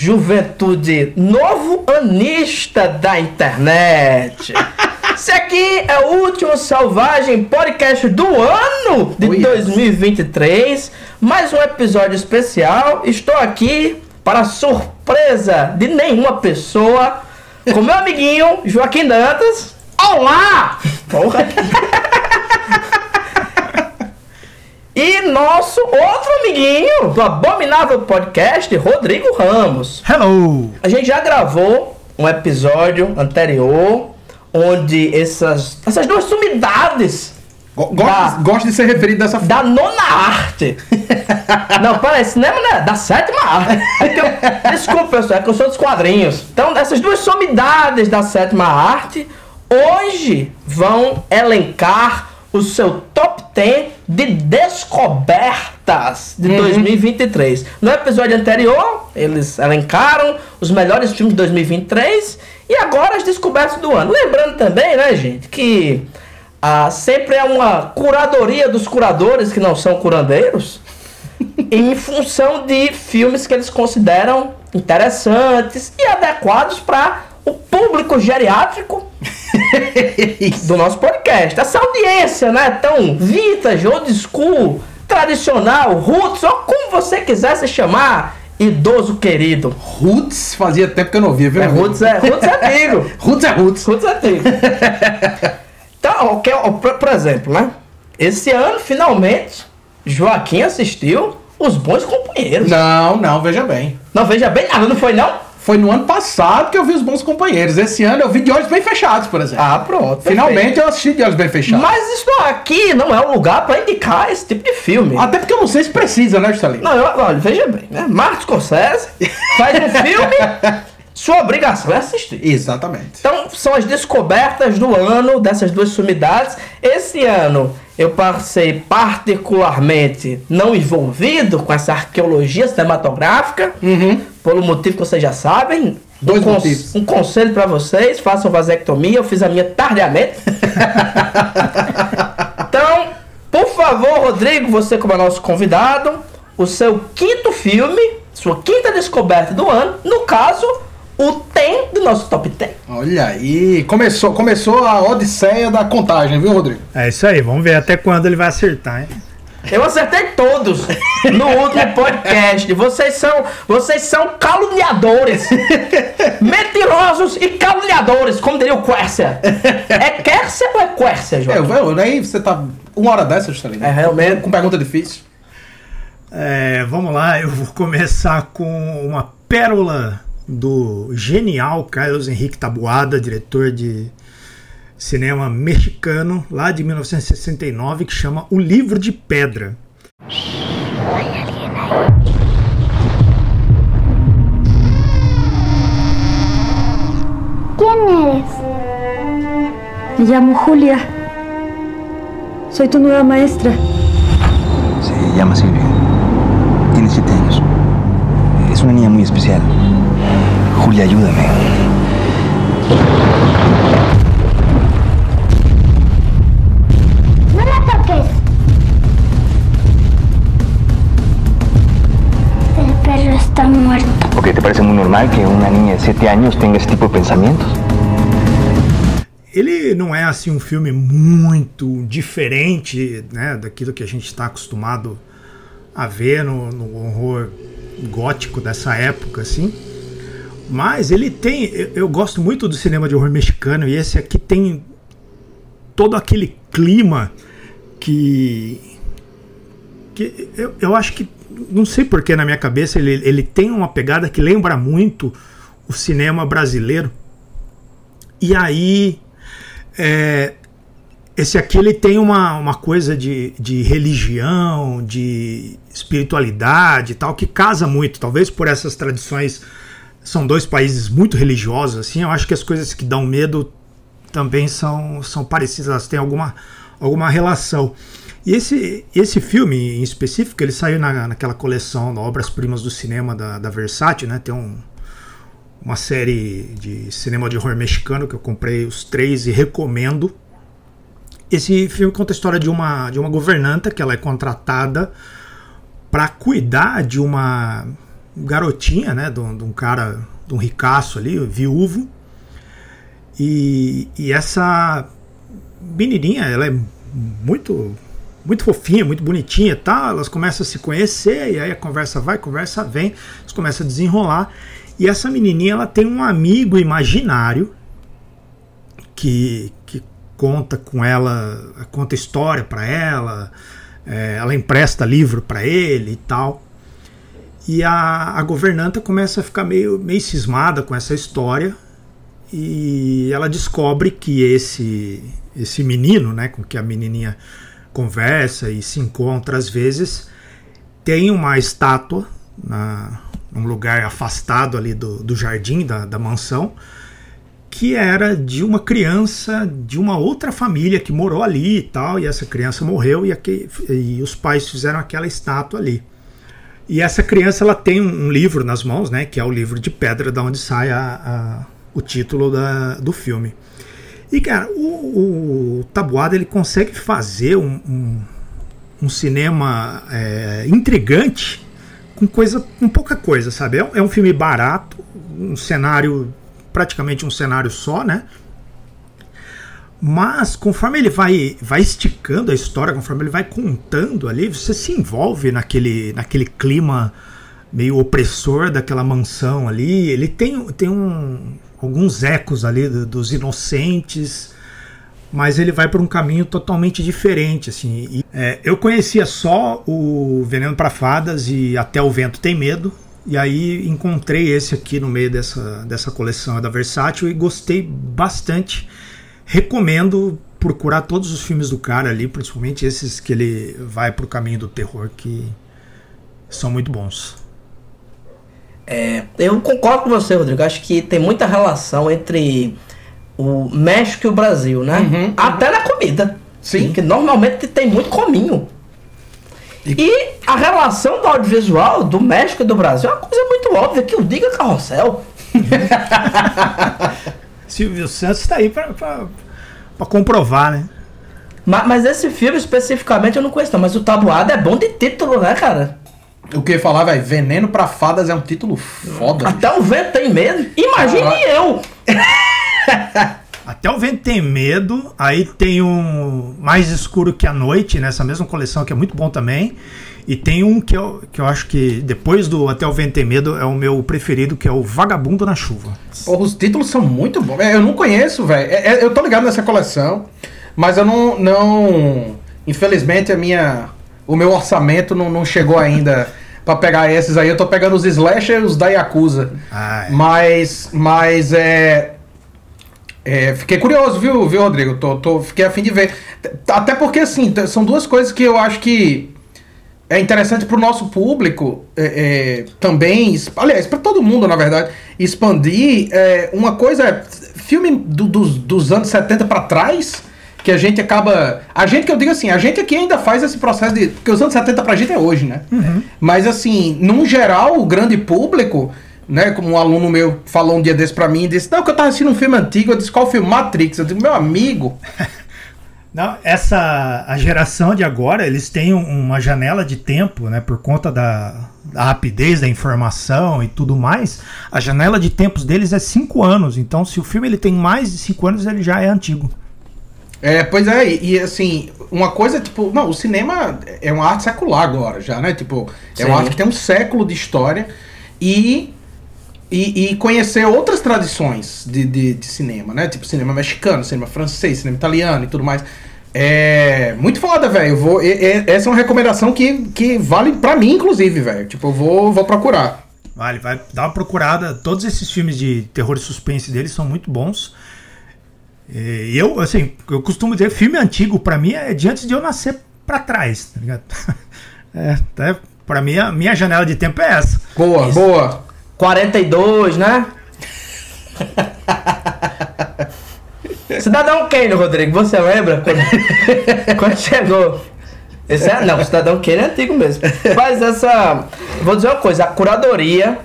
juventude novo anista da internet. Esse aqui é o último Selvagem Podcast do ano de Oh, yes. 2023. Mais um episódio especial. Estou aqui para surpresa de nenhuma pessoa com meu amiguinho Joaquim Dantas. Olá! Porra. E nosso outro amiguinho do Abominável Podcast, Rodrigo Ramos. Hello! A gente já gravou um episódio anterior onde essas, essas duas sumidades Go- Da- Gosto, de ser referido dessa forma. da nona arte. Não, peraí, cinema não é da sétima arte. É eu- desculpa, pessoal, é que eu sou dos quadrinhos. Então, essas duas sumidades da sétima arte hoje vão elencar o seu top 10 de descobertas de 2023. No episódio anterior, eles elencaram os melhores filmes de 2023 e agora as descobertas do ano. Lembrando também, né, gente, que ah, sempre é uma curadoria dos curadores que não são curandeiros em função de filmes que eles consideram interessantes e adequados para o público geriátrico do nosso podcast. Essa audiência, né, tão vintage, old school, tradicional, roots, ou como você quiser se chamar, idoso querido. Roots fazia tempo que eu não ouvia, viu? É, roots é, roots é amigo. Roots é Roots. Roots é antigo. Então, por exemplo, né? Esse ano, finalmente, Joaquim assistiu Os Bons Companheiros. Não, não, veja bem. Não veja bem nada, não foi não? Foi no ano passado que eu vi os bons companheiros. Esse ano eu vi de olhos bem fechados, por exemplo. Ah, pronto. Finalmente eu assisti de olhos bem perfeito. fechados. Mas isso aqui não é o lugar pra indicar esse tipo de filme. Até porque eu não sei se precisa, né, Juscelino? Não, eu, olha, veja bem, né? Martin Scorsese faz um filme, sua obrigação é assistir. Exatamente. Então, são as descobertas do ano dessas duas sumidades. Esse ano eu passei particularmente não envolvido com essa arqueologia cinematográfica, pelo motivo que vocês já sabem. Dois um, um conselho pra vocês: façam vasectomia. Eu fiz a minha tardiamente. então, por favor, Rodrigo, você como é nosso convidado, o seu quinto filme, sua quinta descoberta do ano, no caso, o tem do nosso top 10. Olha aí, começou, começou a odisseia da contagem, viu, Rodrigo? É isso aí, vamos ver até quando ele vai acertar, hein? Eu acertei todos no último podcast. Vocês são, vocês são caluniadores. Mentirosos e caluniadores, como diria o Quercia. É Quercia ou é Quercia, É, João? eu, aí você tá uma hora dessa, Juscelino. É, realmente. Com pergunta difícil. É, vamos lá, eu vou começar com uma pérola do genial Carlos Henrique Tabuada, diretor de cinema mexicano, lá de 1969, que chama O Livro de Pedra. ¿Quién eres? Me llamo Julia. Soy tu nueva maestra. Se llama Silvia. Tiene siete años. Es una niña muy especial. Julia, ayúdame. Muerto. Ok, ¿te parece muy normal que una niña de siete años tenga ese tipo de pensamientos? Ele não é assim um filme muito diferente né, daquilo que a gente está acostumado a ver no, no horror gótico dessa época, assim. Mas ele tem. Eu, eu gosto muito do cinema de horror mexicano e esse aqui tem todo aquele clima que. que eu, eu acho que. Não sei porque na minha cabeça ele, ele tem uma pegada que lembra muito o cinema brasileiro. E aí. é, esse aqui ele tem uma, uma coisa de, de religião, de espiritualidade e tal, que casa muito. Talvez por essas tradições. São dois países muito religiosos, assim. Eu acho que as coisas que dão medo também são, são parecidas, elas têm alguma, alguma relação. E esse, esse filme em específico, ele saiu na, naquela coleção Obras-Primas do Cinema da, da Versátil, né? Tem um, uma série de cinema de horror mexicano que eu comprei os três e recomendo. Esse filme conta a história de uma, de uma governanta que ela é contratada para cuidar de uma garotinha, né? De um, de um cara, de um ricaço ali, viúvo. E, e essa menininha, ela é muito muito fofinha, muito bonitinha, tá? Elas começam a se conhecer e aí a conversa vai, a conversa vem, eles começam a desenrolar. E essa menininha, ela tem um amigo imaginário que, que conta com ela, conta história para ela, é, ela empresta livro para ele e tal. E a, a governanta começa a ficar meio, meio cismada com essa história e ela descobre que esse esse menino, né, com que a menininha conversa e se encontra às vezes, tem uma estátua na, num lugar afastado ali do, do jardim da, da mansão, que era de uma criança de uma outra família que morou ali e tal, e essa criança morreu e, aqui, e os pais fizeram aquela estátua ali. E essa criança ela tem um, livro nas mãos, né, que é o livro de pedra da onde sai a, a, o título da, do filme. E, cara, o, o Tabuada ele consegue fazer um, um, um cinema é, intrigante com coisa com pouca coisa, sabe? É, é, um filme barato, um cenário praticamente um cenário só, né? Mas conforme ele vai, vai esticando a história, conforme ele vai contando ali, você se envolve naquele, naquele clima meio opressor daquela mansão ali. Ele tem, tem um, alguns ecos ali do, dos inocentes, mas ele vai para um caminho totalmente diferente. Assim. E, é, eu conhecia só o Veneno para Fadas e Até o Vento Tem Medo, e aí encontrei esse aqui no meio dessa, dessa coleção da Versátil e gostei bastante. Recomendo procurar todos os filmes do cara ali, principalmente esses que ele vai para o caminho do terror, que são muito bons. É, eu concordo com você, Rodrigo. Acho que tem muita relação entre o México e o Brasil, né? Uhum, Até uhum. na comida. Sim. Que normalmente tem muito cominho. E... e... a relação do audiovisual do México e do Brasil é uma coisa muito óbvia, que o diga carrossel. Silvio Santos está aí para comprovar, né? Mas, mas, esse filme especificamente eu não conheço, não, mas o Tabuado é bom de título, né, cara? O que eu ia falar, velho? Veneno pra Fadas é um título foda. Até bicho. o vento tem medo. Imagine ah, eu! Até o vento tem medo. Aí tem um Mais Escuro que a Noite, nessa mesma coleção, que é muito bom também. E tem um que eu, que eu acho que depois do Até o Vento tem Medo é o meu preferido, que é o Vagabundo na Chuva. Porra, os títulos são muito bons. É, eu não conheço, velho. É, é, eu tô ligado nessa coleção, mas eu não. não infelizmente, a minha. O meu orçamento não, não chegou ainda para pegar esses aí. Eu tô pegando os slasher e os da Yakuza. Ah, é. Mas, mas é, é, Fiquei curioso, viu, viu Rodrigo? Tô, tô, fiquei a fim de ver. Até porque, assim, são duas coisas que eu acho que é interessante para o nosso público é, é, também, aliás, para todo mundo, na verdade, expandir. É, uma coisa é filme do, dos, dos anos 70 para trás que a gente acaba. A gente que eu digo assim, a gente aqui ainda faz esse processo de. Porque os anos 70 pra gente é hoje, né? Uhum. Mas assim, num geral, o grande público, né? Como um aluno meu falou um dia desse pra mim, disse: Não, que eu tava assistindo um filme antigo, eu disse, qual filme? Matrix. Eu disse, meu amigo. Não, essa a geração de agora, eles têm uma janela de tempo, né, por conta da, da, rapidez da informação e tudo mais. A janela de tempos deles é cinco anos. Então, se o filme ele tem mais de cinco anos, ele já é antigo. É, pois é, e, e, assim, uma coisa, tipo, não, o cinema é uma arte secular agora já, né? Tipo, é uma arte que tem um século de história e, e, e conhecer outras tradições de, de, de, cinema, né? Tipo, cinema mexicano, cinema francês, cinema italiano e tudo mais. É muito foda, velho. Vou, e, e, essa é uma recomendação que, que vale pra mim, inclusive, velho. Tipo, eu vou, vou procurar. Vale, vai dar uma procurada. Todos esses filmes de terror e suspense deles são muito bons. E eu, assim, eu costumo dizer, filme antigo para mim é de antes de eu nascer para trás, tá ligado? É, até para mim a minha janela de tempo é essa. Boa, Isso. boa. 42, né? Cidadão Kane, Rodrigo, você lembra quando, quando chegou? Esse é, não, Cidadão Kane é antigo mesmo. Mas essa, vou dizer uma coisa, a curadoria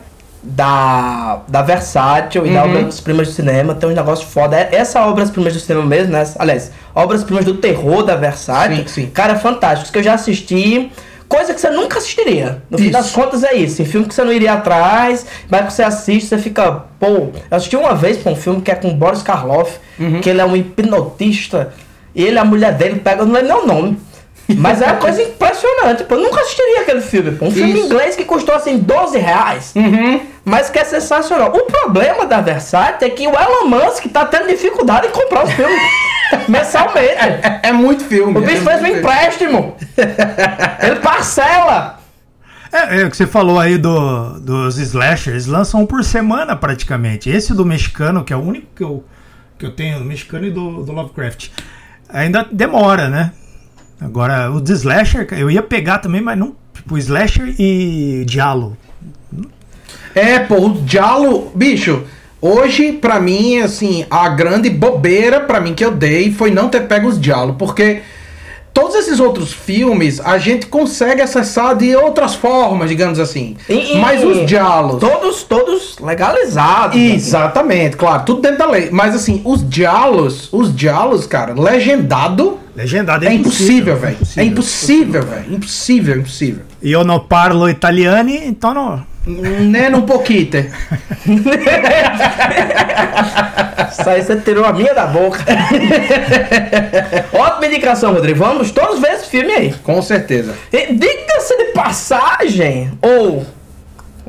da, da Versátil uhum. e da uhum. Obras Primas do Cinema. Tem um negócio foda. É, essa Obras Primas do Cinema mesmo, né? Aliás, Obras Primas do Terror da Versátil. Sim, sim. Cara, fantásticos. Que eu já assisti. coisa que você nunca assistiria. No fim Isso. das contas é isso. Tem filme que você não iria atrás, mas que você assiste, você fica. Pô, eu assisti uma vez pra um filme que é com Boris Karloff, Uhum. que ele é um hipnotista, e ele, a mulher dele, pega, não lembro nem o nome. Mas é uma coisa impressionante. Pô, eu nunca assistiria aquele filme. Pô. Um filme Isso. inglês que custou assim 12 reais. Uhum. Mas que é sensacional. O problema da Versace é que o Elon Musk tá tendo dificuldade em comprar os filmes mensalmente. É, é muito filme. O bicho é fez um muito filme. empréstimo. Ele parcela. É, é o que você falou aí do, dos slashers, lançam um por semana praticamente. Esse do mexicano, que é o único que eu, que eu tenho, do mexicano e do, do Lovecraft, ainda demora, né? Agora, o de slasher, eu ia pegar também, mas não. Tipo, slasher e diálogo. É, pô, o Diallo, bicho, hoje, pra mim, assim, a grande bobeira pra mim que eu dei foi não ter pego os Diallo, porque todos esses outros filmes a gente consegue acessar de outras formas, digamos assim. E- Mas os Diallos. Todos, todos legalizados. Exatamente, claro, tudo dentro da lei. Mas assim, os Diallos, os Diallos, cara, legendado. Legendado É impossível, velho. É impossível, velho. Impossível, impossível. E eu não parlo italiani, então não. Nem um pouquinho. Isso aí você tirou a minha da boca. Ótima indicação, Rodrigo. Vamos todos ver esse filme aí. Com certeza. E Diga-se de passagem, ou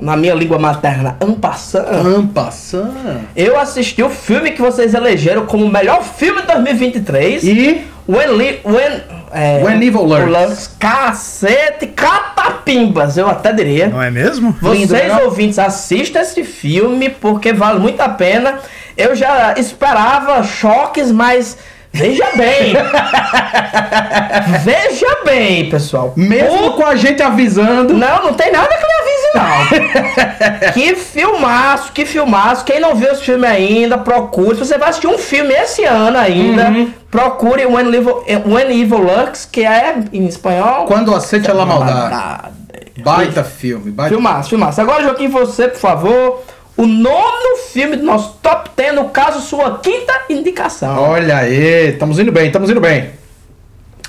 na minha língua materna, ampassando, Ampassant. eu assisti o filme que vocês elegeram como o melhor filme de 2023. E When, Li- when, é, When Evil Lurks. Cacete, catapimbas, eu até diria. Não é mesmo? Vocês Lindo, né? ouvintes, assistam esse filme porque vale muito a pena. Eu já esperava choques, mas veja bem. veja bem, pessoal. mesmo O- com a gente avisando. Não, não tem nada que me avise, não. que filmaço, que filmaço. Quem não viu esse filme ainda, procure. Se você vai assistir um filme esse ano ainda, Uhum. procure When Evil, When Evil Lurks, que é em espanhol. Quando aceite maldade. Maldade. Baita filme. Baita Filmaço, filmaço. Agora, Joaquim, você, por favor, o nono filme do nosso top 10, no caso, sua quinta indicação. Olha aí, estamos indo bem, estamos indo bem.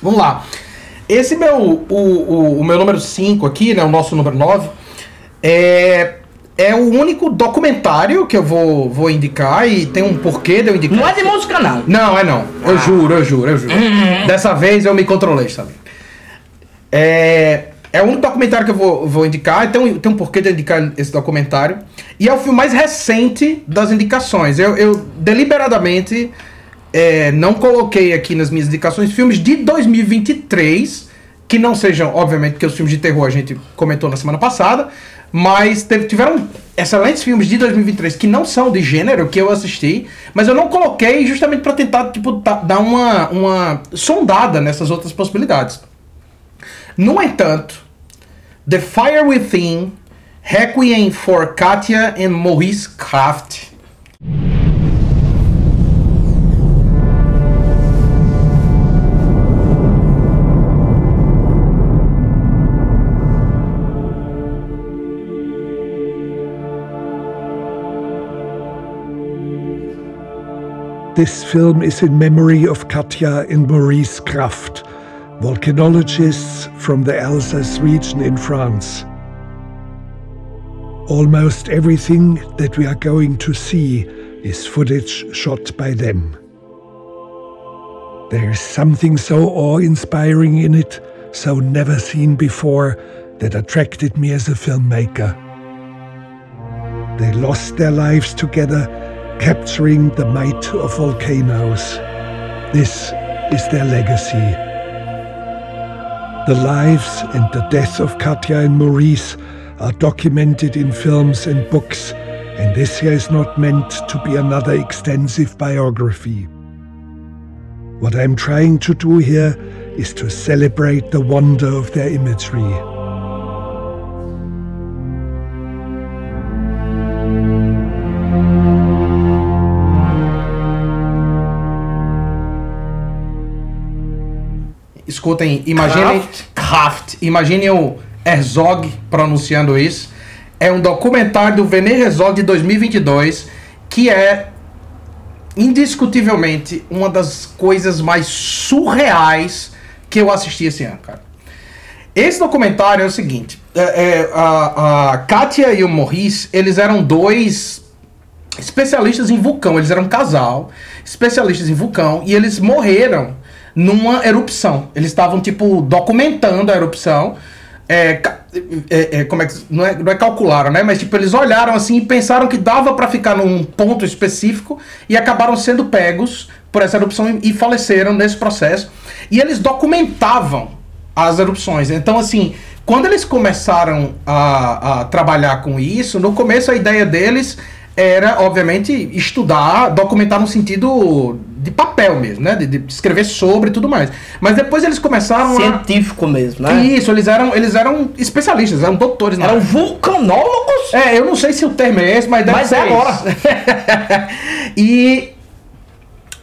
Vamos lá. Esse meu, o, o, o meu número 5 aqui, né, o nosso número 9, é, é o único documentário que eu vou, vou indicar e tem um porquê de eu indicar. Não é de música, não. Não, é não. Eu juro, eu juro, eu juro. Dessa vez eu me controlei, sabe? É, é o único documentário que eu vou, vou indicar. Tem um, tem um porquê de indicar esse documentário. E é o filme mais recente das indicações. Eu, eu deliberadamente é, não coloquei aqui nas minhas indicações filmes de 2023, que não sejam, obviamente, porque os filmes de terror a gente comentou na semana passada, mas teve- tiveram excelentes filmes de 2023 que não são de gênero que eu assisti, mas eu não coloquei justamente para tentar tipo dar uma, uma sondada nessas outras possibilidades. No entanto, The Fire Within, Requiem for Katia and Maurice Kraft. This film is in memory of Katja and Maurice Kraft, volcanologists from the Alsace region in France. Almost everything that we are going to see is footage shot by them. There is something so awe inspiring in it, so never seen before, that attracted me as a filmmaker. They lost their lives together, capturing the might of volcanoes. This is their legacy. The lives and the death of Katja and Maurice are documented in films and books, and this here is not meant to be another extensive biography. What I'm trying to do here is to celebrate the wonder of their imagery. Escutem, imaginem. Kraft. Imaginem o Herzog pronunciando isso. É um documentário do Werner Herzog de 2022 que é indiscutivelmente uma das coisas mais surreais que eu assisti esse ano, cara. Esse documentário é o seguinte: é, é, a, a Katia e o Maurice, eles eram dois especialistas em vulcão. Eles eram um casal, especialistas em vulcão, e eles morreram numa erupção. Eles estavam, tipo, documentando a erupção. É, é, é, como é que. Não é, não é calcularam, né? Mas, tipo, eles olharam assim e pensaram que dava pra ficar num ponto específico e acabaram sendo pegos por essa erupção e, e faleceram nesse processo. E eles documentavam as erupções. Então, assim, quando eles começaram a, a trabalhar com isso, no começo a ideia deles era, obviamente, estudar, documentar no sentido de papel mesmo, né? De, de escrever sobre e tudo mais. Mas depois eles começaram a. Científico mesmo, né? Isso, eles eram, eles eram especialistas, eram doutores Eram área. vulcanólogos? É, eu não sei se o termo é esse, mas deve Mas ser é agora. e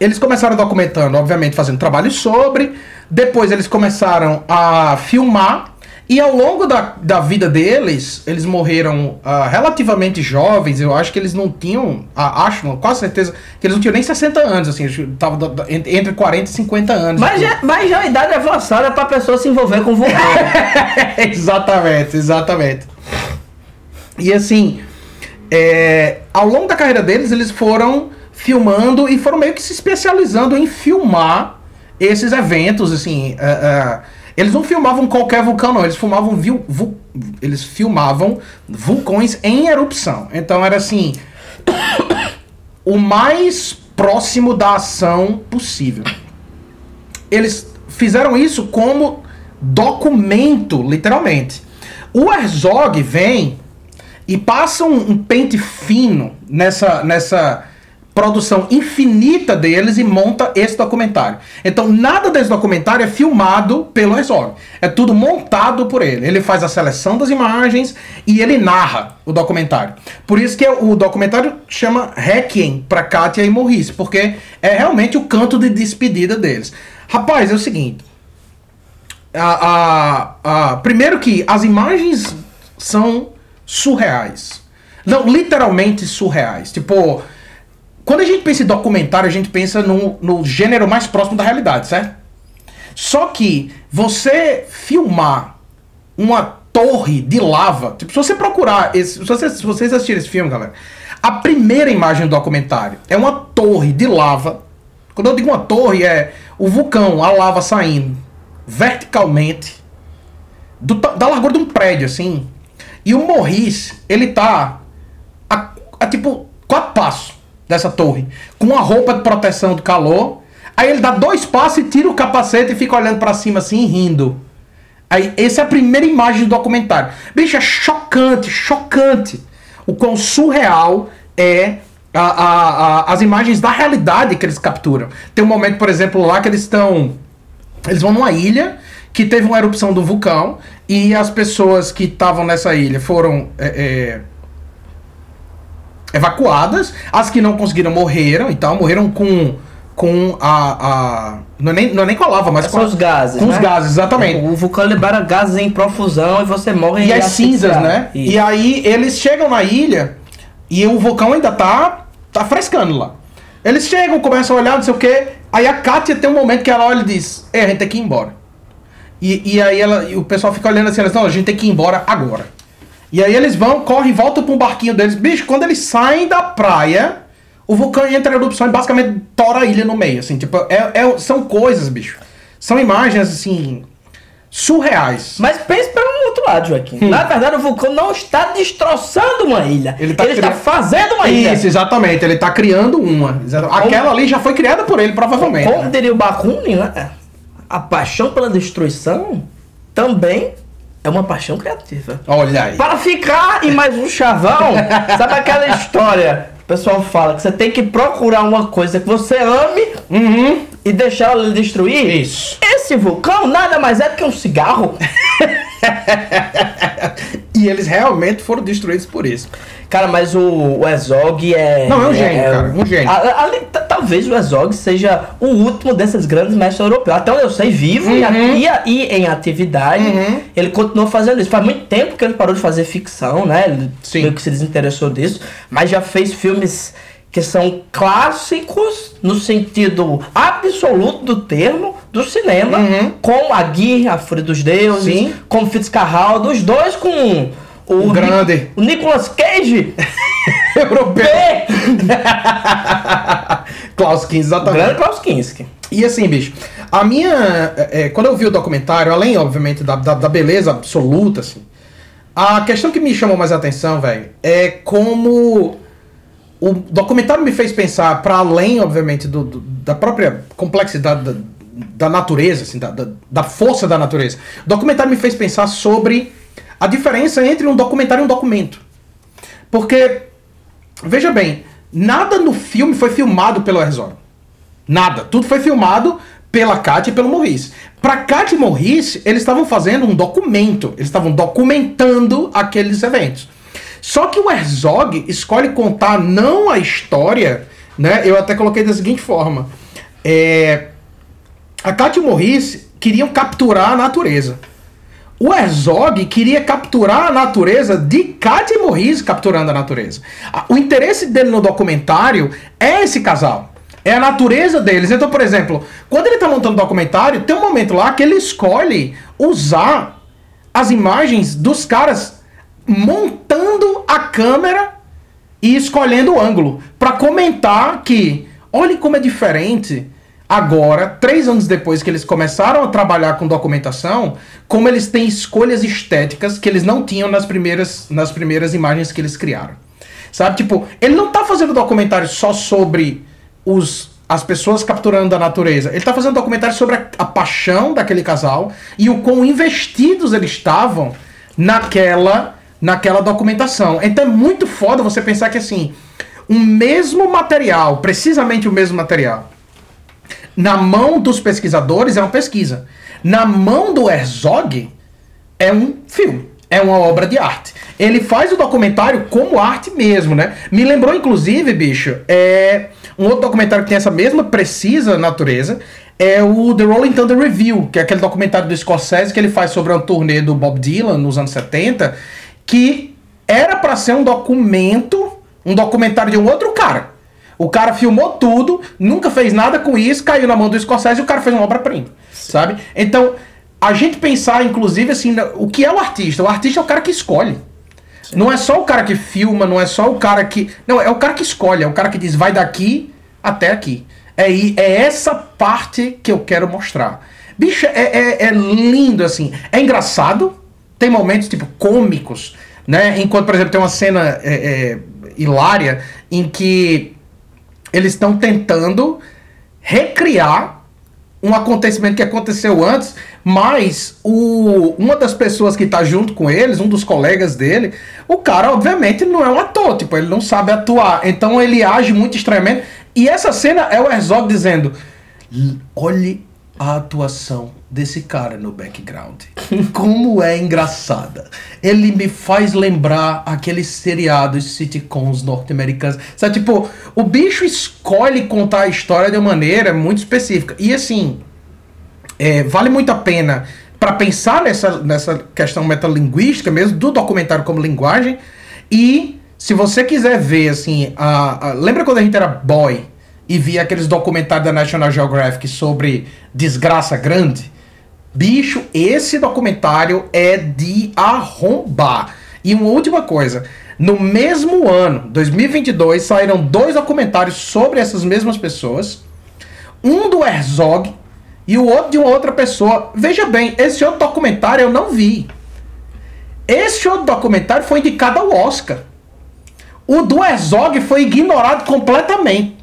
eles começaram documentando, obviamente, fazendo trabalho sobre. Depois eles começaram a filmar. E ao longo da, da vida deles, eles morreram ah, relativamente jovens. Eu acho que eles não tinham. ah, acho, não, quase certeza, que eles não tinham nem 60 anos, assim. Tava da- da- entre entre 40 e 50 anos. Mas já, mas já é uma idade avançada pra pessoa se envolver com vulcão. exatamente, exatamente. E assim, é, ao longo da carreira deles, eles foram filmando e foram meio que se especializando em filmar esses eventos, assim. é, eles não filmavam qualquer vulcão, não. Eles filmavam, eles filmavam vulcões em erupção. Então era assim, o mais próximo da ação possível eles fizeram isso como documento, literalmente. O Herzog vem e passa um, um pente fino nessa, nessa produção infinita deles e monta esse documentário. Então, nada desse documentário é filmado pelo Herzog. É tudo montado por ele. Ele faz a seleção das imagens e ele narra o documentário. Por isso que o documentário chama Requiem para Katia e Maurice, porque é realmente o canto de despedida deles. Rapaz, é o seguinte. A, a, a- primeiro que as imagens são surreais. Não, literalmente surreais. Tipo, quando a gente pensa em documentário, a gente pensa no, no gênero mais próximo da realidade, certo? Só que você filmar uma torre de lava, tipo, se você procurar, esse, se, vocês, se vocês assistirem esse filme, galera, a primeira imagem do documentário é uma torre de lava. Quando eu digo uma torre, é o vulcão, a lava saindo verticalmente do da largura de um prédio, assim. E o Morris, ele tá a, a, tipo quatro passos dessa torre, com uma roupa de proteção do calor. Aí ele dá dois passos e tira o capacete e fica olhando pra cima assim, rindo. Aí, essa é a primeira imagem do documentário. Bicho, é chocante, chocante. O quão surreal é a- a- a- as imagens da realidade que eles capturam. Tem um momento, por exemplo, lá que eles estão. Eles vão numa ilha que teve uma erupção do vulcão e as pessoas que estavam nessa ilha foram é, é, evacuadas. As que não conseguiram morreram e tal, morreram com, com a. a não, é nem, não é nem com a lava, mas São com, a- os gases. com né? os gases, exatamente. O vulcão libera gases em profusão e você morre E as asfixiado. cinzas, né? Isso. E aí eles chegam na ilha e o vulcão ainda tá, tá frescando lá. Eles chegam, começam a olhar, não sei o quê. Aí a Kátia tem um momento que ela olha e diz: É, a gente tem que ir embora. E, e aí ela, e o pessoal fica olhando assim, elas, não, a gente tem que ir embora agora. E aí eles vão, correm, voltam para um barquinho deles. Bicho, quando eles saem da praia, o vulcão entra em erupção e basicamente tora a ilha no meio, assim, tipo, é, é- são coisas, bicho. São imagens, assim, surreais. Mas pense pelo outro lado, Joaquim. Na verdade, o vulcão não está destroçando uma ilha. Ele Ele, tá está criando- fazendo uma ilha. Isso, exatamente. Ele tá criando uma. Aquela ali já foi criada por ele, provavelmente. Como né? diria o Bakunin, né? A paixão pela destruição também é uma paixão criativa. Olha aí. Para ficar em mais um chavão, sabe aquela história? O pessoal fala que você tem que procurar uma coisa que você ame Uhum. E deixar ela lhe destruir. Isso. Esse vulcão nada mais é do que um cigarro. E eles realmente foram destruídos por isso. Cara, mas o, o Ezog é. Não, é um gênio, cara, um gênio. a- ali, t- talvez o Ezog seja o último desses grandes mestres europeus. Até onde eu sei, vivo e, Uhum. e, e em atividade. Ele continuou fazendo isso. Faz muito tempo que ele parou de fazer ficção, né? Ele Sim. meio que se desinteressou disso. Mas já fez filmes que são clássicos no sentido absoluto do termo, do cinema, com a Gui, a Fúria dos Deuses, Sim. com Fitzcarraldo, os dois com o, O grande. O Nicolas Cage, Europeu. B, Klaus Kinski, o exatamente. grande Klaus Kinski. E assim, bicho, a minha. é, é, quando eu vi o documentário, além, obviamente, da, da, da beleza absoluta, assim, a questão que me chamou mais a atenção, velho, é como o documentário me fez pensar, para além, obviamente, do, do- da própria complexidade da, da natureza, assim, da, da, da força da natureza. O documentário me fez pensar sobre a diferença entre um documentário e um documento. Porque, veja bem, nada no filme foi filmado pelo Herzog. Nada. Tudo foi filmado pela Kátia e pelo Maurice. Pra Kátia e Maurice, eles estavam fazendo um documento. Eles estavam documentando aqueles eventos. Só que o Herzog escolhe contar não a história, né? Eu até coloquei da seguinte forma. É, a Kátia e o queriam capturar a natureza. O Herzog queria capturar a natureza de Kátia e capturando a natureza. O interesse dele no documentário é esse casal. É a natureza deles. Então, por exemplo, quando ele tá montando o documentário, tem um momento lá que ele escolhe usar as imagens dos caras montando a câmera e escolhendo o ângulo para comentar que olhem como é diferente agora, três anos depois que eles começaram a trabalhar com documentação, como eles têm escolhas estéticas que eles não tinham nas primeiras, nas primeiras imagens que eles criaram. Sabe, tipo, ele não tá fazendo documentário só sobre os as pessoas capturando a natureza. Ele tá fazendo documentário sobre a, a paixão daquele casal e o quão investidos eles estavam naquela naquela documentação. Então é muito foda você pensar que assim, o mesmo material, precisamente o mesmo material, na mão dos pesquisadores é uma pesquisa. Na mão do Herzog é um filme, é uma obra de arte. Ele faz o documentário como arte mesmo, né? Me lembrou, inclusive, bicho, é um outro documentário que tem essa mesma precisa natureza. É o The Rolling Thunder Review, que é aquele documentário do Scorsese que ele faz sobre uma turnê do Bob Dylan nos anos 70, que era pra ser um documento, um documentário de um outro cara. O cara filmou tudo, nunca fez nada com isso, caiu na mão do Scorsese e o cara fez uma obra-prima, sabe? Então, a gente pensar, inclusive, assim, o que é o artista? O artista é o cara que escolhe. Não é só o cara que filma, não é só o cara que. Não, é o cara que escolhe, é o cara que diz vai daqui até aqui. É, é essa parte que eu quero mostrar. Bicho, é, é, é lindo, assim. É engraçado, tem momentos, tipo, cômicos, né? Enquanto, por exemplo, tem uma cena é, é, hilária em que eles estão tentando recriar um acontecimento que aconteceu antes, mas o, uma das pessoas que tá junto com eles, um dos colegas dele, o cara, obviamente, não é um ator, tipo, ele não sabe atuar. Então ele age muito estranhamente. E essa cena é o Herzog dizendo: "L- olhe a atuação desse cara no background. Como é engraçada. Ele me faz lembrar aqueles seriados sitcoms norte-americanos. Sabe, tipo, o bicho escolhe contar a história de uma maneira muito específica. E assim, é, vale muito a pena para pensar nessa, nessa questão metalinguística mesmo, do documentário como linguagem. E se você quiser ver, assim, a, a- lembra quando a gente era boy e via aqueles documentários da National Geographic sobre desgraça grande? Bicho, esse documentário é de arrombar. E uma última coisa, no mesmo ano, 2022, saíram dois documentários sobre essas mesmas pessoas um do Herzog e o outro de uma outra pessoa. Veja bem, esse outro documentário eu não vi. Esse outro documentário foi indicado ao Oscar. O do Herzog foi ignorado completamente.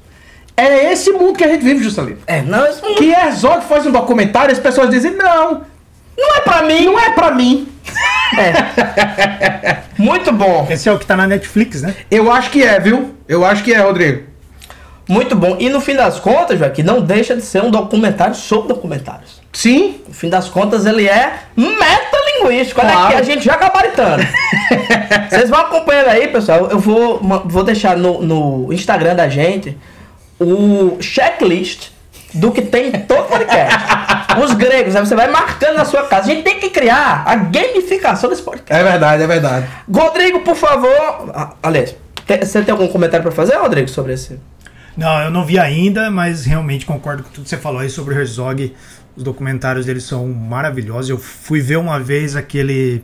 É esse mundo que a gente vive, Juscelino. É, não, isso não, Que Herzog faz um documentário e as pessoas dizem, não, não é pra mim. não é pra mim. Muito bom. Esse é o que tá na Netflix, né? Eu acho que é, viu? Eu acho que é, Rodrigo. Muito bom. E no fim das contas, Joaquim, não deixa de ser um documentário sobre documentários. Sim, No fim das contas, ele é metalinguístico. Olha Claro. aqui, a gente já gabaritando. Vocês vão acompanhando aí, pessoal. Eu vou, vou deixar no, no Instagram da gente o checklist do que tem em todo podcast. Os gregos, aí você vai marcando na sua casa. A gente tem que criar a gamificação desse podcast. é verdade, é verdade. Rodrigo, por favor. Ah, Aliás, você tem algum comentário pra fazer, Rodrigo, sobre esse? Não, eu não vi ainda, mas realmente concordo com tudo que você falou aí sobre o Herzog. Os documentários dele são maravilhosos. Eu fui ver uma vez aquele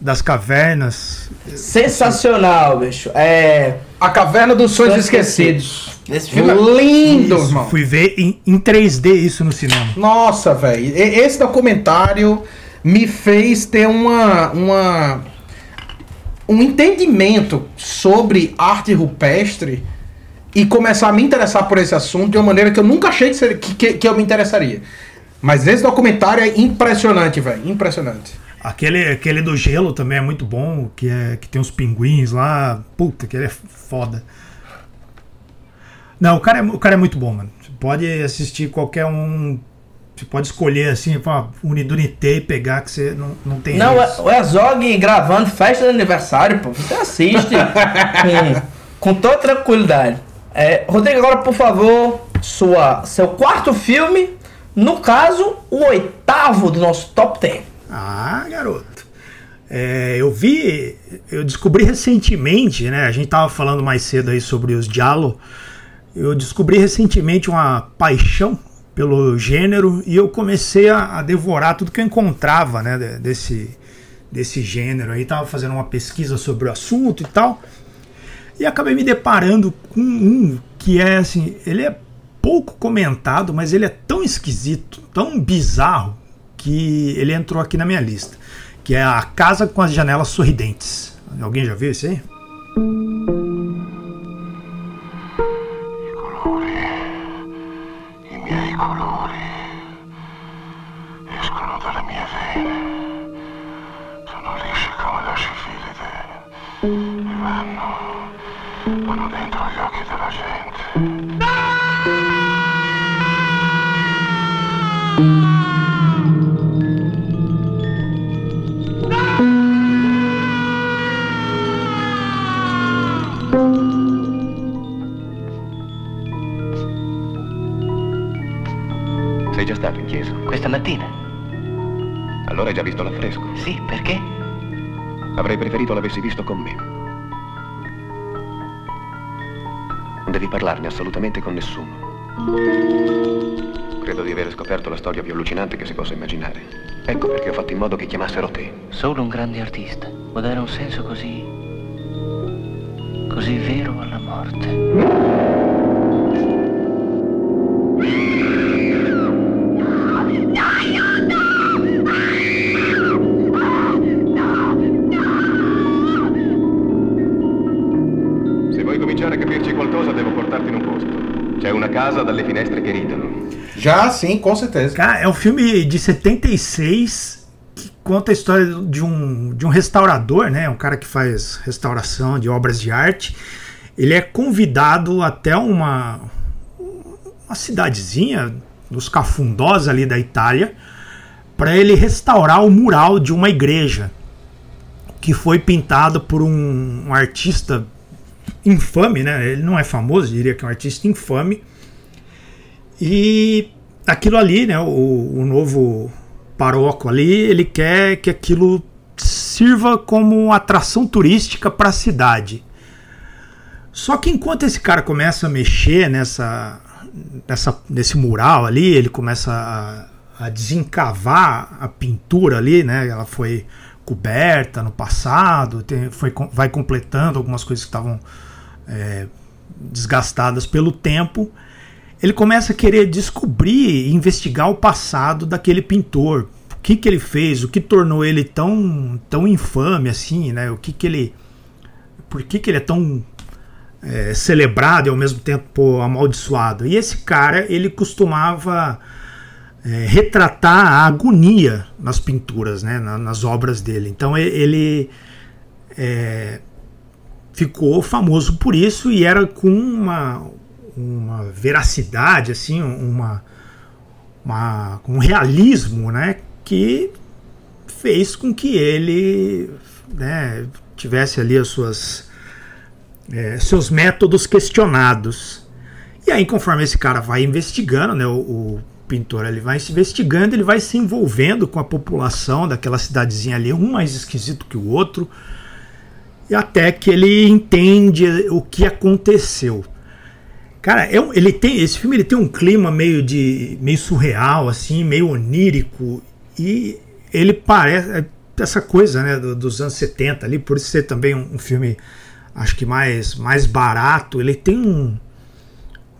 das cavernas. Sensacional, bicho. É. A Caverna dos Sonhos Esquecidos. Esse filme é Lindo, Isso, irmão. fui ver em, em 3D isso no cinema. Nossa, velho. Esse documentário me fez ter uma, uma um entendimento sobre arte rupestre e começar a me interessar por esse assunto de uma maneira que eu nunca achei que, seria- que, que, que eu me interessaria. Mas esse documentário é impressionante, velho. Impressionante. Aquele, aquele do gelo também é muito bom, que, é, que tem os pinguins lá. Puta, que ele é foda. Não, o cara, é, o cara é muito bom, mano. Você pode assistir qualquer um. Você pode escolher assim, Unidunité e pegar que você não, não tem Não, é- o Herzog gravando festa de aniversário, pô. Você assiste com, com toda tranquilidade. É, Rodrigo, agora, por favor, sua, seu quarto filme. No caso, o oitavo do nosso top 10. Ah, garoto. É, eu vi, eu descobri recentemente, né? A gente tava falando mais cedo aí sobre os Diallo. Eu descobri recentemente uma paixão pelo gênero e eu comecei a, a devorar tudo que eu encontrava, né? de- Desse, desse gênero. Aí tava fazendo uma pesquisa sobre o assunto e tal. E acabei me deparando com um que é assim, ele é pouco comentado, mas ele é tão esquisito, tão bizarro, que ele entrou aqui na minha lista. Que é a Casa com as Janelas Sorridentes. Alguém já viu isso aí? I miei Sei già stato in chiesa? Questa mattina? Allora hai già visto l'affresco? Sì, perché? Avrei preferito l'avessi visto con me. Non devi parlarne assolutamente con nessuno. Credo di aver scoperto la storia più allucinante che si possa immaginare. Ecco perché ho fatto in modo che chiamassero te. Solo un grande artista può dare un senso così. così vero alla morte. Já sim, com certeza. Cara, é um filme de 76 que conta a história de um, de um restaurador, né? Um cara que faz restauração de obras de arte. Ele é convidado até uma, uma cidadezinha nos cafundós ali da Itália para ele restaurar o mural de uma igreja que foi pintado por um, um artista infame, né? Ele não é famoso, diria que é um artista infame. E aquilo ali, né, o, o novo paróquio ali, ele quer que aquilo sirva como atração turística para a cidade. Só que enquanto esse cara começa a mexer nessa, nessa nesse mural ali, ele começa a, a desencavar a pintura ali, né? Ela foi coberta no passado, tem, foi, vai completando algumas coisas que estavam é, desgastadas pelo tempo ele começa a querer descobrir e investigar o passado daquele pintor. O que, que ele fez, o que tornou ele tão, tão infame assim, né? O que, que ele. Por que, que ele é tão é, celebrado e ao mesmo tempo amaldiçoado? E esse cara, ele costumava é, retratar a agonia nas pinturas, né? na- nas obras dele. Então ele é, ficou famoso por isso e era com uma, uma veracidade, assim, uma, uma, um realismo, né, que fez com que ele né, tivesse ali as suas é, seus métodos questionados. E aí, conforme esse cara vai investigando, né, o, o pintor ele vai se investigando, ele vai se envolvendo com a população daquela cidadezinha ali, um mais esquisito que o outro, e até que ele entende o que aconteceu. Cara, é um- ele tem esse filme ele tem um clima meio de meio surreal assim, meio onírico e ele parece é essa coisa, né, do- dos anos 70 ali, por ser também um, um filme acho que mais mais barato, ele tem um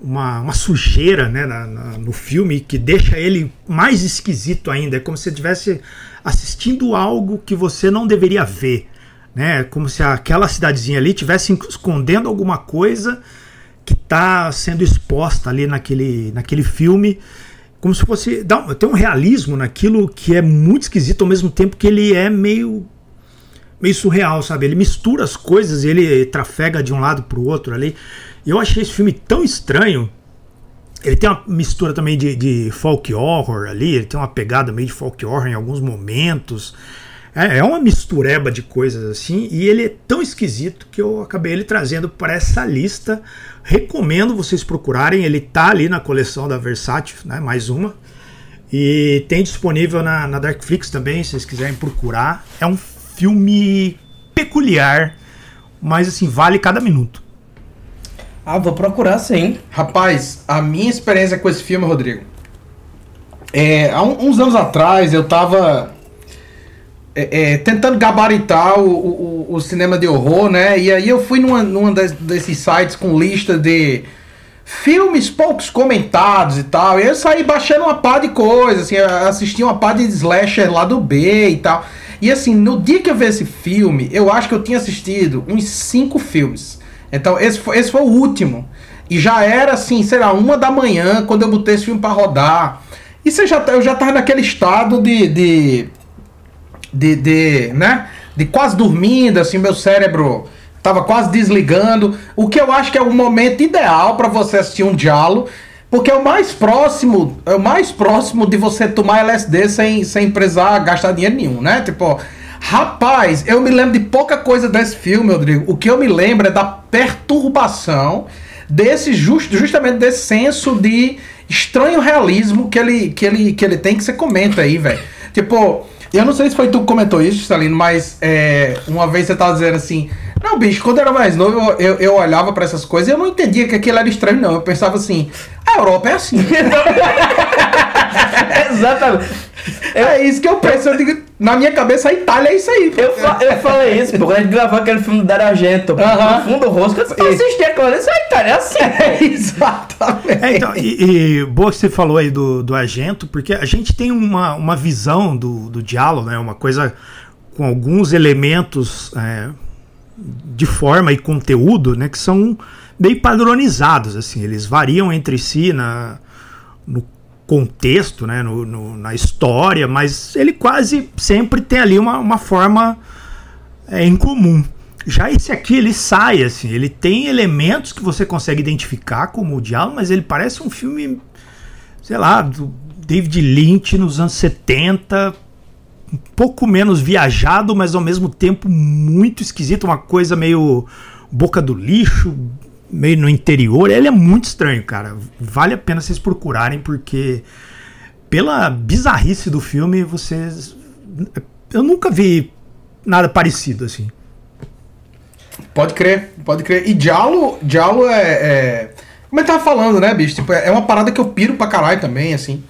uma, uma sujeira né, na- na- no filme que deixa ele mais esquisito ainda. É como se estivesse assistindo algo que você não deveria ver. Né? Como se aquela cidadezinha ali estivesse escondendo alguma coisa que está sendo exposta ali naquele, naquele filme. Como se fosse. Dá, tem um realismo naquilo que é muito esquisito ao mesmo tempo que ele é meio meio surreal, sabe? Ele mistura as coisas ele trafega de um lado pro outro ali. Eu achei esse filme tão estranho. Ele tem uma mistura também de, de folk horror ali, ele tem uma pegada meio de folk horror em alguns momentos. É, é uma mistureba de coisas assim, e ele é tão esquisito que eu acabei ele trazendo para essa lista. Recomendo vocês procurarem, ele tá ali na coleção da Versátil, né? Mais uma. E tem disponível na, na Darkflix também, se vocês quiserem procurar. É um filme peculiar, mas assim, vale cada minuto. Ah, vou procurar sim. Rapaz, a minha experiência com esse filme, Rodrigo. É, há um- uns anos atrás eu tava é, é, tentando gabaritar o, o, o cinema de horror, né? E aí eu fui numa, numa des- desses sites com lista de filmes poucos comentados e tal. E eu saí baixando uma pá de coisas, assim, assisti uma pá de slasher lá do B e tal. E assim, no dia que eu vi esse filme, eu acho que eu tinha assistido uns cinco filmes. Então, esse foi, esse foi o último. E já era assim, sei lá, uma da manhã, quando eu botei esse filme pra rodar. E você já, tá- eu já tava naquele estado de, de de, de, né? De quase dormindo, assim, meu cérebro tava quase desligando. O que eu acho que é o momento ideal para você assistir um diálogo, porque é o mais próximo, é o mais próximo de você tomar LSD sem, sem precisar gastar dinheiro nenhum, né? Tipo, rapaz, eu me lembro de pouca coisa desse filme, Rodrigo. O que eu me lembro é da perturbação desse just, justamente desse senso de estranho realismo que ele, que ele, que ele tem que você comenta aí, velho. Tipo, eu não sei se foi tu que comentou isso, Salino, mas é, uma vez você tava dizendo assim, não, bicho, quando eu era mais novo, eu, eu, eu olhava pra essas coisas e eu não entendia que aquilo era estranho, não. Eu pensava assim, a Europa é assim. Exatamente. é isso que eu penso. Eu digo, na minha cabeça, a Itália é isso aí. Eu, fa- eu falei isso, porque a gente gravou aquele filme do Dario Argento, Aham. no fundo rosto, eu disse, eu assisti aquilo ali, isso é Itália, é assim. É, exatamente. É, então, e, e boa que você falou aí do, do Argento, porque a gente tem uma, uma visão do, do diálogo, né? Uma coisa com alguns elementos é, de forma e conteúdo, né? Que são bem padronizados, assim. Eles variam entre si na, no contexto, né? No, no- na história, mas ele quase sempre tem ali uma, uma forma é, em comum. Já esse aqui, ele sai, assim, ele tem elementos que você consegue identificar como o diálogo, mas ele parece um filme, sei lá, do David Lynch nos anos 70, um pouco menos viajado, mas ao mesmo tempo muito esquisito, uma coisa meio boca do lixo, meio no interior. Ele é muito estranho, cara. Vale a pena vocês procurarem, porque pela bizarrice do filme, vocês. Eu nunca vi nada parecido, assim. Pode crer, pode crer. E Diallo, Diallo é, é. Como eu tava falando, né, bicho? Tipo, é uma parada que eu piro pra caralho também, assim.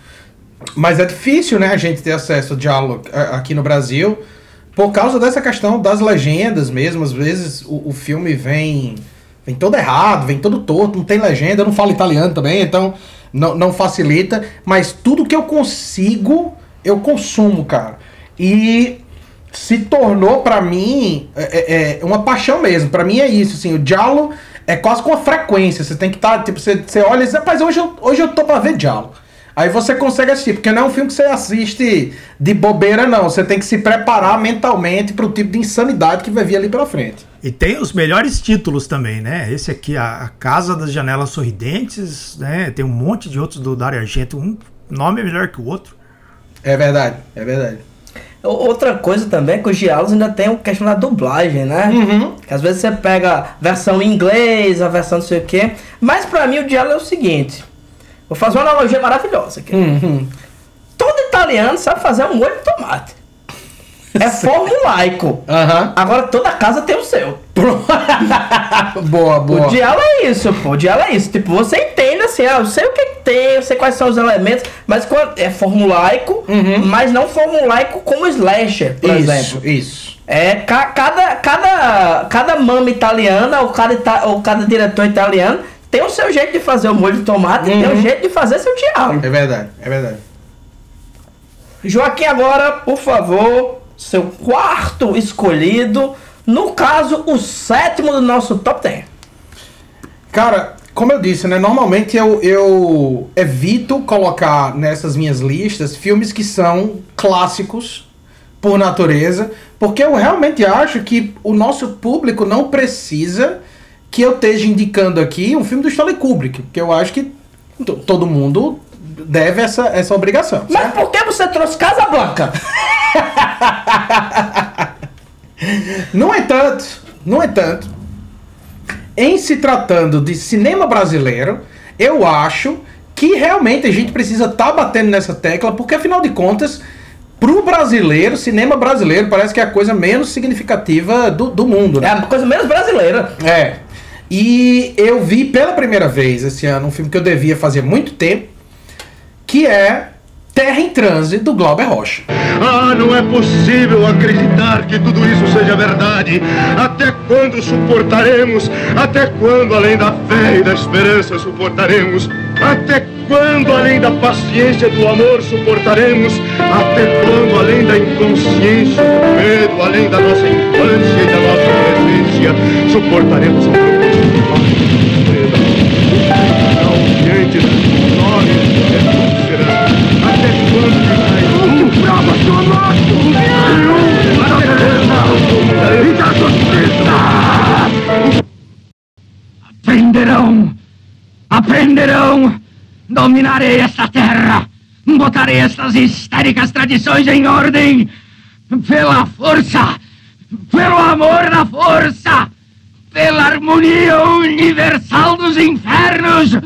Mas é difícil, né, a gente ter acesso ao Diallo a- aqui no Brasil. Por causa dessa questão das legendas mesmo. Às vezes o, o filme vem. Vem todo errado, vem todo torto, não tem legenda, eu não falo italiano também, então não, não facilita. Mas tudo que eu consigo, eu consumo, cara. E se tornou pra mim é, é, é uma paixão mesmo. Pra mim é isso, assim, o Diallo é quase com uma frequência. Você tem que estar, tipo, você, você olha e diz, rapaz, hoje eu, hoje eu tô pra ver Diallo. Aí você consegue assistir, porque não é um filme que você assiste de bobeira, não. Você tem que se preparar mentalmente pro tipo de insanidade que vai vir ali pela frente. E tem os melhores títulos também, né? Esse aqui, a, a Casa das Janelas Sorridentes, né? Tem um monte de outros do Dario Argento. Um nome é melhor que o outro. É verdade, é verdade. O- Outra coisa também é que os diálogos ainda tem a questão da dublagem, né? Uhum. Que às vezes você pega a versão em inglês, a versão não sei o quê. Mas pra mim o diálogo é o seguinte. Vou fazer uma analogia maravilhosa aqui. Uhum. Todo italiano sabe fazer um molho de tomate. É formulaico. Aham. Agora toda casa tem o seu. boa, boa. O diálogo é isso, pô. O diálogo é isso. Tipo, você entende assim, ah, eu sei o que tem, eu sei quais são os elementos, mas é formulaico, mas não formulaico como slasher, por Uhum. isso, exemplo. isso. É, ca- cada, cada, cada mama italiana ou cada, ita- ou cada diretor italiano tem o seu jeito de fazer o molho de tomate e tem o jeito de fazer seu diálogo. É verdade, é verdade. Joaquim, agora, por favor, seu quarto escolhido. No caso, o sétimo do nosso top 10. Cara, como eu disse, né? Normalmente eu, eu evito colocar nessas minhas listas filmes que são clássicos por natureza, porque eu realmente acho que o nosso público não precisa que eu esteja indicando aqui um filme do Stanley Kubrick, porque eu acho que to- todo mundo deve essa, essa obrigação. Mas por que você trouxe Casablanca? No entanto, no entanto, em se tratando de cinema brasileiro, eu acho que realmente a gente precisa estar batendo nessa tecla, porque afinal de contas, pro brasileiro, cinema brasileiro parece que é a coisa menos significativa do, do mundo. É Né? a coisa menos brasileira. É. E eu vi pela primeira vez esse ano um filme que eu devia fazer muito tempo, que é Terra em Transe, do Glauber Rocha. Ah, não é possível acreditar que tudo isso seja verdade. Até quando suportaremos? Até quando, além da fé e da esperança, suportaremos? Até quando, além da paciência e do amor, suportaremos? Até quando, além da inconsciência, do medo, além da nossa infância e da nossa inocência, suportaremos um propósito não diante das e! Aprenderão! Aprenderão! Dominarei esta terra! Botarei estas histéricas tradições em ordem! Pela força! Pelo amor da força! Pela harmonia universal dos infernos!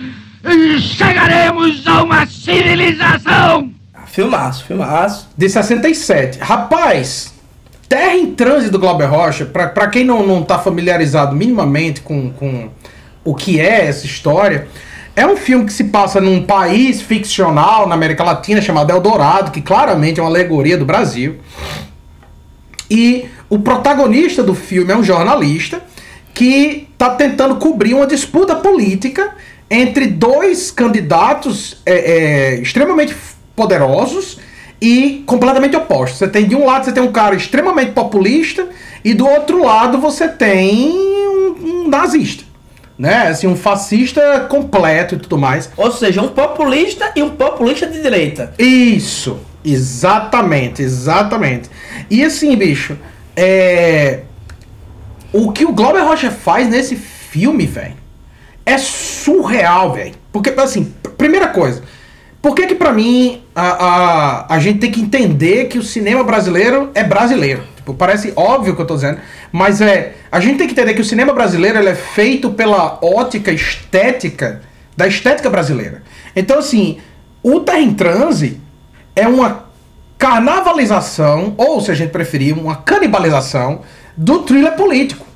Chegaremos a uma civilização! Filmaço, filmaço. De 67. Rapaz, Terra em Transe do Glauber Rocha, pra, pra quem não, não tá familiarizado minimamente com, com o que é essa história, é um filme que se passa num país ficcional na América Latina chamado Eldorado, que claramente é uma alegoria do Brasil. E o protagonista do filme é um jornalista que está tentando cobrir uma disputa política entre dois candidatos é, é, extremamente poderosos e completamente opostos. Você tem de um lado você tem um cara extremamente populista e do outro lado você tem um, um nazista, né? Assim, um fascista completo e tudo mais. Ou seja, um populista e um populista de direita. Isso, exatamente, exatamente. E assim, bicho, é o que o Glauber Rocha faz nesse filme, velho, é surreal, velho. Porque, assim, pr- primeira coisa, por que que mim a, a, a gente tem que entender que o cinema brasileiro é brasileiro? Tipo, parece óbvio o que eu tô dizendo, mas é, a gente tem que entender que o cinema brasileiro ele é feito pela ótica estética da estética brasileira. Então, assim, o Terra em Transe é uma carnavalização, ou se a gente preferir, uma canibalização do thriller político.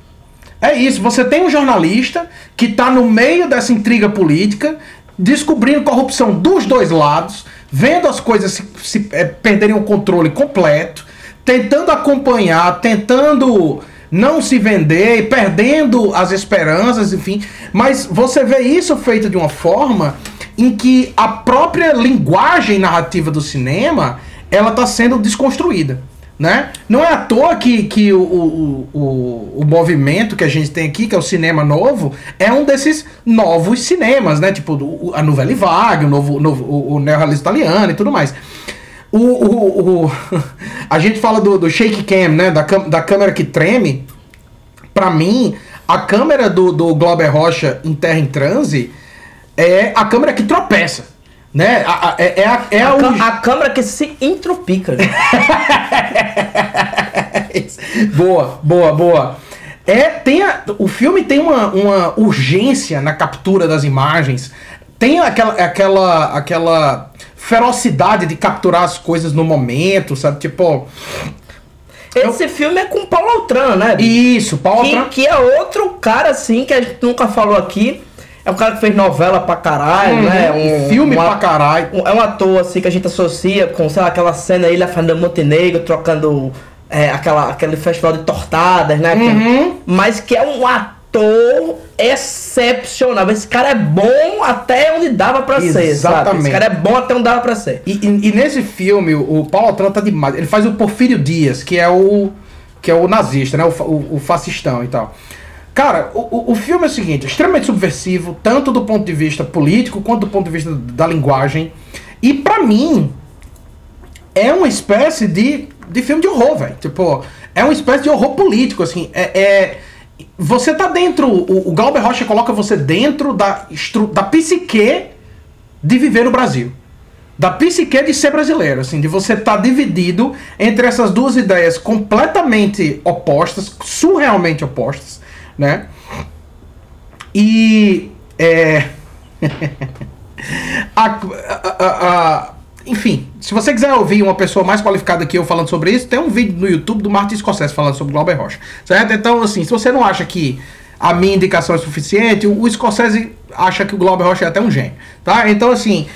É isso, você tem um jornalista que está no meio dessa intriga política, descobrindo corrupção dos dois lados, vendo as coisas se, se, eh, perderem o controle completo, tentando acompanhar, tentando não se vender perdendo as esperanças, enfim. Mas você vê isso feito de uma forma em que a própria linguagem narrativa do cinema ela está sendo desconstruída. Né? Não é à toa que, que o, o, o, o movimento que a gente tem aqui, que é o cinema novo, é um desses novos cinemas, né? Tipo a Nouvelle Vague, o, novo, novo, o, o neorrealismo italiano e tudo mais. O, o, o- a gente fala do, do shake cam, né? Da, da câmera que treme. Pra mim, a câmera do, do Glauber Rocha em Terra em Transe é a câmera que tropeça. Né? A- a- é, é a, é A, o- a câmera que se entropica. boa, boa, boa. É, tem o filme tem uma, uma urgência na captura das imagens. Tem aquela, aquela, aquela ferocidade de capturar as coisas no momento, sabe? Tipo. Esse filme é com Paulo Altran, né? Isso, Paulo que, Altran. que é outro cara, assim, que a gente nunca falou aqui. É um cara que fez novela pra caralho, Uhum. né? Um, Filme um pra caralho. um- é um ator, assim, que a gente associa com, sei lá, aquela cena aí, a Fernanda Montenegro trocando é, aquela, aquele festival de tortadas, né? Uhum. Mas que é um ator excepcional. Esse cara é bom até onde dava pra ser, sabe? Exatamente. Esse cara é bom até onde dava pra ser. E, e- e nesse filme, o Paulo Altran tá demais. Ele faz o Porfírio Dias, que é o que é o nazista, né? O, o, o fascistão e tal. Cara, o, o- filme é o seguinte, é extremamente subversivo, tanto do ponto de vista político quanto do ponto de vista da linguagem. E pra mim, é uma espécie de, de filme de horror, velho. Tipo, é uma espécie de horror político, assim. É, é- você tá dentro. O, o Glauber Rocha coloca você dentro da, da psique de viver no Brasil. Da psique de ser brasileiro, assim, de você estar dividido entre essas duas ideias completamente opostas, surrealmente opostas, né? E. É. a- a- a- enfim, se você quiser ouvir uma pessoa mais qualificada que eu falando sobre isso, tem um vídeo no YouTube do Martin Scorsese falando sobre Glauber Rocha. Certo? Então, assim, se você não acha que a minha indicação é suficiente, o, o Scorsese acha que o Glauber Rocha é até um gênio. Tá? Então, assim,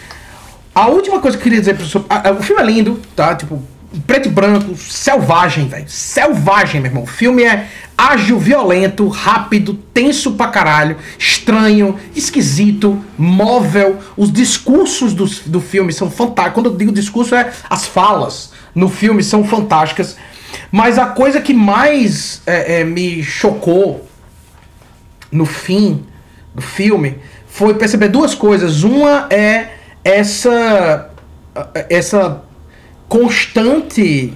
a última coisa que eu queria dizer sobre. a- a- O filme é lindo, tá? Tipo, preto e branco, selvagem, velho. Selvagem, meu irmão. O filme é ágil, violento, rápido, tenso pra caralho, estranho, esquisito, móvel. Os discursos do, do filme são fantásticos. Quando eu digo discurso, é as falas no filme são fantásticas. Mas a coisa que mais é, é, me chocou no fim do filme foi perceber duas coisas. Uma é essa essa constante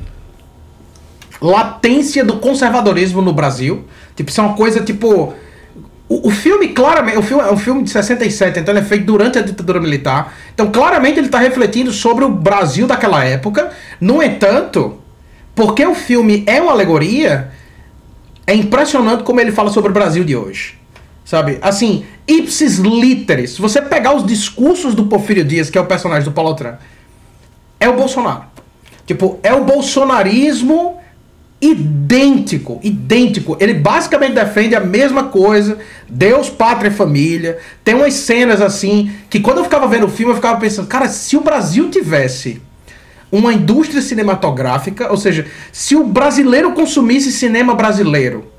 latência do conservadorismo no Brasil. Tipo, isso é uma coisa tipo o, o filme claramente, o filme é um filme de 67, então ele é feito durante a ditadura militar. Então, claramente ele está refletindo sobre o Brasil daquela época. No entanto, porque o filme é uma alegoria, é impressionante como ele fala sobre o Brasil de hoje. Sabe? Assim, ipsis literis. Se você pegar os discursos do Porfírio Dias, que é o personagem do Paulo Tran, é o Bolsonaro. Tipo, é o bolsonarismo idêntico, idêntico. Ele basicamente defende a mesma coisa, Deus, pátria e família. Tem umas cenas assim que quando eu ficava vendo o filme eu ficava pensando, cara, se o Brasil tivesse uma indústria cinematográfica, ou seja, se o brasileiro consumisse cinema brasileiro,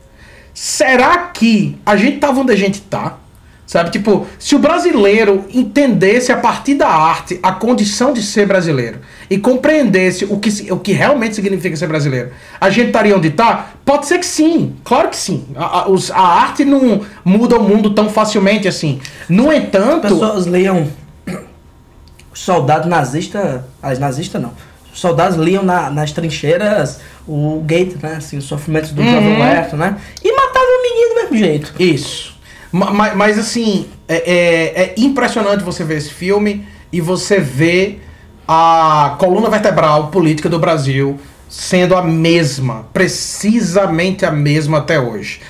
será que a gente tava onde a gente tá? Sabe, tipo, se o brasileiro entendesse a partir da arte a condição de ser brasileiro e compreendesse o que, o que realmente significa ser brasileiro, a gente estaria onde tá? Pode ser que sim, claro que sim. A, a- os- a arte não muda o mundo tão facilmente assim. No entanto. As pessoas liam os soldados nazistas. As nazistas não. Os soldados liam na- nas trincheiras o Gate, né? Assim, os sofrimentos do Uhum. jovem Roberto, né? E matavam o menino do mesmo jeito. Isso. Ma- ma- Mas, assim, é, é- é impressionante você ver esse filme e você ver a coluna vertebral política do Brasil sendo a mesma, precisamente a mesma até hoje.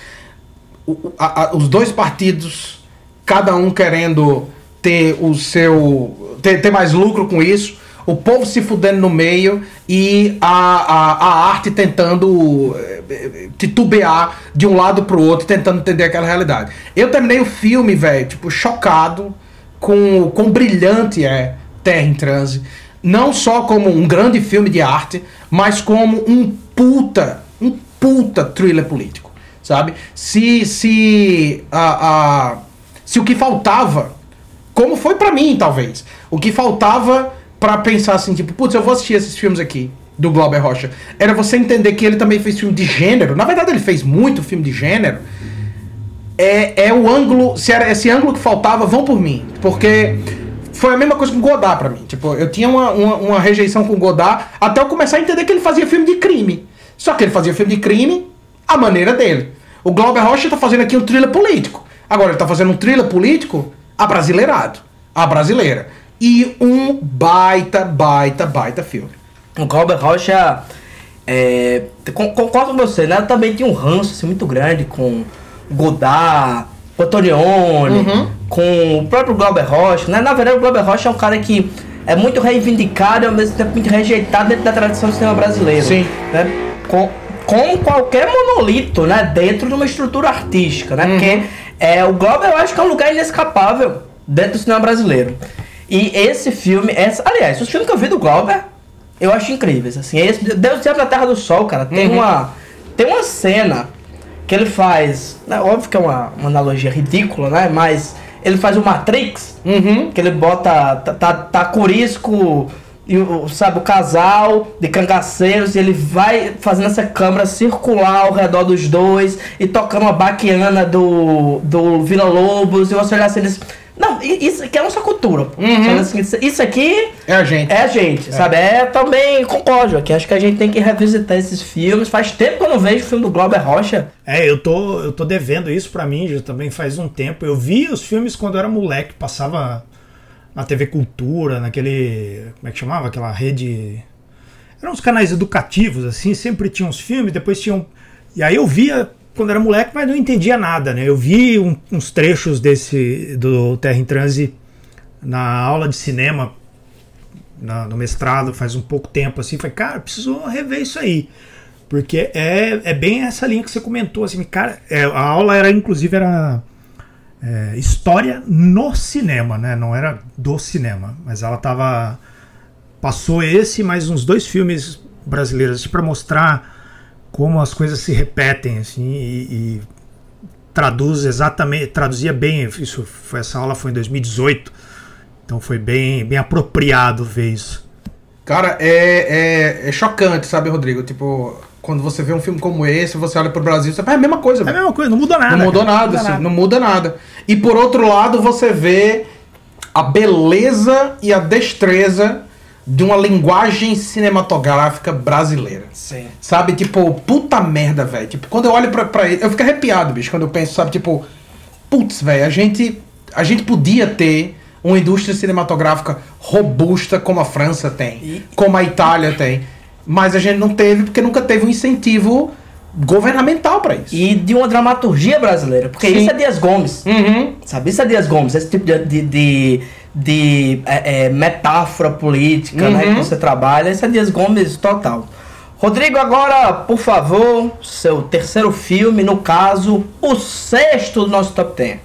O- a- a- os dois partidos, cada um querendo ter o seu. ter, ter mais lucro com isso, o povo se fudendo no meio e a, a, a arte tentando eh, eh, titubear de um lado pro outro, tentando entender aquela realidade. Eu terminei o filme, velho, tipo, chocado com o quão brilhante é Terra em Transe. Não só como um grande filme de arte, mas como um puta, um puta thriller político, sabe? Se, se, a, a, se o que faltava, como foi pra mim, talvez, o que faltava pra pensar assim, tipo, putz, eu vou assistir esses filmes aqui, do Glauber Rocha, era você entender que ele também fez filme de gênero. Na verdade, ele fez muito filme de gênero. É, é o ângulo, se era esse ângulo que faltava, vão por mim. Porque foi a mesma coisa com Godard pra mim. Tipo, eu tinha uma, uma, uma rejeição com Godard até eu começar a entender que ele fazia filme de crime. Só que ele fazia filme de crime à maneira dele. O Glauber Rocha tá fazendo aqui um thriller político. Agora ele tá fazendo um thriller político abrasileirado. A brasileira. E um baita, baita, baita filme. O Glauber Rocha, é, con- concordo com você, né? Eu também tinha um ranço assim, muito grande com Godard, com Antonioni, Uhum. com o próprio Glauber Rocha, né? Na verdade, o Glauber Rocha é um cara que é muito reivindicado e ao mesmo tempo muito rejeitado dentro da tradição do cinema brasileiro. Sim. Né? Com- como qualquer monolito, né? Dentro de uma estrutura artística, né? Porque é, o Globo eu acho que é um lugar inescapável dentro do cinema brasileiro. E esse filme, essa, aliás, os filmes que eu vi do Glauber, eu acho incríveis. Assim, esse Deus Diabo na Terra do Sol, cara, tem Uhum. uma tem uma cena que ele faz, né, óbvio que é uma, uma analogia ridícula, né? Mas ele faz o Matrix, Uhum. que ele bota tá, tá, tá Curisco e o, sabe, o casal de cangaceiros, e ele vai fazendo essa câmera circular ao redor dos dois e tocando uma baquiana do, do Vila Lobos, e você olhar assim e diz, não, isso aqui é a nossa cultura. pô." Uhum. Assim, isso- aqui É a gente. é a gente, sabe? É também, concordo, aqui acho que a gente tem que revisitar esses filmes. Faz tempo que eu não vejo o filme do Glauber Rocha. É, eu tô, eu tô devendo isso pra mim já também faz um tempo. Eu vi os filmes quando eu era moleque, passava na TV Cultura, naquele. Como é que chamava? Aquela rede. Eram uns canais educativos, assim, sempre tinham os filmes, depois tinham. E aí eu via quando era moleque, mas não entendia nada, né? Eu vi um- uns trechos desse do Terra em Transe na aula de cinema na- no mestrado faz um pouco tempo assim, falei, cara, preciso rever isso aí. Porque é, é bem essa linha que você comentou, assim, cara, é, a aula era, inclusive, era é, história no cinema, né? Não era do cinema, mas ela tava. Passou esse mais uns dois filmes brasileiros assim, para mostrar como as coisas se repetem, assim, e, e traduz exatamente, traduzia bem. Isso, foi, essa aula foi em 2018, então foi bem, bem apropriado ver isso. Cara, é, é, é chocante, sabe, Rodrigo? Tipo, quando você vê um filme como esse, você olha pro Brasil, você fala, é a mesma coisa, É a mesma coisa, não muda nada. Não mudou cara, nada, assim, não muda nada. E por outro lado, você vê a beleza e a destreza de uma linguagem cinematográfica brasileira. Sim. Sabe, tipo, puta merda, velho. Tipo, quando eu olho pra, pra ele, eu fico arrepiado, bicho, quando eu penso, sabe, tipo, putz, velho, a gente, a gente podia ter uma indústria cinematográfica robusta como a França tem, como a Itália tem, mas a gente não teve porque nunca teve um incentivo governamental pra isso. E de uma dramaturgia brasileira. Porque Sim. isso é Dias Gomes. Uhum. Sabe? Isso é Dias Gomes. Esse tipo de, de, de, de, é, é, metáfora política né, Uhum. que você trabalha. Isso é Dias Gomes total. Rodrigo, agora, por favor, seu terceiro filme, no caso, o sexto do nosso top 10.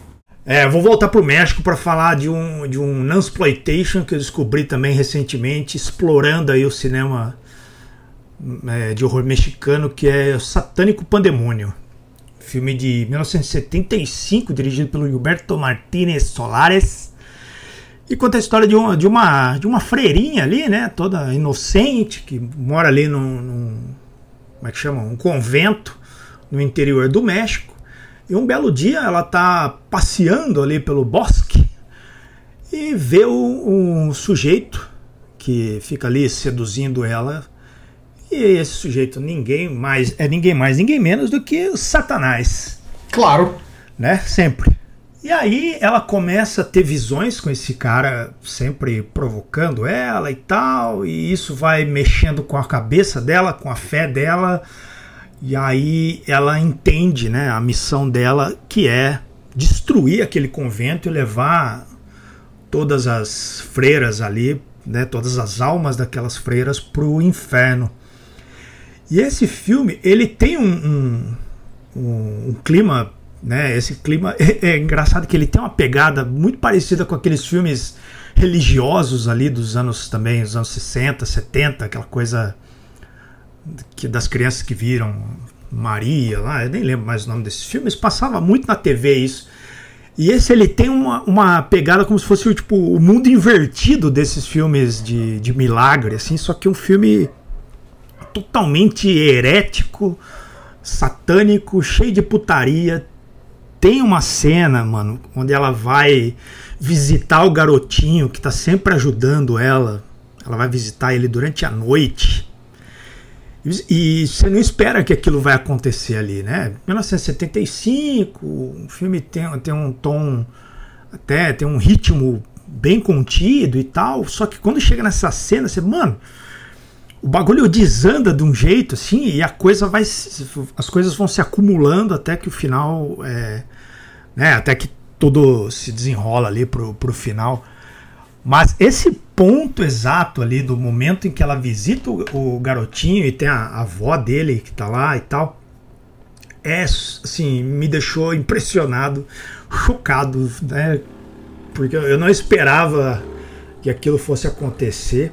É, vou voltar pro México para falar de um de um Nansploitation que eu descobri também recentemente, explorando aí o cinema é, de horror mexicano, que é o Satânico Pandemônio. Filme de 1975, dirigido pelo Gilberto Martínez Solares. E conta a história de uma, de uma, de uma freirinha ali, né? Toda inocente, que mora ali num, num. Como é que chama? Um convento no interior do México. E um belo dia ela tá passeando ali pelo bosque e vê um, um sujeito que fica ali seduzindo ela. E esse sujeito ninguém mais é ninguém mais, ninguém menos do que o Satanás, Claro. né? Sempre. E aí ela começa a ter visões com esse cara sempre provocando ela e tal, e isso vai mexendo com a cabeça dela, com a fé dela. E aí ela entende, né, a missão dela que é destruir aquele convento e levar todas as freiras ali, né, todas as almas daquelas freiras para o inferno. E esse filme ele tem um, um, um- um clima, né, esse clima é, é engraçado que ele tem uma pegada muito parecida com aqueles filmes religiosos ali dos anos também, dos anos 60, 70, aquela coisa que das crianças que viram Maria lá, eu nem lembro mais o nome desses filmes, passava muito na TV isso. E esse ele tem uma, uma pegada como se fosse tipo, o mundo invertido desses filmes de, de milagre, assim, só que um filme totalmente herético, satânico, cheio de putaria. Tem uma cena, mano, onde ela vai visitar o garotinho que tá sempre ajudando ela. Ela vai visitar ele durante a noite. E você não espera que aquilo vai acontecer ali, né? 1975, o filme tem, tem um tom, até tem um ritmo bem contido e tal. Só que quando chega nessa cena, você, mano, o bagulho desanda de um jeito assim e a coisa vai, as coisas vão se acumulando até que o final, é, né? Até que tudo se desenrola ali pro, pro final. Mas esse ponto exato ali do momento em que ela visita o, o garotinho e tem a, a avó dele que tá lá e tal, é assim, me deixou impressionado, chocado, né? Porque eu não esperava que aquilo fosse acontecer.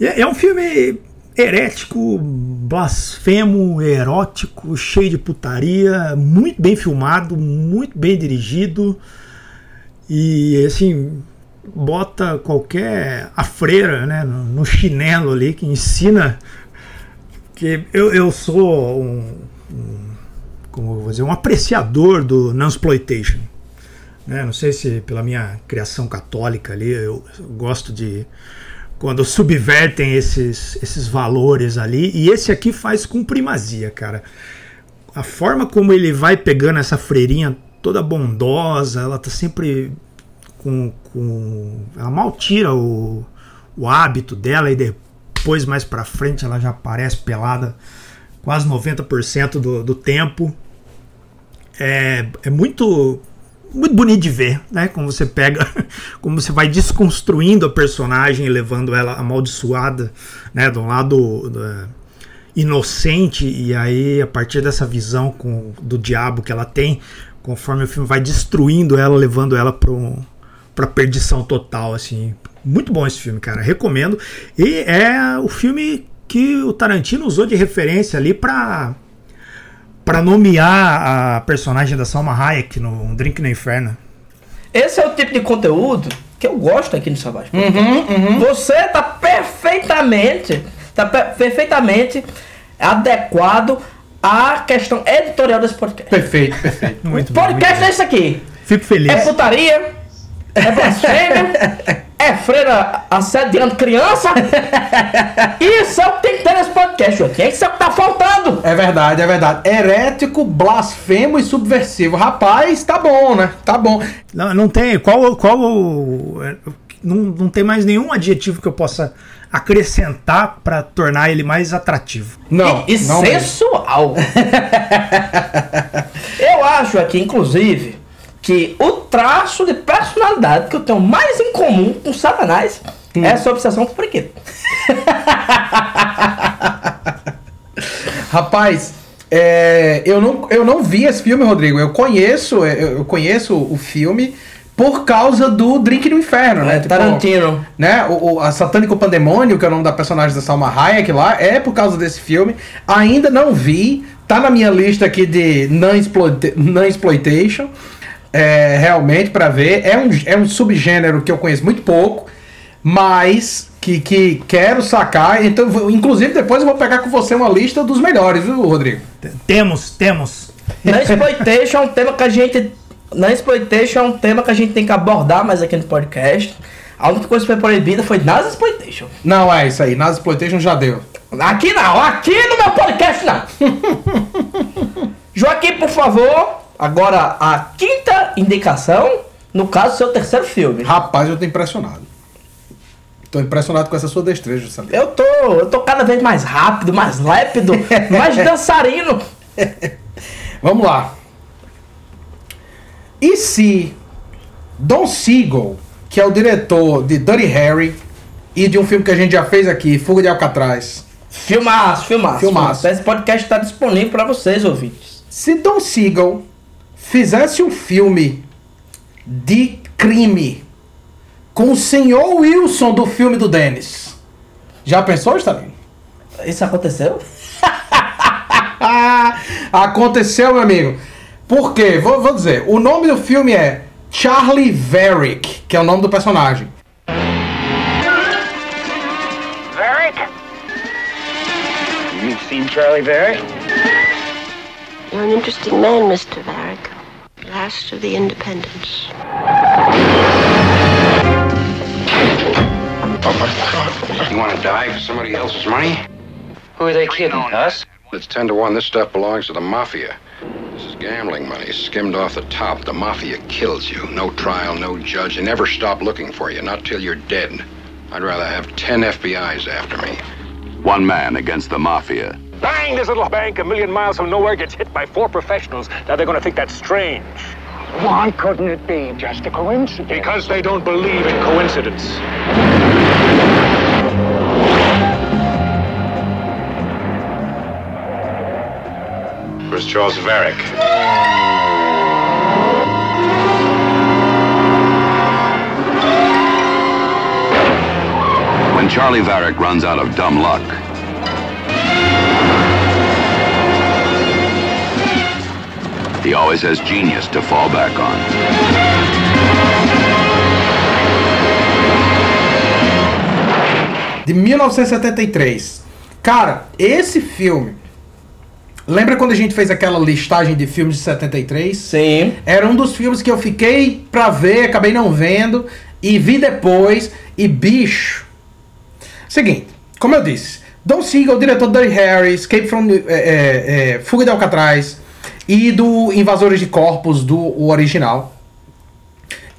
É, é um filme herético, blasfemo, erótico, cheio de putaria, muito bem filmado, muito bem dirigido. E assim, bota qualquer a freira né, no, chinelo ali que ensina que eu, eu sou um, um como eu vou dizer um apreciador do non-exploitation né? não sei se pela minha criação católica ali eu gosto de quando subvertem esses, esses valores ali e esse aqui faz com primazia cara a forma como ele vai pegando essa freirinha toda bondosa ela tá sempre com, com ela mal tira o, o hábito dela e depois mais para frente ela já aparece pelada quase 90% do, do tempo. É, é muito muito bonito de ver, né? Como você pega, como você vai desconstruindo a personagem, levando ela amaldiçoada, né? De um lado do, é, inocente e aí a partir dessa visão com, do diabo que ela tem, conforme o filme vai destruindo ela, levando ela para pra perdição total, assim. Muito bom esse filme, cara. Recomendo. E é o filme que o Tarantino usou de referência ali pra, pra nomear a personagem da Salma Hayek no um Drink no Inferno. Esse é o tipo de conteúdo que eu gosto aqui no Savage. Uhum, uhum. Você tá perfeitamente, tá per perfeitamente adequado à questão editorial desse podcast. Perfeito, perfeito. Muito o bom, podcast muito é isso aqui. Fico feliz. É putaria, é blasfêmia, é freira assediando criança. Isso é o que tem que ter nesse podcast, Joaquim. Isso é o que tá faltando. É verdade, é verdade. Herético, blasfemo e subversivo. Rapaz, tá bom, né? Tá bom. Não, não tem. Qual. qual não, não tem mais nenhum adjetivo que eu possa acrescentar para tornar ele mais atrativo. Não, e, e não sensual. eu acho aqui, inclusive, que o traço de personalidade que eu tenho mais em comum com Satanás Hum. é essa obsessão por brinquedo. Rapaz, é, eu, não, eu não vi esse filme, Rodrigo. Eu conheço, é, eu, conheço o filme por causa do Drink no Inferno, né? É, Tarantino. Né? O, o- a Satânico Pandemônio, que é o nome da personagem da Salma Hayek lá, é por causa desse filme. Ainda não vi. Tá na minha lista aqui de non-exploita- non-exploitation. É, realmente, pra ver. É um, é um subgênero que eu conheço muito pouco, mas que, que quero sacar. Então, inclusive, depois eu vou pegar com você uma lista dos melhores, viu, Rodrigo? Temos, temos. Na exploitation é um tema que a gente. Na exploitation é um tema que a gente tem que abordar mais aqui no podcast. A única coisa que foi proibida foi nas exploitation. Não, é isso aí. Nas Exploitation já deu. Aqui não, aqui no meu podcast não. Joaquim, por favor, agora a quinta indicação, no caso, seu terceiro filme. Rapaz, eu tô impressionado. Tô impressionado com essa sua destreza, sabe? Eu tô, eu tô cada vez mais rápido, mais lépido, mais dançarino. Vamos lá. E se Don Siegel, que é o diretor de Dirty Harry e de um filme que a gente já fez aqui, Fuga de Alcatraz, Filmaço, filmaço. Filmaço. Esse podcast está disponível para vocês, ouvintes. se Don Siegel fizesse um filme de crime com o senhor Wilson do filme do Dennis, já pensou, Stalin? Isso aconteceu? Aconteceu, meu amigo. Por quê? Vou, vou dizer. O nome do filme é Charlie Varick, que é o nome do personagem. Varick? You've seen Charlie Varick? You're an interesting man, Mr. Varick. Last of the Independents. You want to die for somebody else's money? Who are they kidding, us? It's 10 to 1. This stuff belongs to the mafia. This is gambling money, skimmed off the top. The mafia kills you. No trial, no judge. They never stop looking for you, not till you're dead. I'd rather have 10 FBI's after me. One man against the mafia. Bang! This little bank a million miles from nowhere gets hit by four professionals. Now they're going to think that's strange. Why couldn't it be just a coincidence? Because they don't believe in coincidence. Where's Charles Varick? When Charlie Varick runs out of dumb luck, he always has genius to fall back on. de 1973. Cara, esse filme. Lembra quando a gente fez aquela listagem de filmes de 73? Sim. Era um dos filmes que eu fiquei pra ver, acabei não vendo, e vi depois, e bicho. Seguinte, como eu disse, Don Siegel, diretor Dirty Harry, Escape from é, é, é, Fuga de Alcatraz e do Invasores de Corpos, do original.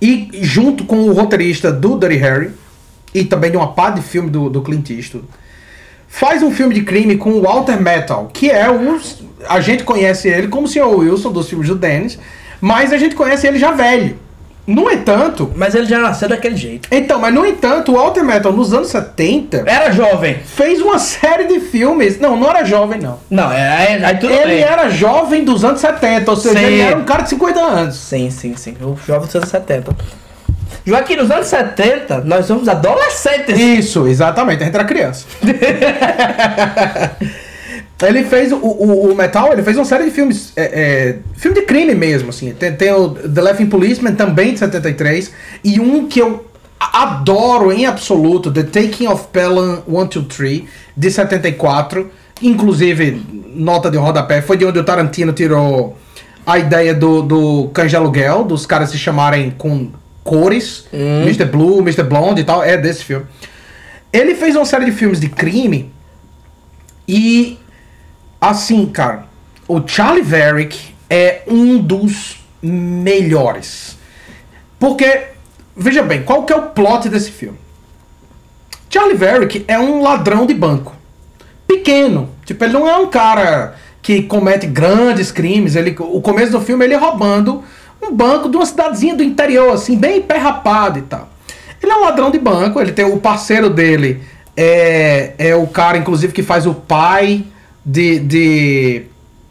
E junto com o roteirista do Dirty Harry, e também de uma pá de filme do, do Clint Eastwood, faz um filme de crime com o Walter Metal, que é um. A gente conhece ele como o Sr. Wilson dos filmes do Dennis, mas a gente conhece ele já velho. No entanto. Mas ele já nasceu daquele jeito. Então, mas no entanto, o Walter Metal nos anos 70. Era jovem. Fez uma série de filmes. Não, não era jovem, não. Não, é, aí tudo ele bem. era jovem dos anos 70, ou seja, Sim. ele era um cara de 50 anos. Sim, sim, sim. O jovem dos anos 70. Joaquim, nos anos 70, nós somos adolescentes. Isso, exatamente. A gente era criança. ele fez o, o, o Metal, ele fez uma série de filmes, é, é, filme de crime mesmo, assim. Tem, tem o The Laughing Policeman também de 73 e um que eu adoro em absoluto, The Taking of Pelham 123 de 74. Inclusive, nota de rodapé, foi de onde o Tarantino tirou a ideia do, do Cães de Aluguel, dos caras se chamarem com cores, Mr. Blue, Mr. Blonde e tal, é desse filme. Ele fez uma série de filmes de crime e assim, cara, o Charlie Varick é um dos melhores. Porque, veja bem, qual que é o plot desse filme? Charlie Varick é um ladrão de banco. Pequeno. Tipo, ele não é um cara que comete grandes crimes. Ele, o começo do filme ele é roubando um banco de uma cidadezinha do interior, assim, bem pé rapado e tal. Ele é um ladrão de banco, ele tem o parceiro dele, é, é o cara, inclusive, que faz o pai de, de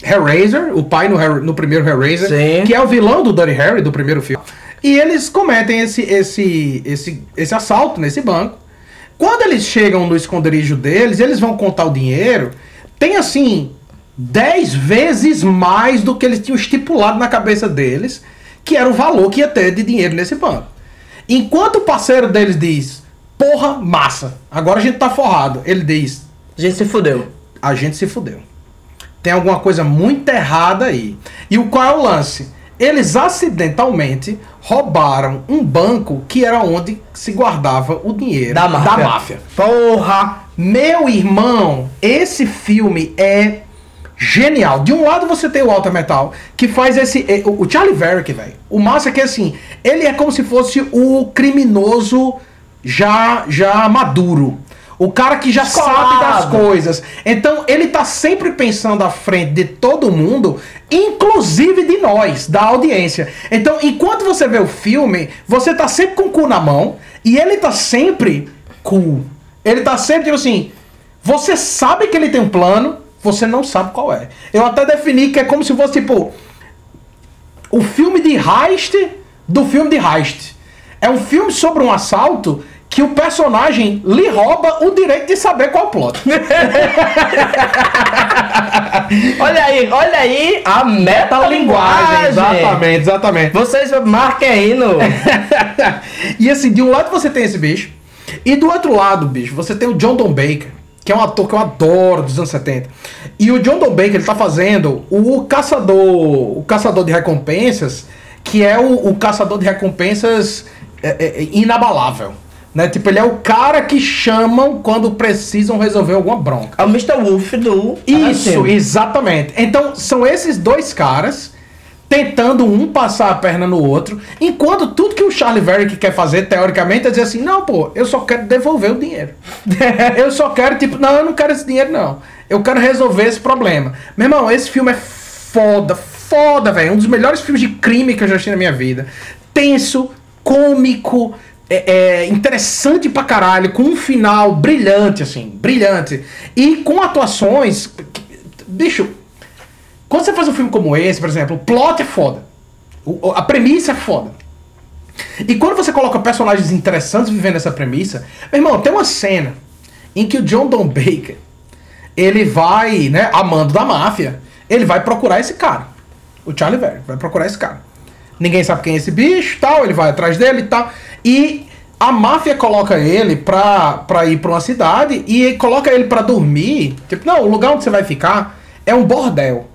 Hellraiser, o pai no, no primeiro Hellraiser, Sim. que é o vilão do Dirty Harry, do primeiro filme. E eles cometem esse, esse, esse, esse assalto nesse banco. Quando eles chegam no esconderijo deles, eles vão contar o dinheiro, tem assim, 10 vezes mais do que eles tinham estipulado na cabeça deles, que era o valor que ia ter de dinheiro nesse banco. Enquanto o parceiro deles diz, porra, massa, agora a gente tá forrado. Ele diz, A gente se fudeu. A gente se fudeu. Tem alguma coisa muito errada aí. E o qual é o lance? Eles acidentalmente roubaram um banco que era onde se guardava o dinheiro Da máfia. máfia. Porra! Meu irmão, esse filme é genial. De um lado você tem o Walter Metal, que faz esse. O o Charlie Varick, velho. O massa é que assim, ele é como se fosse o criminoso já, já maduro. O cara que já sabe das Escolado. coisas. Então ele tá sempre pensando à frente de todo mundo, inclusive de nós, da audiência. Então, enquanto você vê o filme, você tá sempre com o cu na mão e ele tá sempre cool. Ele tá sempre tipo assim, você sabe que ele tem um plano, você não sabe qual é. Eu até defini que é como se fosse tipo o filme de heist do filme de heist. É um filme sobre um assalto que o personagem lhe rouba o direito de saber qual o plot. Olha aí, olha aí a metalinguagem. exatamente, exatamente. Vocês marquem aí no. e assim, de um lado você tem esse bicho, e do outro lado, bicho, você tem o John Don Baker, que é um ator que eu adoro dos anos 70. E o John Don Baker, ele tá fazendo o caçador, o caçador de recompensas, que é o, o caçador de recompensas é, é, inabalável. Né? Tipo, ele é o cara que chamam quando precisam resolver alguma bronca. É o Mr. Wolf do. Isso, exatamente. Então, são esses dois caras tentando um passar a perna no outro, enquanto tudo que o Charlie Varick quer fazer, teoricamente, é dizer assim, não, pô, eu só quero devolver o dinheiro. eu só quero, tipo, não, eu não quero esse dinheiro, não. Eu quero resolver esse problema. Meu irmão, esse filme é foda, foda, velho. Um dos melhores filmes de crime que eu já assisti na minha vida. Tenso, cômico, é, é, interessante pra caralho, com um final brilhante, assim, brilhante. E com atuações. Bicho, quando você faz um filme como esse, por exemplo, o plot é foda. O- a premissa é foda. E quando você coloca personagens interessantes vivendo essa premissa, meu irmão, tem uma cena em que o John Don Baker, ele vai, né, amando da máfia, ele vai procurar esse cara. O Charlie Velho vai procurar esse cara. Ninguém sabe quem é esse bicho, tal, ele vai atrás dele e tal. E a máfia coloca ele pra, pra ir pra uma cidade e coloca ele pra dormir. Tipo, não, o lugar onde você vai ficar é um bordel.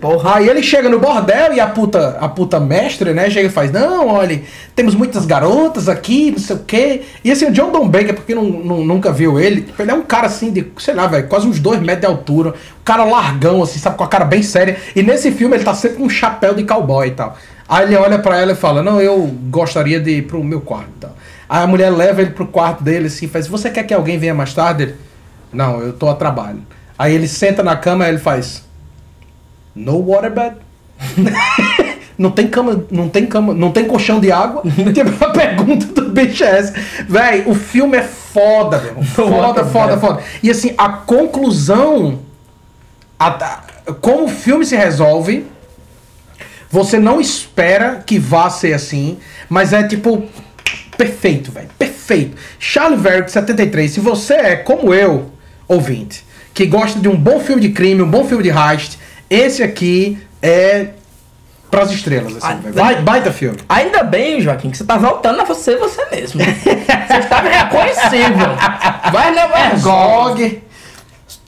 Porra. Aí ele chega no bordel e a puta, a puta mestre, né, chega e faz, não, olha, temos muitas garotas aqui, não sei o quê. E assim, o John Don Baker, pra quem não, não- nunca viu ele, ele é um cara assim de, sei lá, velho, quase uns dois metros de altura. Um cara largão, assim, sabe, com a cara bem séria. E nesse filme ele tá sempre com um chapéu de cowboy e tal. Aí ele olha pra ela e fala, não, eu gostaria de ir pro meu quarto tal. Aí a mulher leva ele pro quarto dele assim, faz, você quer que alguém venha mais tarde? Ele, não, eu tô a trabalho. Aí ele senta na cama e ele faz, no waterbed? não tem cama, não tem cama, não tem colchão de água? tipo, a pergunta do bicho é essa. Véi, o filme é foda, meu. Foda, waterbed. foda, foda. E assim, a conclusão. a- a- como o filme se resolve. Você não espera que vá ser assim, mas é tipo perfeito, velho, perfeito. Charlie Varick 73, se você é como eu, ouvinte, que gosta de um bom filme de crime, um bom filme de heist, esse aqui é pras estrelas, assim, velho. Vai- baita filme. Ainda bem, Joaquim, que você tá voltando a você você mesmo. você estava irreconhecível. Vai na vai Gog.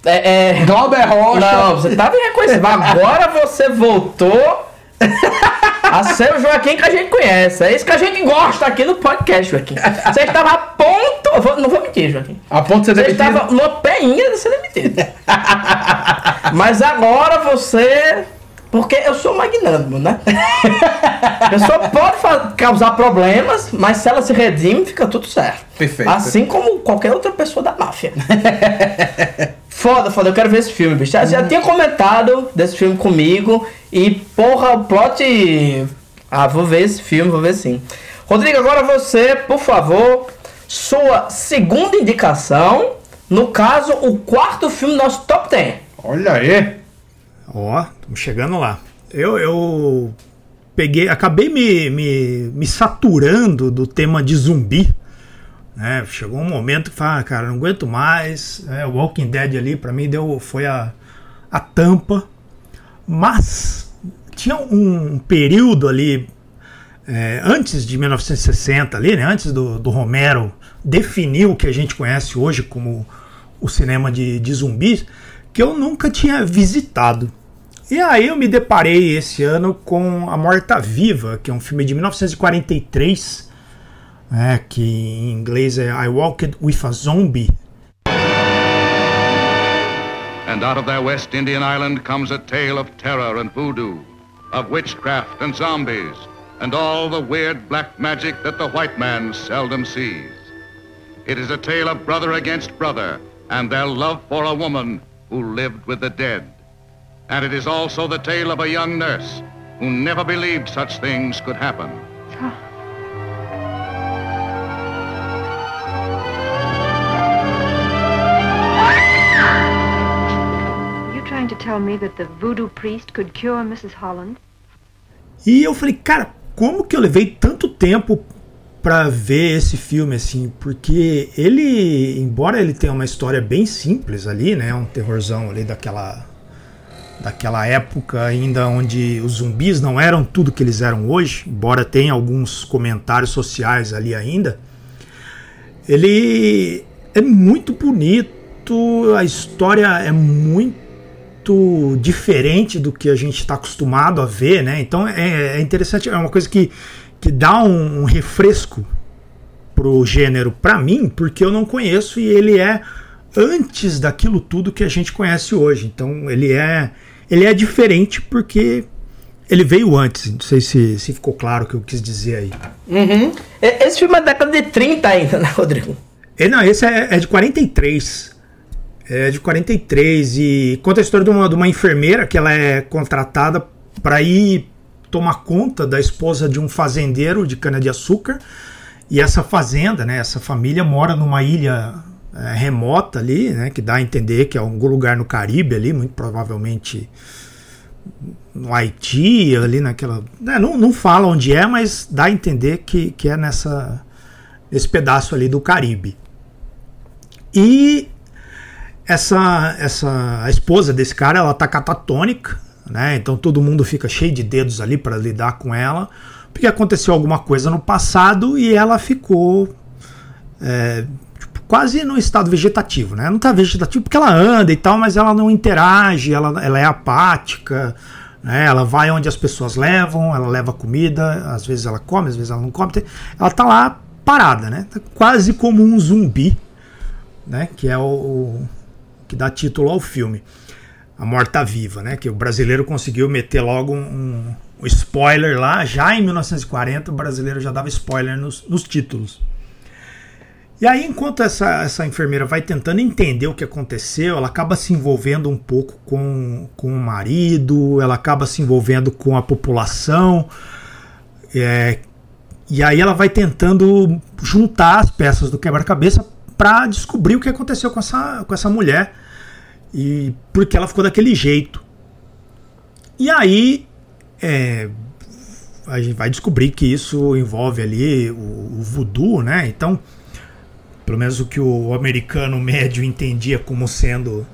É, é... Glauber Rocha. Não, você estava irreconhecível. Agora você voltou a ser o Joaquim que a gente conhece. É isso que a gente gosta aqui no podcast, Joaquim. Você estava a ponto. vou- não vou mentir, Joaquim. A ponto de ser Você demitido. estava numa peinha de ser demitido. Mas agora você. Porque eu sou magnânimo, né? A pessoa pode causar problemas, mas se ela se redime, fica tudo certo. Perfeito. Assim como qualquer outra pessoa da máfia. foda, foda, eu quero ver esse filme, bicho. Já, já tinha comentado desse filme comigo e, porra, o plot. Ah, vou ver esse filme, vou ver sim. Rodrigo, agora você, por favor, sua segunda indicação. No caso, o quarto filme do nosso top 10. Olha aí. Ó, estamos chegando lá. Eu, eu peguei, acabei me, me, me saturando do tema de zumbi. Né? Chegou um momento que fala, ah, cara, não aguento mais. É, o Walking Dead ali, pra mim, deu, foi a, a tampa. Mas tinha um período ali, é, antes de 1960, ali, né? antes do, do Romero definir o que a gente conhece hoje como o cinema de, de zumbis, que eu nunca tinha visitado. E aí eu me deparei esse ano com A Morta Viva, que é um filme de 1943, né, que em inglês é I Walked with a Zombie. And out of their West Indian island comes a tale of terror and voodoo, of witchcraft and zombies, and all the weird black magic that the white man seldom sees. It is a tale of brother against brother and their love for a woman who lived with the dead. And it is also the tale of a young nurse who never believed such things could happen. You trying to tell me that the voodoo priest could cure Mrs. Holland? E eu falei, cara, como que eu levei tanto tempo pra ver esse filme assim? Porque ele, embora ele tenha uma história bem simples ali, né, um terrorzão ali daquela daquela época ainda onde os zumbis não eram tudo que eles eram hoje, embora tenha alguns comentários sociais ali ainda. Ele é muito bonito, a história é muito diferente do que a gente está acostumado a ver, né? Então é, é interessante, é uma coisa que, que dá um, um refresco pro gênero para mim, porque eu não conheço e ele é antes daquilo tudo que a gente conhece hoje. Então ele é ele é diferente porque ele veio antes. Não sei se, se ficou claro o que eu quis dizer aí. Uhum. Esse filme é da década de 30 ainda, né, Rodrigo? E, não, esse é, é de 43. É de 43 e conta a história de uma, de uma enfermeira que ela é contratada para ir tomar conta da esposa de um fazendeiro de cana-de-açúcar. E essa fazenda, né, essa família mora numa ilha é, remota ali, né, que dá a entender que é algum lugar no Caribe ali, muito provavelmente no Haiti, ali naquela. Né, não, não fala onde é, mas dá a entender que, que é nessa, nesse pedaço ali do Caribe. E essa, essa a esposa desse cara, ela tá catatônica, né? Então todo mundo fica cheio de dedos ali para lidar com ela, porque aconteceu alguma coisa no passado e ela ficou é, quase no estado vegetativo, né? Não tá vegetativo porque ela anda e tal, mas ela não interage, ela, ela é apática, né? Ela vai onde as pessoas levam, ela leva comida, às vezes ela come, às vezes ela não come. Ela tá lá parada, né? Tá quase como um zumbi, né? Que é o, o que dá título ao filme. A Morta Viva, né? Que o brasileiro conseguiu meter logo um, um spoiler lá. Já em 1940, o brasileiro já dava spoiler nos, nos títulos. E aí, enquanto essa, essa enfermeira vai tentando entender o que aconteceu, ela acaba se envolvendo um pouco com, com o marido, ela acaba se envolvendo com a população. É, e aí ela vai tentando juntar as peças do quebra-cabeça para descobrir o que aconteceu com essa, com essa mulher e porque ela ficou daquele jeito. E aí é, a gente vai descobrir que isso envolve ali o, o voodoo, né? Então pelo menos o que o americano médio entendia como sendo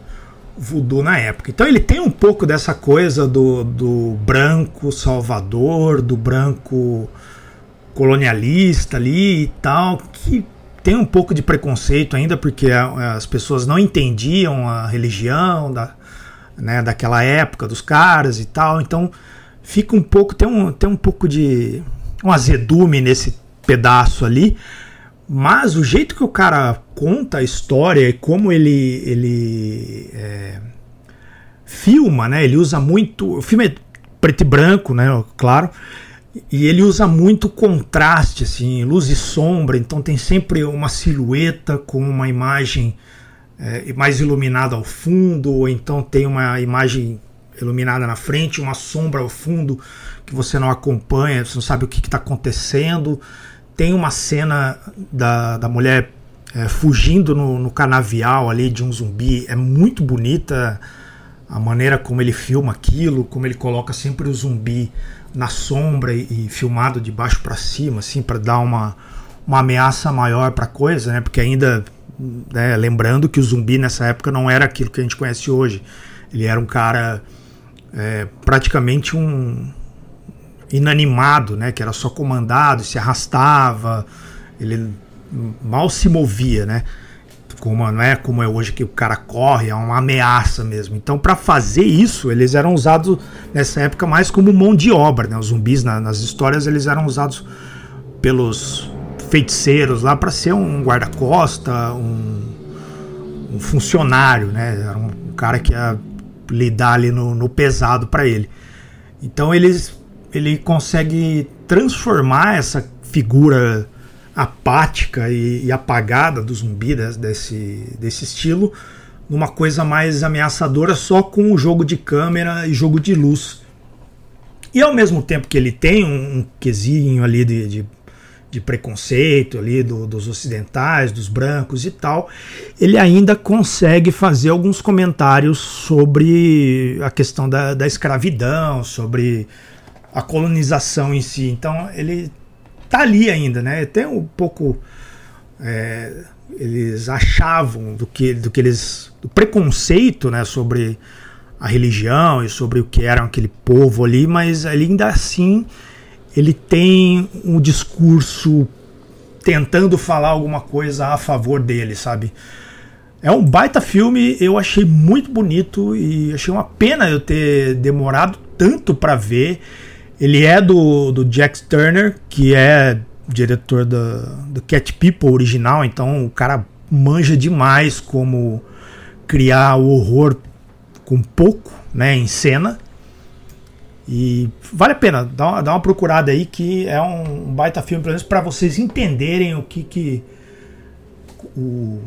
voodoo na época. Então ele tem um pouco dessa coisa do, do branco salvador, do branco colonialista ali e tal, que tem um pouco de preconceito ainda, porque as pessoas não entendiam a religião da, né, daquela época dos caras e tal. Então fica um pouco, tem um, tem um pouco de um azedume nesse pedaço ali. Mas o jeito que o cara conta a história e como ele, ele é, filma, né? Ele usa muito. O filme é preto e branco, né? Claro. E ele usa muito contraste, assim, luz e sombra. Então tem sempre uma silhueta com uma imagem é, mais iluminada ao fundo, ou então tem uma imagem iluminada na frente, uma sombra ao fundo que você não acompanha, você não sabe o que está acontecendo. Tem uma cena da, da mulher é, fugindo no, no canavial ali de um zumbi. É muito bonita a maneira como ele filma aquilo, como ele coloca sempre o zumbi na sombra e, e filmado de baixo para cima, assim, para dar uma, uma ameaça maior para coisa, né? Porque ainda, né, lembrando que o zumbi nessa época não era aquilo que a gente conhece hoje. Ele era um cara é, praticamente um, inanimado, né? Que era só comandado, se arrastava, ele mal se movia, né? Como não é como é hoje que o cara corre, é uma ameaça mesmo. Então, para fazer isso, eles eram usados nessa época mais como mão de obra, né? Os zumbis na, nas histórias eles eram usados pelos feiticeiros lá para ser um guarda-costa, um, um, funcionário, né? Era um, cara que ia lidar ali no, no pesado para ele. Então eles ele consegue transformar essa figura apática e, e apagada do zumbi desse, desse estilo numa coisa mais ameaçadora só com o jogo de câmera e jogo de luz. E ao mesmo tempo que ele tem um, um quesinho ali de, de, de preconceito ali do, dos ocidentais, dos brancos e tal, ele ainda consegue fazer alguns comentários sobre a questão da, da escravidão, sobre a colonização em si. Então ele tá ali ainda, né? Tem um pouco é, eles achavam do que do que eles do preconceito, né, sobre a religião e sobre o que era aquele povo ali, mas ainda assim ele tem um discurso tentando falar alguma coisa a favor dele, sabe? É um baita filme, eu achei muito bonito e achei uma pena eu ter demorado tanto para ver. Ele é do, do Jack Turner, que é diretor do, do Cat People original, então o cara manja demais como criar o horror com pouco né, em cena. E vale a pena, dá uma, dá uma procurada aí que é um, baita filme, pelo menos para vocês entenderem o que, que o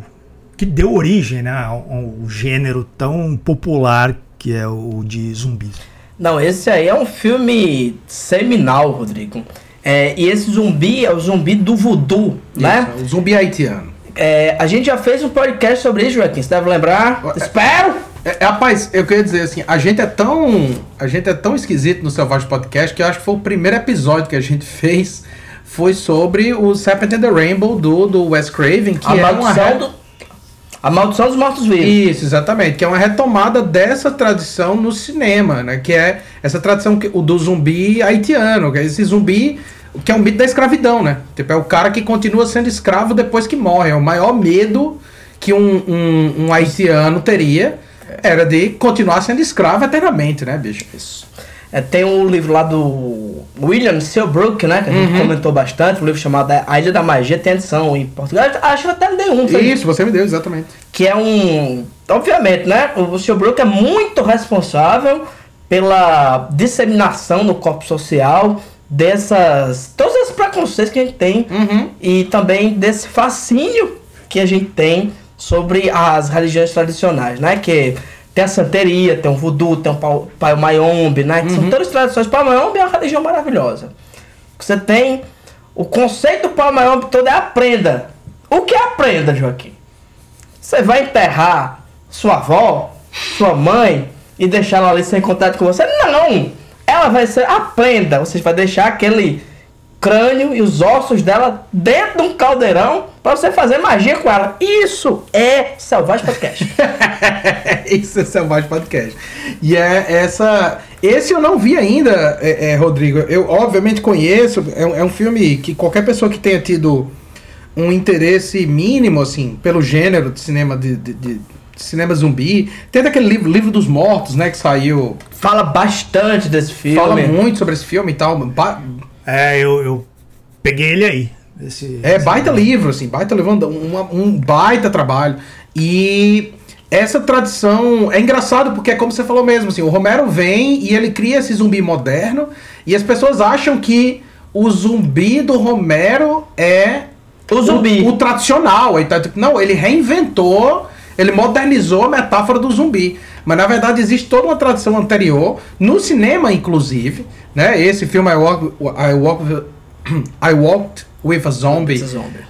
que deu origem né, ao, ao gênero tão popular que é o de zumbis. Não, esse aí é um filme seminal, Rodrigo. É, e esse zumbi é o zumbi do voodoo, né? Isso, o zumbi haitiano. É, a gente já fez um podcast sobre isso, Joaquim. Você deve lembrar? Espero! É, é, rapaz, eu queria dizer assim, a gente é tão. A gente é tão esquisito no Selvagem Podcast que eu acho que foi o primeiro episódio que a gente fez. Foi sobre o Serpent and the Rainbow do, do Wes Craven, que A é uma do- A maldição dos mortos-vivos. Isso, exatamente. Que é uma retomada dessa tradição no cinema, né? Que é essa tradição que, o do zumbi haitiano, que é esse zumbi que é um mito da escravidão, né? Tipo, é o cara que continua sendo escravo depois que morre. É o maior medo que um, um, um haitiano teria era de continuar sendo escravo eternamente, né, bicho? Isso. É, tem um livro lá do William Seabrook, né? Que a gente Uhum. comentou bastante. Um livro chamado A Ilha da Magia. Tem edição em português. Acho que até dei um. foi- Isso, você me deu, exatamente. que é um. Obviamente, né? O Seabrook é muito responsável pela disseminação no corpo social dessas. todos esses preconceitos que a gente tem e também desse fascínio que a gente tem sobre as religiões tradicionais, né? Que tem a santeria, tem o voodoo, tem o pai mayombe, né? Que são todas tradições. O pai mayombe é uma religião maravilhosa. Você tem o conceito do pai mayombe todo é a prenda. O que é a prenda, Joaquim? Você vai enterrar sua avó, sua mãe e deixar ela ali sem contato com você? Não! Ela vai ser a prenda. Você vai deixar aquele crânio e os ossos dela dentro de um caldeirão para você fazer magia com ela. Isso é Selvagem Podcast. Isso é Selvagem Podcast. E é essa. Esse eu não vi ainda, é, é, Rodrigo. Eu obviamente conheço. É, um- é um filme que qualquer pessoa que tenha tido um interesse mínimo, assim, pelo gênero de cinema de, de- de cinema zumbi. Tem aquele livro, livro dos Mortos, né? Que saiu. Fala bastante desse filme. Fala muito sobre esse filme e tal. Ba- É, eu, eu peguei ele aí. Esse, É baita livro, assim, baita livro, um, um baita trabalho. E essa tradição é engraçado porque é como você falou mesmo, assim, o Romero vem e ele cria esse zumbi moderno e as pessoas acham que o zumbi do Romero é o zumbi, o, tradicional. Ele tá, tipo, não, ele reinventou, ele modernizou a metáfora do zumbi. Mas na verdade existe toda uma tradição anterior, no cinema inclusive, né? Esse filme I Walk, I Walk, I Walked with a Zombie,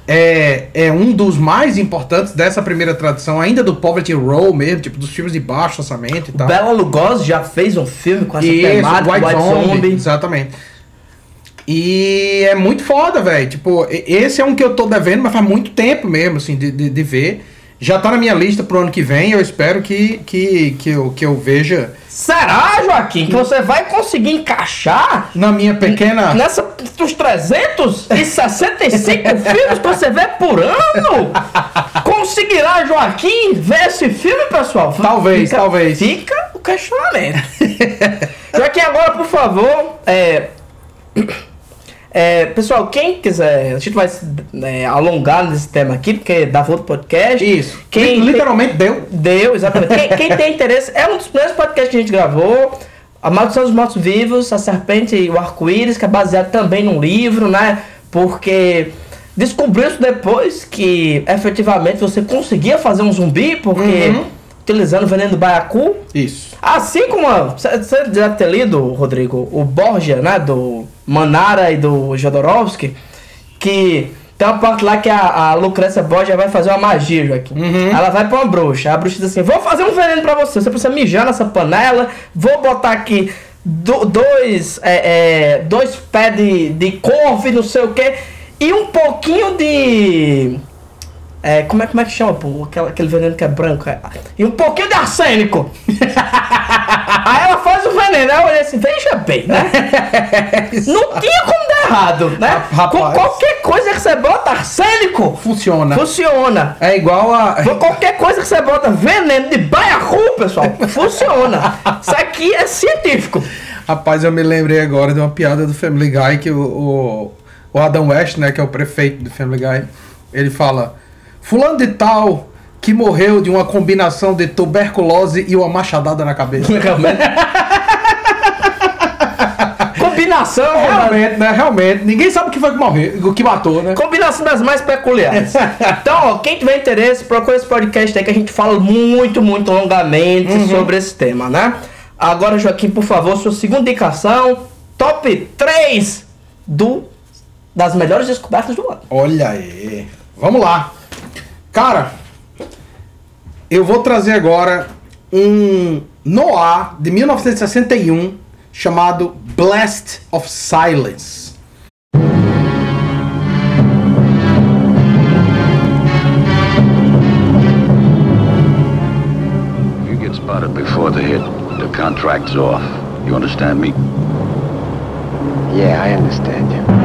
É, é um dos mais importantes dessa primeira tradição, ainda do Poverty Row mesmo, tipo dos filmes de baixo orçamento e tal. Bela Lugosi já fez um filme com essa Isso, temática, White, White, Zombie, Zombie. Exatamente. E é muito foda, velho. Tipo, esse é um que eu tô devendo, mas faz muito tempo mesmo, assim, de, de, de ver. Já tá na minha lista pro ano que vem, eu espero que, que, que, eu, que eu veja. Será, Joaquim, que você vai conseguir encaixar na minha pequena. Nessa, dos 365 filmes que você vê por ano? Conseguirá, Joaquim, ver esse filme, pessoal? Talvez, Fica- talvez. Fica o questionamento. Joaquim, agora, por favor, é, é, pessoal, quem quiser, a gente vai se, é, alongar nesse tema aqui, porque dá outro podcast. Isso. Quem Literalmente deu. Deu, exatamente. Quem, quem tem interesse, é um dos primeiros podcasts que a gente gravou. A Maldição dos Mortos Vivos, A Serpente e o Arco-Íris, que é baseado também num livro, né? Porque descobriu-se depois que efetivamente você conseguia fazer um zumbi, porque Uhum. utilizando o veneno do baiacu. Isso. Assim como você deve ter lido, Rodrigo, o Borgia, né? Do Manara e do Jodorowsky, que tem uma parte lá que a, a Lucrécia Borgia vai fazer uma magia, Joaquim. Ela vai pra uma bruxa. A bruxa diz assim: Vou fazer um veneno pra você. Você precisa mijar nessa panela. Vou botar aqui do- dois, é, é, dois pés de, de couve, não sei o que. E um pouquinho de. É, como, é, como é que chama, pô? Aquela, aquele veneno que é branco. é. E um pouquinho de arsênico. Aí ela faz o veneno. Aí eu olhei assim, veja bem, né? Não tinha como dar errado, né? Rapaz. Com qualquer coisa que você bota arsênico, Funciona. funciona. É igual a. Com qualquer coisa que você bota veneno de baiacu, pessoal, funciona. Isso aqui é científico. Rapaz, eu me lembrei agora de uma piada do Family Guy que o, o, o Adam West, né, que é o prefeito do Family Guy, ele fala: Fulano de tal que morreu de uma combinação de tuberculose e uma machadada na cabeça. Combinação, Realmente, né? Realmente. Ninguém sabe o que foi que morreu, o que matou, né? Combinação das mais peculiares. então, ó, quem tiver interesse, procura esse podcast aí que a gente fala muito, muito longamente Uhum. sobre esse tema, né? Agora, Joaquim, por favor, sua segunda indicação. Top 3 do, das melhores descobertas do ano. Olha aí. Vamos lá. Cara, eu vou trazer agora um noir de 1961 chamado Blast of Silence. You get spotted before the hit. The contract's off. You understand me? Yeah, I understand you.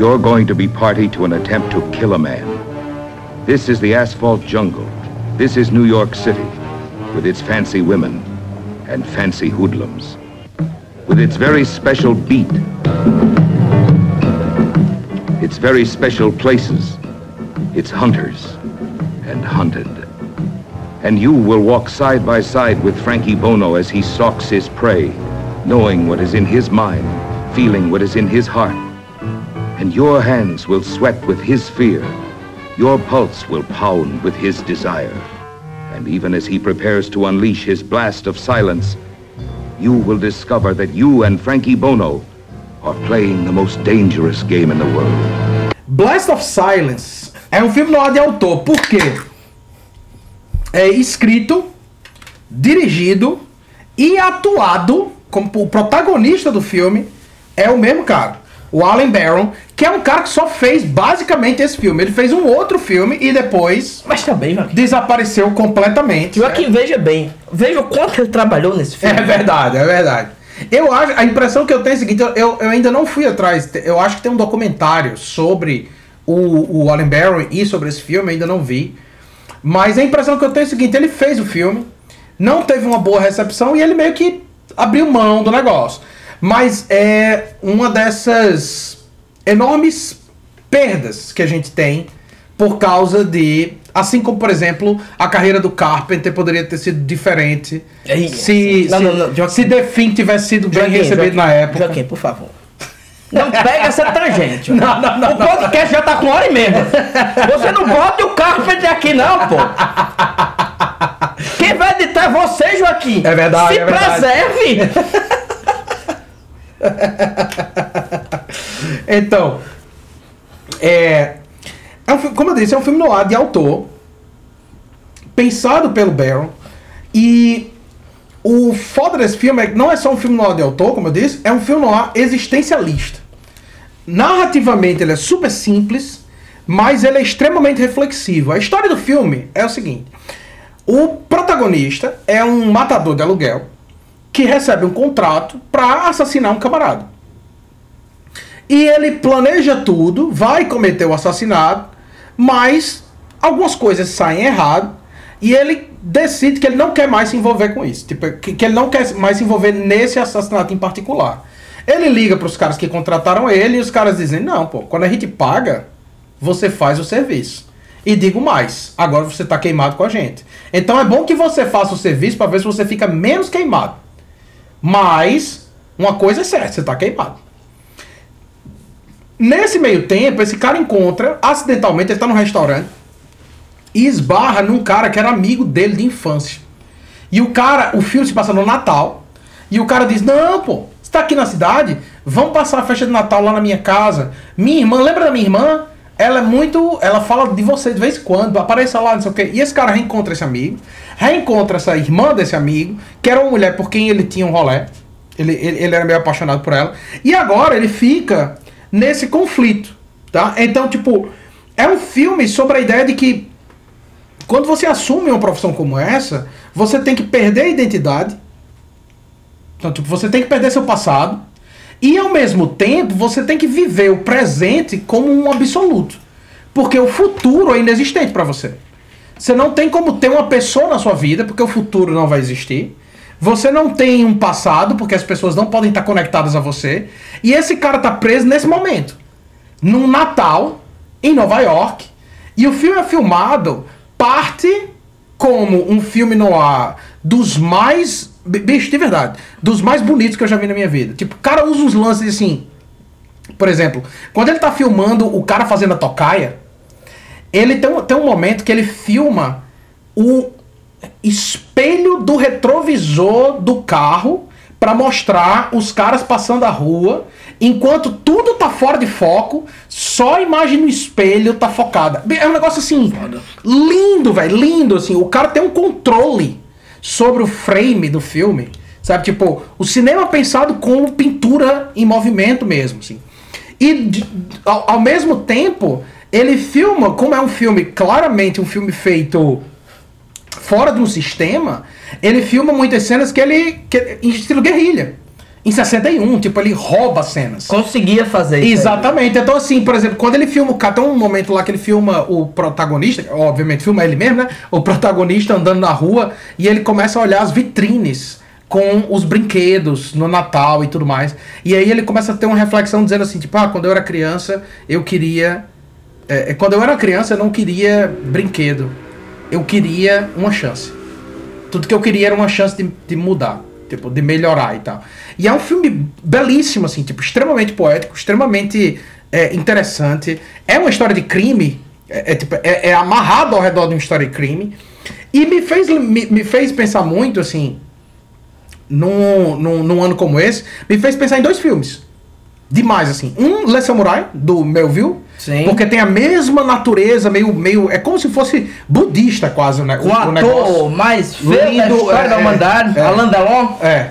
You're going to be party to an attempt to kill a man. This is the asphalt jungle. This is New York City, with its fancy women and fancy hoodlums. With its very special beat. Its very special places. Its hunters and hunted. And you will walk side by side with Frankie Bono as he stalks his prey, knowing what is in his mind, feeling what is in his heart. And your hands will sweat with his fear. Your pulse will pound with his desire. And even as he prepares to unleash his blast of silence, you will discover that you and Frankie Bono are playing the most dangerous game in the world. Blast of Silence é um filme no de autor, por quê? É escrito, dirigido e atuado como o protagonista do filme é o mesmo cara, o Alan Barron, que é um cara que só fez basicamente esse filme. Ele fez um outro filme e depois Mas também, Joaquim. desapareceu completamente. Joaquim, veja bem. Veja o quanto ele trabalhou nesse filme. É verdade, é verdade. Eu acho, a impressão que eu tenho é a seguinte, eu, eu, ainda não fui atrás, eu acho que tem um documentário sobre o, o Alan Barron e sobre esse filme, ainda não vi. Mas a impressão que eu tenho é a seguinte, ele fez o filme, não teve uma boa recepção e ele meio que abriu mão do negócio. Mas é uma dessas enormes perdas que a gente tem por causa de. Assim como, por exemplo, a carreira do Carpenter poderia ter sido diferente É se, Não, se, não, não, Joaquim. se The Thing tivesse sido bem Joaquim, recebido Joaquim, na época. Joaquim, por favor. Não pega essa tangente. Não, não, não, o podcast já tá com hora e meia. Você não bota o Carpenter aqui, não, pô. Quem vai editar é você, Joaquim. É verdade, Se é verdade. preserve. Então, é, é um, como eu disse, é um filme no ar de autor, pensado pelo Barron, e o foda desse filme é que não é só um filme no ar de autor, como eu disse, é um filme no ar existencialista. Narrativamente ele é super simples, mas ele é extremamente reflexivo. A história do filme é o seguinte: o protagonista é um matador de aluguel que recebe um contrato para assassinar um camarada. E ele planeja tudo, vai cometer o assassinato, mas algumas coisas saem errado e ele decide que ele não quer mais se envolver com isso. Tipo, que, ele não quer mais se envolver nesse assassinato em particular. Ele liga para os caras que contrataram ele e os caras dizem: Não, pô, quando a gente paga, você faz o serviço. E digo mais, agora você está queimado com a gente. Então é bom que você faça o serviço para ver se você fica menos queimado. Mas, uma coisa é certa, você está queimado. Nesse meio tempo, esse cara encontra, acidentalmente, ele tá num restaurante e esbarra num cara que era amigo dele de infância. E o cara, o filme se passa no Natal, e o cara diz: Não, pô, você tá aqui na cidade? Vamos passar a festa de Natal lá na minha casa. Minha irmã, lembra da minha irmã? Ela é muito. Ela fala de você de vez em quando, apareça lá, não sei o quê. E esse cara reencontra esse amigo, reencontra essa irmã desse amigo, que era uma mulher por quem ele tinha um rolé. Ele, ele, ele era meio apaixonado por ela. E agora ele fica nesse conflito, tá? Então, tipo, é um filme sobre a ideia de que quando você assume uma profissão como essa, você tem que perder a identidade. Então, tipo, você tem que perder seu passado. E ao mesmo tempo, você tem que viver o presente como um absoluto. Porque o futuro é inexistente para você. Você não tem como ter uma pessoa na sua vida, porque o futuro não vai existir. Você não tem um passado, porque as pessoas não podem estar conectadas a você. E esse cara tá preso nesse momento. Num Natal, em Nova York. E o filme é filmado parte como um filme no ar dos mais. Bicho, de verdade. Dos mais bonitos que eu já vi na minha vida. Tipo, o cara usa uns lances assim. Por exemplo, quando ele tá filmando o cara fazendo a tocaia, ele tem um, tem um momento que ele filma o espelho do retrovisor do carro pra mostrar os caras passando a rua, enquanto tudo tá fora de foco, só a imagem no espelho tá focada. É um negócio assim, lindo, velho, lindo assim. O cara tem um controle sobre o frame do filme, sabe? Tipo, o cinema pensado como pintura em movimento mesmo, assim. E ao, ao mesmo tempo, ele filma, como é um filme, claramente um filme feito fora de um sistema, ele filma muitas cenas que ele. Que, em estilo guerrilha. Em 61, tipo, ele rouba cenas. Conseguia fazer isso. aí. Exatamente. Então, assim, por exemplo, quando ele filma o cara, tem um momento lá que ele filma o protagonista, obviamente filma ele mesmo, né? O protagonista andando na rua e ele começa a olhar as vitrines com os brinquedos no Natal e tudo mais. E aí ele começa a ter uma reflexão dizendo assim, tipo, ah, quando eu era criança, eu queria. é, é, quando eu era criança, eu não queria brinquedo. Eu queria uma chance. Tudo que eu queria era uma chance de, de mudar, tipo, de melhorar e tal. E é um filme belíssimo, assim, tipo, extremamente poético, extremamente é, interessante. É uma história de crime, é, é, tipo, é, é amarrado ao redor de uma história de crime. E me fez, me, me fez pensar muito, assim, num, num, num ano como esse, me fez pensar em dois filmes. Demais, assim. Um, Le Samurai, do Melville. Sim. Porque tem a mesma natureza, meio, meio. É como se fosse budista, quase, né? O ator mais feio da história da humanidade, Alain Delon. É.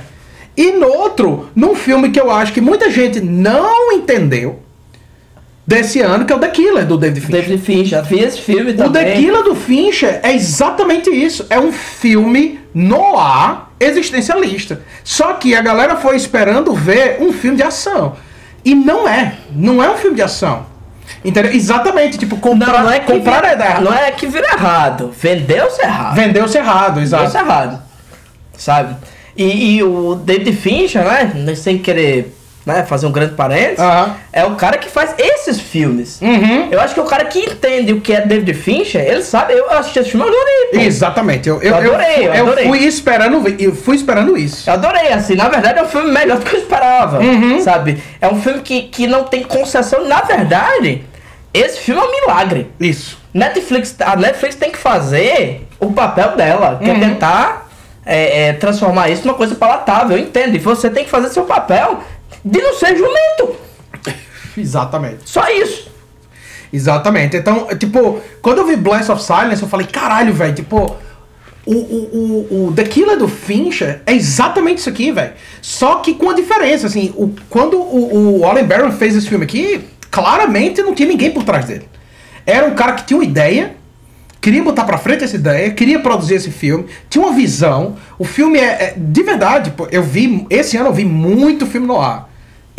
E no outro, num filme que eu acho que muita gente não entendeu desse ano, que é o The Killer, do David Fincher. David Fincher, vi esse filme O também. The Killer do Fincher é exatamente isso. É um filme noir existencialista. Só que a galera foi esperando ver um filme de ação. E não é. Não é um filme de ação. Entendeu? Exatamente. Tipo, comprar, Não, não é comprar vira, é errado. não é que vira errado. Vendeu-se errado. Vendeu-se errado, exato. Vendeu-se errado. Sabe? E, e o David Fincher, né? Sem querer né, fazer um grande parênteses, é o cara que faz esses filmes. Uhum. Eu acho que o cara que entende o que é David Fincher, ele sabe. Eu assisti esse filme, eu adorei. pô. Exatamente. Eu, eu, Eu adorei, eu eu adorei. fui esperando, eu fui esperando isso. Eu adorei, assim, na verdade é um filme melhor do que eu esperava, Uhum. sabe? É um filme que, que não tem concessão, na verdade, esse filme é um milagre. Isso. Netflix, a Netflix tem que fazer o papel dela, que é Uhum. tentar é, é, transformar isso numa coisa palatável, eu entendo. E você tem que fazer seu papel de não ser jumento. Exatamente. Só isso. Exatamente. Então, tipo, quando eu vi Blast of Silence, eu falei, caralho, velho, tipo, o, o, o, o The Killer do Fincher é exatamente isso aqui, velho. Só que com a diferença, assim, o, quando o, o Alan Barron fez esse filme aqui, claramente não tinha ninguém por trás dele. Era um cara que tinha uma ideia, queria botar pra frente essa ideia, queria produzir esse filme, tinha uma visão. O filme é, é- de verdade, pô, eu vi, esse ano eu vi muito filme no ar.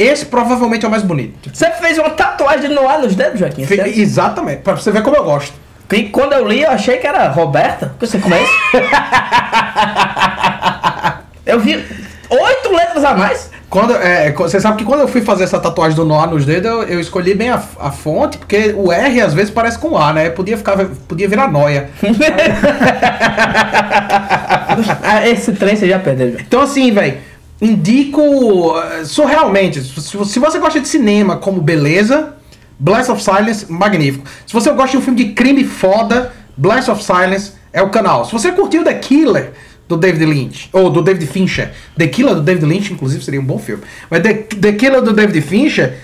Esse provavelmente é o mais bonito. Você fez uma tatuagem no ar nos dedos, Joaquim? Fe- certo? Exatamente, pra você ver como eu gosto. E quando eu li, eu achei que era Roberta. Você conhece? eu vi oito letras a mais. Quando, é, você sabe que quando eu fui fazer essa tatuagem do nó nos dedos, eu, eu escolhi bem a, a fonte, porque o R às vezes parece com A, né? Podia, ficar, podia virar noia. Ah, Esse trem você já perdeu. Então, assim, velho, indico eh, surrealmente. Se, você gosta de cinema como beleza, Blast of Silence, magnífico. Se você gosta de um filme de crime foda, Blast of Silence é o canal. Se você curtiu The Killer do David Lynch, ou do David Fincher, The Killer do David Lynch, inclusive, seria um bom filme. Mas The, The Killer do David Fincher,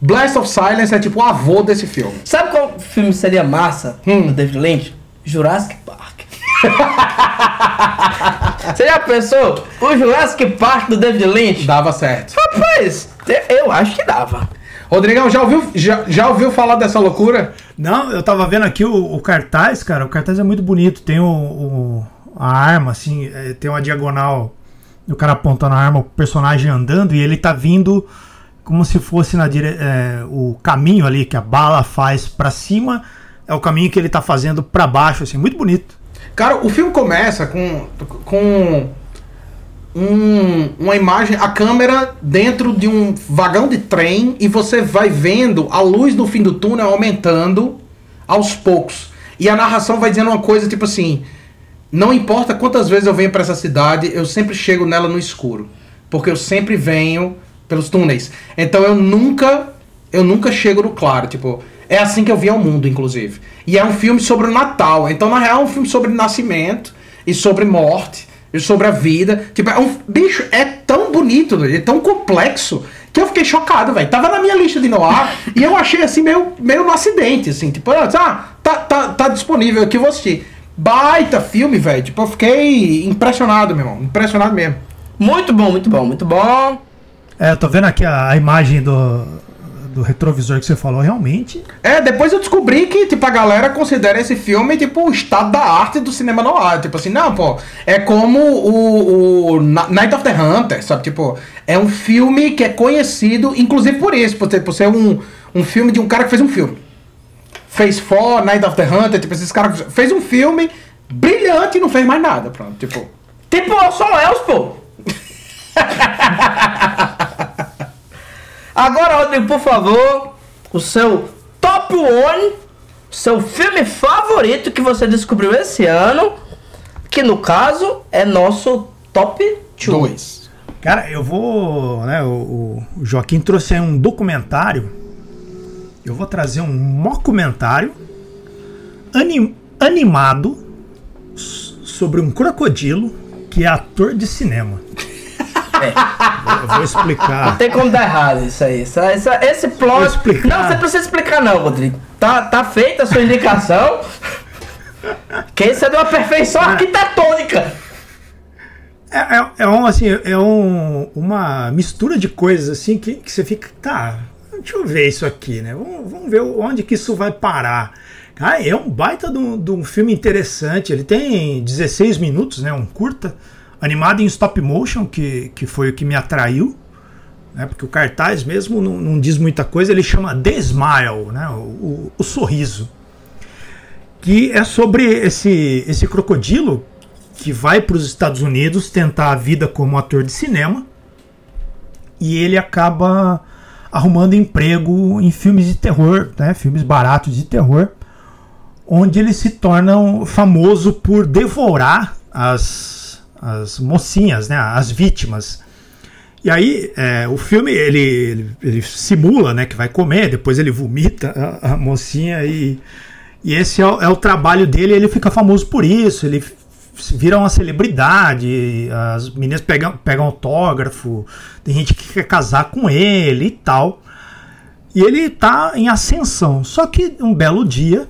Blast of Silence é tipo o avô desse filme. Sabe qual filme seria massa do David Lynch? Jurassic Park. Você já pensou? O Jurassic Park do David Lynch? Dava certo. Rapaz, eu acho que dava. Rodrigão, já ouviu, já, já ouviu falar dessa loucura? Não, eu tava vendo aqui o, o cartaz, cara. O cartaz é muito bonito. Tem o, o- a arma, assim, é, tem uma diagonal. O cara apontando a arma, o personagem andando e ele tá vindo como se fosse na dire... é, o caminho ali que a bala faz pra cima. É o caminho que ele tá fazendo pra baixo, assim, muito bonito. Cara, o filme começa com, com um- uma imagem, a câmera dentro de um vagão de trem e você vai vendo a luz do fim do túnel aumentando aos poucos. E a narração vai dizendo uma coisa tipo assim: não importa quantas vezes eu venho para essa cidade, eu sempre chego nela no escuro, porque eu sempre venho pelos túneis. Então eu nunca eu nunca chego no claro, tipo, É assim que eu via o mundo, inclusive. E é um filme sobre o Natal. Então, na real, é um filme sobre nascimento e sobre morte e sobre a vida. Tipo, é um, bicho, é tão bonito, é tão complexo que eu fiquei chocado, velho. Tava na minha lista de Noir e eu achei assim meio, meio no acidente, assim, tipo, ah, tá, tá, tá disponível aqui, eu vou assistir. Baita filme, velho. Tipo, eu fiquei impressionado, meu irmão. Impressionado mesmo. Muito bom, muito bom, muito bom. É, eu tô vendo aqui a, a imagem do, do retrovisor que você falou, realmente. É, depois eu descobri que, tipo, a galera considera esse filme, tipo, o estado da arte do cinema noir. Tipo assim, não, pô, é como o, o Night of the Hunter, sabe? Tipo, é um filme que é conhecido, inclusive por isso, por, por ser um, um filme de um cara que fez um filme. Fez For, Night of the Hunter, tipo, esses caras fez um filme brilhante e não fez mais nada, pronto, tipo. Tipo o Solos, pô! Agora, Rodrigo, por favor, o seu top one, seu filme favorito que você descobriu esse ano, que no caso é nosso top 2. Cara, eu vou. Né, o, o Joaquim trouxe aí um documentário. Eu vou trazer um mockumentário anim, animado sobre um crocodilo que é ator de cinema. É. Eu vou explicar. Não tem como dar errado isso aí. Essa, essa, esse plot. Não, você precisa explicar, não, Rodrigo. Tá, tá feita a sua indicação. que isso é de uma perfeição arquitetônica. É, é, é, um, assim, é um, uma mistura de coisas assim que, que você fica. Tá, deixa eu ver isso aqui, né? Vamos, vamos ver onde que isso vai parar. Ah, é um baita de um, de um filme interessante. Ele tem 16 minutos, né? Um curta animado em stop motion, que, que foi o que me atraiu, né, porque o cartaz mesmo não, não diz muita coisa, ele chama The Smile, né, o, o, o sorriso, que é sobre esse, esse crocodilo que vai para os Estados Unidos tentar a vida como ator de cinema e ele acaba arrumando emprego em filmes de terror, né, filmes baratos de terror, onde ele se torna famoso por devorar as as mocinhas, né, as vítimas. E aí é, o filme ele, ele, ele, simula né, que vai comer, depois ele vomita a, a mocinha e, e esse é o, é o, trabalho dele. Ele fica famoso por isso. Ele vira uma celebridade. As meninas pegam, pegam autógrafo. Tem gente que quer casar com ele e tal. E ele está em ascensão. Só que um belo dia,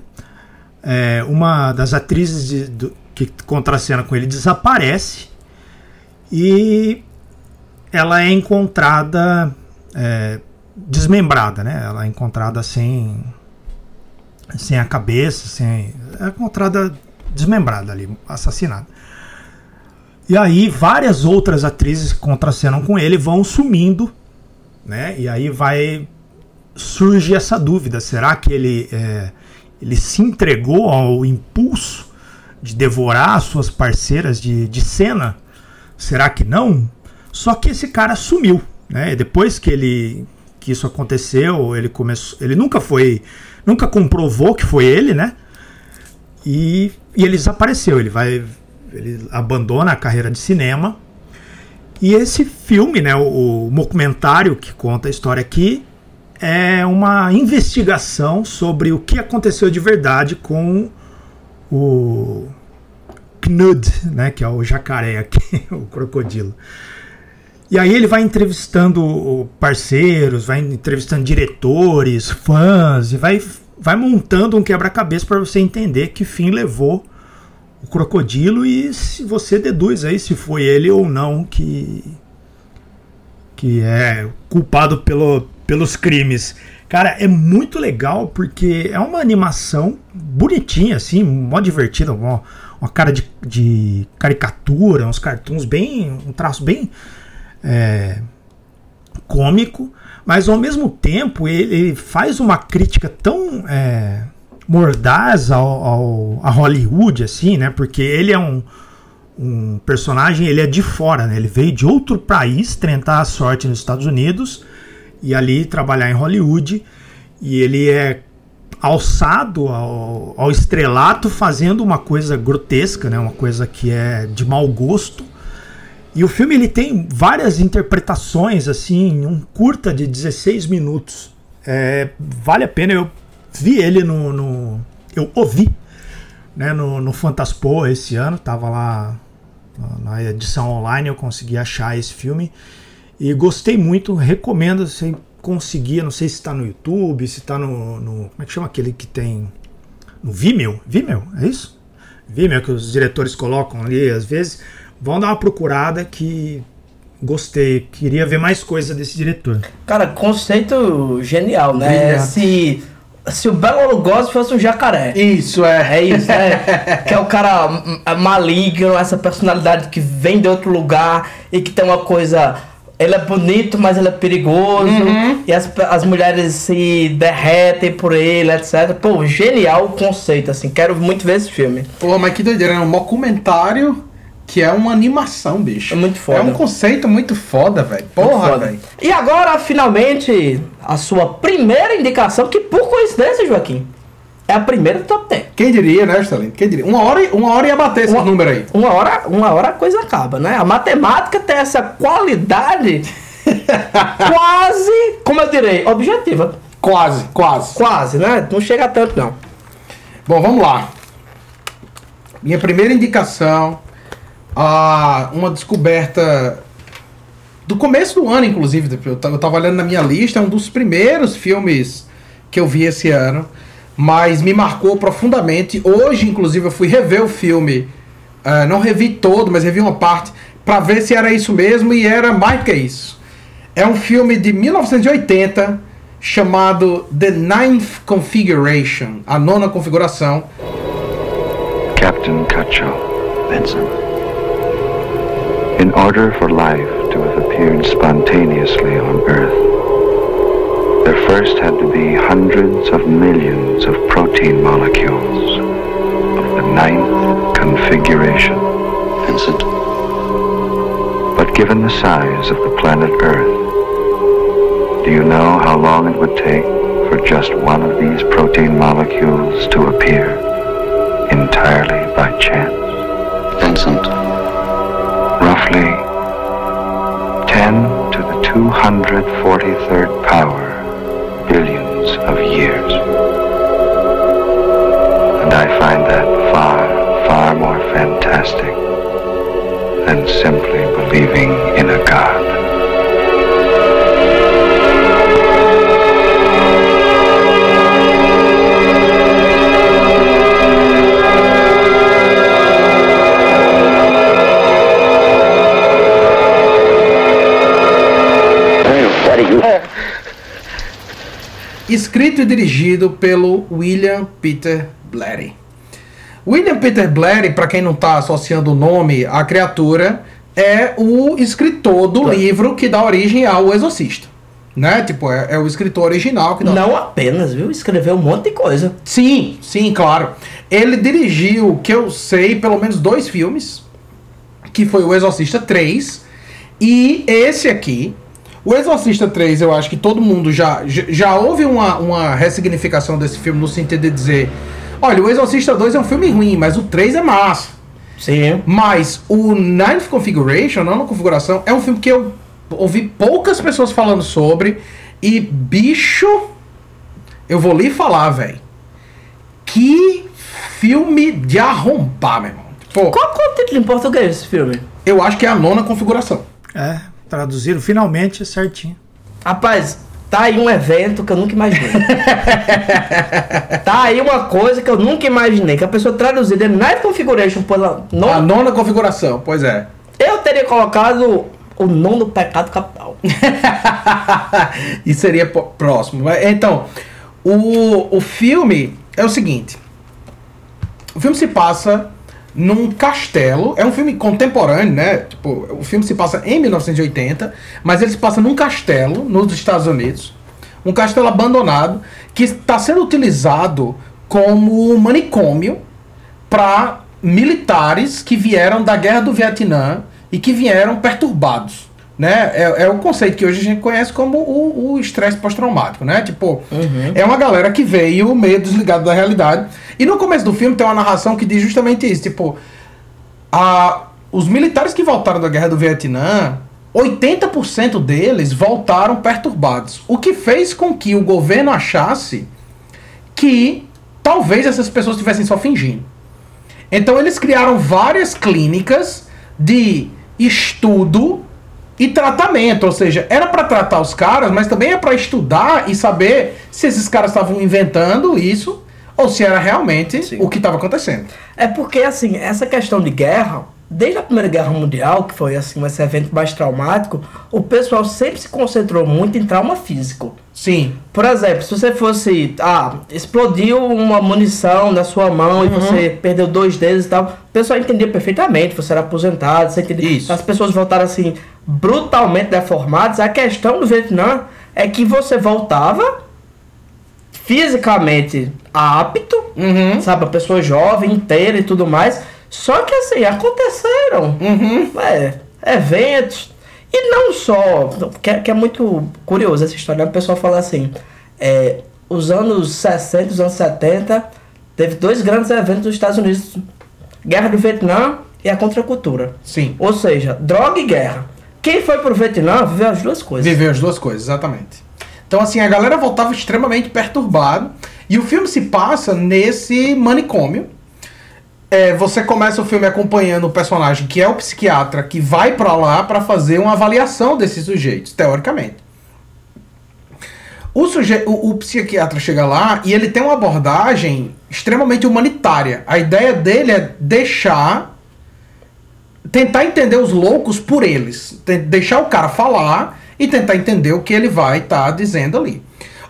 é, uma das atrizes de, do, que contracena com ele desaparece e ela é encontrada é, desmembrada, né? Ela é encontrada sem sem a cabeça, sem é encontrada desmembrada ali, assassinada. E aí várias outras atrizes que contracenam com ele vão sumindo, né? E aí vai surge essa dúvida: será que ele é, ele se entregou ao impulso de devorar suas parceiras de, de cena? Será que não? Só que esse cara sumiu, né? Depois que ele que isso aconteceu, ele começou, ele nunca foi, nunca comprovou que foi ele, né? E, e ele desapareceu, ele vai ele abandona a carreira de cinema. E esse filme, né, o, o documentário que conta a história aqui, é uma investigação sobre o que aconteceu de verdade com o Knud, né, que é o jacaré aqui, o crocodilo. E aí ele vai entrevistando parceiros, vai entrevistando diretores, fãs, e vai, vai montando um quebra-cabeça para você entender que fim levou o crocodilo e se você deduz aí se foi ele ou não que que é culpado pelo, pelos crimes. Cara, é muito legal porque é uma animação bonitinha, assim, mó divertida, uma, uma cara de, de, caricatura, uns cartoons bem. um traço bem é, cômico, mas ao mesmo tempo ele, ele faz uma crítica tão é, mordaz ao, ao, a Hollywood, assim, né? Porque ele é um, um personagem, ele é de fora, né? Ele veio de outro país tentar a sorte nos Estados Unidos e ali trabalhar em Hollywood. E ele é alçado ao, ao, estrelato fazendo uma coisa grotesca, né? uma coisa que é de mau gosto. E o filme ele tem várias interpretações, assim, um curta de 16 minutos. É, vale a pena, eu vi ele no. no eu ouvi né, no, no Fantaspo esse ano, tava lá na- edição online, eu consegui achar esse filme e gostei muito, recomendo se conseguir, não sei se está no YouTube, se está no, no. Como é que chama aquele que tem. No Vimeo? Vimeo, é isso? Vimeo que os diretores colocam ali às vezes. Vão dar uma procurada que gostei, queria ver mais coisa desse diretor. Cara, conceito genial, né? Brilhante. Se, se o Belo Lugosi fosse um jacaré. Isso, é. É isso, né? que é o cara maligno, essa personalidade que vem de outro lugar e que tem uma coisa. Ele é bonito, mas ele é perigoso. Uhum. E as, as mulheres se derretem por ele, etc. Pô, genial o conceito, assim. Quero muito ver esse filme. Pô, mas que doideira, é um documentário que é uma animação, bicho. É muito foda. É um conceito muito foda, velho. Porra, velho. E agora, finalmente, a sua primeira indicação, que por coincidência, Joaquim, é a primeira do top 10. Quem diria, né, Stalin? Quem diria? Uma hora, uma hora ia bater esse número aí. Uma hora, uma hora a coisa acaba, né? A matemática tem essa qualidade quase, como eu direi, objetiva. Quase, quase. Quase, né? Não chega tanto, não. Bom, vamos lá. Minha primeira indicação, a uma descoberta do começo do ano, inclusive. Eu ta- eu tava olhando na minha lista, é um dos primeiros filmes que eu vi esse ano, mas me marcou profundamente. Hoje, inclusive, eu fui rever o filme. ah, não revi todo, mas revi uma parte para ver se era isso mesmo e era mais do que isso. É um filme de 1980 chamado The Ninth Configuration, a nona configuração. Captain Cutchell, Benson. In order for life to have appeared spontaneously on Earth, there first had to be hundreds of millions of protein molecules of the ninth configuration. Vincent. But given the size of the planet Earth, do you know how long it would take for just one of these protein molecules to appear? entirely by chance. Vincent. Roughly 10 to the 243rd power of years. And I find that far, far more fantastic than simply believing in a God. Escrito e dirigido pelo William Peter Blatty. William Peter Blatty, para quem não está associando o nome à criatura, é o escritor do livro que dá origem ao Exorcista. Né? Tipo, é, é o escritor original que dá Não apenas, viu? Escreveu um monte de coisa. Sim, sim, claro. Ele dirigiu, que eu sei, pelo menos dois filmes, que foi o Exorcista 3 e esse aqui. O Exorcista 3, eu acho que todo mundo já, já, houve uma, uma ressignificação desse filme no sentido de dizer: olha, o Exorcista 2 é um filme ruim, mas o 3 é massa. Sim. Mas o Ninth Configuration, não configuração, é um filme que eu ouvi poucas pessoas falando sobre. E, bicho, eu vou lhe falar, velho. Que filme de arrombar, meu irmão. Pô, Qual que é o título em português desse filme? eu acho que é a nona configuração. É, traduziram finalmente certinho. Rapaz, tá aí um evento que eu nunca imaginei. tá aí uma coisa que eu nunca imaginei. Que a pessoa traduzida Night Configuration pela A non... nona configuração, pois é. Eu teria colocado o nono pecado capital. e seria próximo. Então, o, o filme é o seguinte: o filme se passa num castelo. É um filme contemporâneo, né? Tipo, o filme se passa em 1980, mas ele se passa num castelo nos Estados Unidos. Um castelo abandonado que está sendo utilizado como manicômio para militares que vieram da guerra do Vietnã e que vieram perturbados. Né? É, é o conceito que hoje a gente conhece como o estresse pós-traumático, né? Tipo, é uma galera que veio meio desligado da realidade. E no começo do filme tem uma narração que diz justamente isso, tipo, a, os militares que voltaram da guerra do Vietnã, 80% deles voltaram perturbados. O que fez com que o governo achasse que talvez essas pessoas estivessem só fingindo. Então eles criaram várias clínicas de estudo e tratamento, ou seja, era para tratar os caras, mas também é para estudar e saber se esses caras estavam inventando isso ou se era realmente Sim. o que estava acontecendo. É porque assim, essa questão de guerra desde a Primeira Guerra Mundial, que foi assim esse evento mais traumático, o pessoal sempre se concentrou muito em trauma físico. Sim. Por exemplo, se você fosse, ah, explodiu uma munição na sua mão uhum. e você perdeu dois dedos e tal, o pessoal entendia perfeitamente, você era aposentado, você entendia. Isso. As pessoas voltaram assim brutalmente deformadas. A questão do Vietnã é que você voltava fisicamente apto, uhum. sabe, a pessoa jovem, inteira e tudo mais só que assim, aconteceram uhum. é, eventos. E não só. Que é, que é muito curioso essa história. Né? O pessoal fala assim: é, os anos 60, os anos 70, teve dois grandes eventos nos Estados Unidos: Guerra do Vietnã e a contracultura. Sim. Ou seja, droga e guerra. Quem foi pro Vietnã viveu as duas coisas. Viveu as duas coisas, exatamente. Então, assim, a galera voltava extremamente perturbado. E o filme se passa nesse manicômio é, você começa o filme acompanhando o personagem que é o psiquiatra que vai para lá para fazer uma avaliação desses sujeitos, teoricamente. O, suje o, o, psiquiatra chega lá e ele tem uma abordagem extremamente humanitária. A ideia dele é deixar. Tentar entender os loucos por eles. Deixar o cara falar e tentar entender o que ele vai estar tá dizendo ali.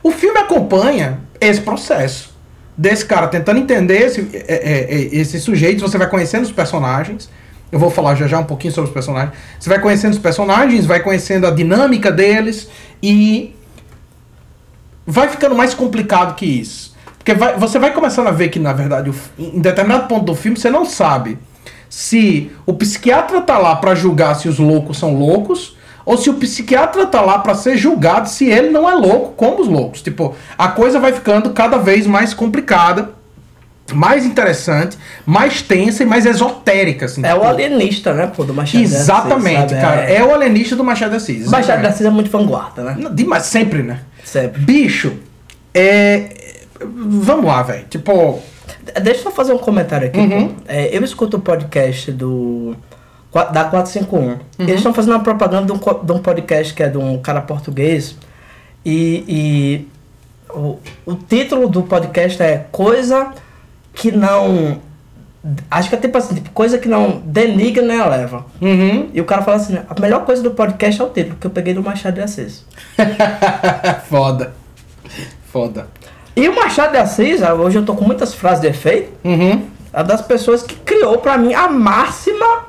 O filme acompanha esse processo desse cara tentando entender esse, é, é, é, esse sujeito, você vai conhecendo os personagens. Eu vou falar já já um pouquinho sobre os personagens. Você vai conhecendo os personagens, vai conhecendo a dinâmica deles e vai ficando mais complicado que isso. Porque vai, você vai começando a ver que, na verdade, em determinado ponto do filme, você não sabe se o psiquiatra tá lá para julgar se os loucos são loucos ou se o psiquiatra tá lá para ser julgado se ele não é louco como os loucos. Tipo, a coisa vai ficando cada vez mais complicada, mais interessante, mais tensa e mais esotérica. Assim, é tipo. o alienista, né, pô, do Machado Exatamente, de Assis, cara. É... é... o alienista do Machado de Assis. O Machado de Assis é muito vanguarda, né? Demais, sempre, né? Sempre. Bicho, é... Vamos lá, velho. Tipo... Deixa eu fazer um comentário aqui. Uhum. É, eu escuto o podcast do da 451. Uhum. Eles estão fazendo uma propaganda de um, de um, podcast que é de um cara português. E, e o, o título do podcast é Coisa que não. Acho que é tipo assim, tipo, coisa que não denigra nem eleva. Uhum. E o cara fala assim: a melhor coisa do podcast é o título, que eu peguei do Machado de Assis. Foda. Foda. E o Machado de Assis, ah, hoje eu tô com muitas frases de efeito, uhum. é das pessoas que criou para mim a máxima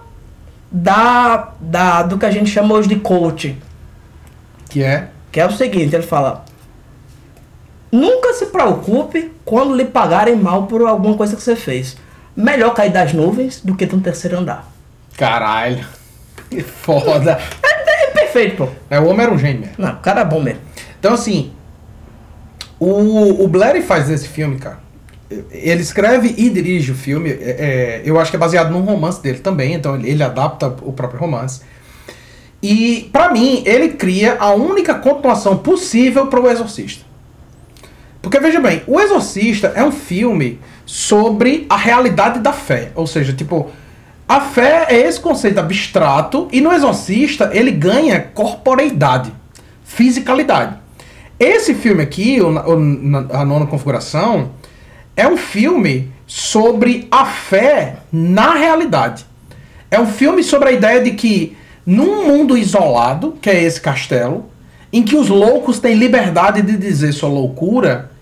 da, da, do que a gente chama hoje de coaching. Que é? Que é o seguinte, ele fala. Nunca se preocupe quando lhe pagarem mal por alguma coisa que você fez. Melhor cair das nuvens do que no terceiro andar. Caralho. Que foda. É, é perfeito, pô. É, o homem era um gênio mesmo. Não, o cara é bom mesmo. Então, assim, o, o Blair faz esse filme, cara ele escreve e dirige o filme. É, é, eu acho que é baseado num romance dele também, então ele, ele adapta o próprio romance. E para mim, ele cria a única continuação possível para o Exorcista. Porque veja bem, O Exorcista é um filme sobre a realidade da fé, ou seja, tipo, a fé é esse conceito abstrato e no Exorcista ele ganha corporeidade, fisicalidade. Esse filme aqui, o, o, a nona configuração, é um filme sobre a fé na realidade. É um filme sobre a ideia de que num mundo isolado, que é esse castelo, em que os loucos têm liberdade de dizer sua loucura,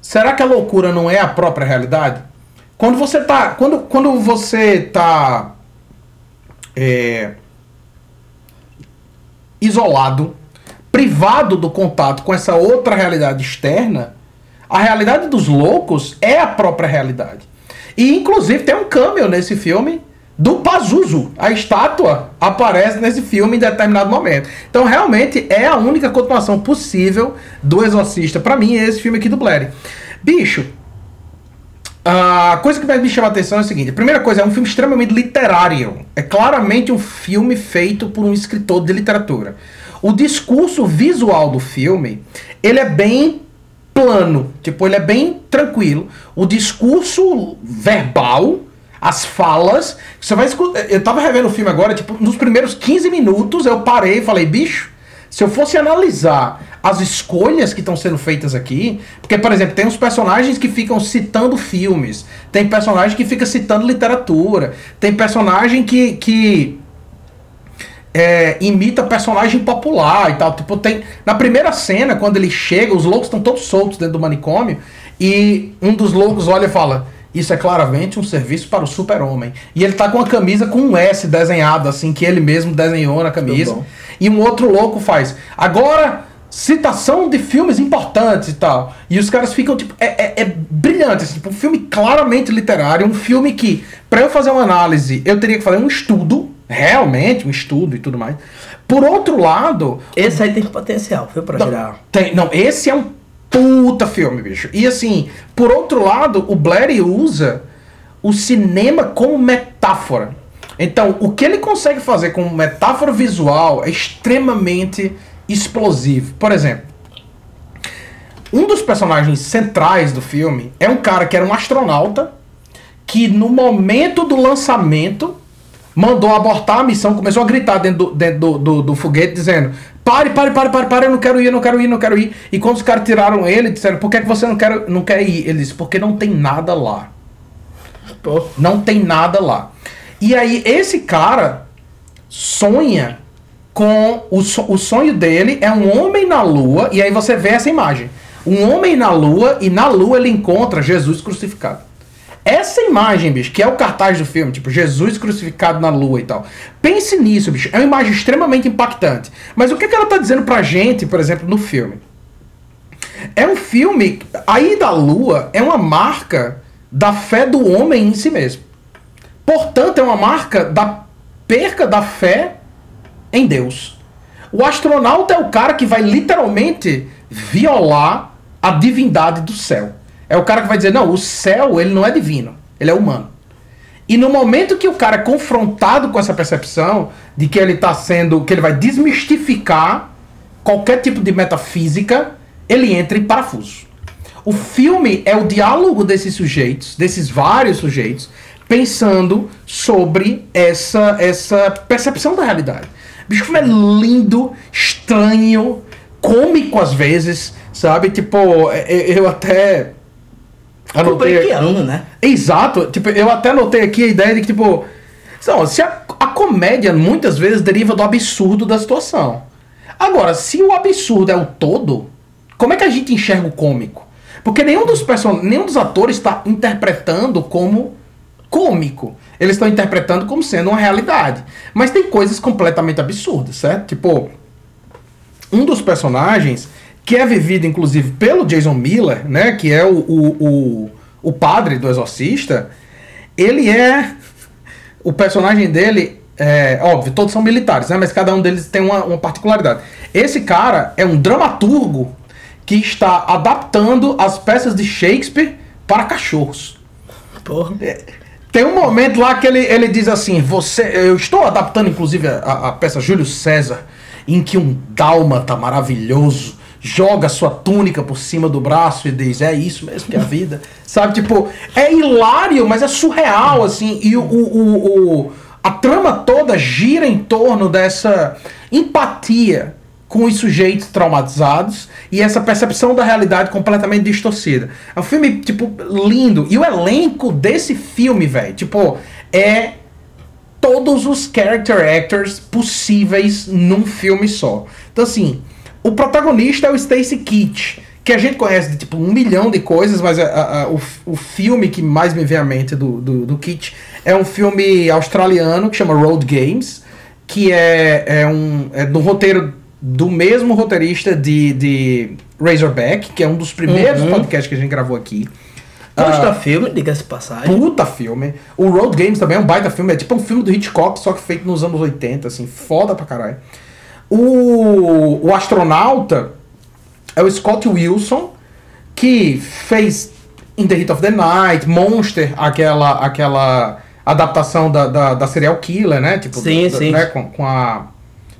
será que a loucura não é a própria realidade? Quando você tá, quando, quando você tá é, isolado, privado do contato com essa outra realidade externa, a realidade dos loucos é a própria realidade. E inclusive tem um cameo nesse filme do Pazuzu. A estátua aparece nesse filme em determinado momento. Então realmente é a única continuação possível do Exorcista. para mim é esse filme aqui do Blair. Bicho, a coisa que mais me chama a atenção é a seguinte: a primeira coisa, é um filme extremamente literário. É claramente um filme feito por um escritor de literatura. O discurso visual do filme, ele é bem plano. Tipo, ele é bem tranquilo. O discurso verbal, as falas. Você vai escutar. Eu tava revendo o filme agora, tipo, nos primeiros 15 minutos eu parei e falei, bicho, se eu fosse analisar as escolhas que estão sendo feitas aqui, porque, por exemplo, tem uns personagens que ficam citando filmes, tem personagem que fica citando literatura, tem personagem que. que é, imita personagem popular e tal. Tipo, tem. Na primeira cena, quando ele chega, os loucos estão todos soltos dentro do manicômio. E um dos loucos olha e fala: Isso é claramente um serviço para o super-homem. E ele tá com a camisa com um S desenhado, assim, que ele mesmo desenhou na camisa. E um outro louco faz. Agora, citação de filmes importantes e tal. E os caras ficam, tipo, é, é, é brilhante, assim, tipo, um filme claramente literário, um filme que, para eu fazer uma análise, eu teria que fazer um estudo realmente um estudo e tudo mais. Por outro lado. Esse aí tem potencial, viu, pra não, virar. Tem, não, esse é um puta filme, bicho. E assim, por outro lado, o Blair usa o cinema como metáfora. Então, o que ele consegue fazer com metáfora visual é extremamente explosivo. Por exemplo, um dos personagens centrais do filme é um cara que era um astronauta que no momento do lançamento mandou abortar a missão, começou a gritar dentro do, dentro do, do, do foguete, dizendo: pare, pare, pare, pare, pare, eu não quero ir, eu não quero ir, não quero ir. E quando os caras tiraram ele, disseram: por que, é que você não quer, não quer ir? Ele disse: porque não tem nada lá. Pô. Não tem nada lá. E aí, esse cara sonha com. O, o sonho dele é um homem na lua, e aí você vê essa imagem. Um homem na lua, e na lua ele encontra Jesus crucificado. Essa imagem, bicho, que é o cartaz do filme, tipo, Jesus crucificado na lua e tal. Pense nisso, bicho. É uma imagem extremamente impactante. Mas o que, que ela tá dizendo pra gente, por exemplo, no filme? É um filme. A ida à lua é uma marca da fé do homem em si mesmo. Portanto, é uma marca da perca da fé em Deus. O astronauta é o cara que vai literalmente violar a divindade do céu. É o cara que vai dizer, não, o céu ele não é divino, ele é humano. E no momento que o cara é confrontado com essa percepção de que ele está sendo, que ele vai desmistificar qualquer tipo de metafísica, ele entra em parafuso. O filme é o diálogo desses sujeitos, desses vários sujeitos, pensando sobre essa, essa percepção da realidade. O bicho é lindo, estranho, cômico às vezes, sabe? Tipo, eu até Anotei... ano, né? Exato. Tipo, eu até anotei aqui a ideia de que, tipo. Não, se a, a comédia muitas vezes deriva do absurdo da situação. Agora, se o absurdo é o todo, como é que a gente enxerga o cômico? Porque nenhum dos, person... nenhum dos atores está interpretando como cômico. Eles estão interpretando como sendo uma realidade. Mas tem coisas completamente absurdas, certo? Tipo, um dos personagens que é vivido inclusive pelo Jason Miller, né, que é o, o, o, o padre do Exorcista, ele é. O personagem dele, é, óbvio, todos são militares, né, mas cada um deles tem uma, uma particularidade. Esse cara é um dramaturgo que está adaptando as peças de Shakespeare para cachorros. Porra. É, tem um momento lá que ele, ele diz assim: você, eu estou adaptando inclusive a, a peça Júlio César, em que um dálmata maravilhoso joga sua túnica por cima do braço e diz: É isso mesmo que é a vida. Sabe? Tipo, é hilário, mas é surreal, assim. E o, o, o, a trama toda gira em torno dessa empatia com os sujeitos traumatizados e essa percepção da realidade completamente distorcida. É um filme, tipo, lindo. E o elenco desse filme, velho, tipo, é todos os character actors possíveis num filme só. Então, assim, o protagonista é o Stacy Keach, que a gente conhece de tipo um milhão de coisas, mas a, a, o, o filme que mais me vem à mente do, do, do Keach é um filme australiano que chama Road Games, que é, é um é do roteiro do mesmo roteirista de, de Razorback, que é um dos primeiros uhum. podcasts que a gente gravou aqui. Puta uh, filme, diga-se passagem. Puta filme. O Road Games também é um baita filme, é tipo um filme do Hitchcock, só que feito nos anos 80, assim, foda pra caralho. O, o astronauta é o Scott Wilson, que fez In the Heat of the Night, Monster, aquela, aquela adaptação da, da, da serial killer, né? Tipo, sim, da, sim. Né? Com, com, a.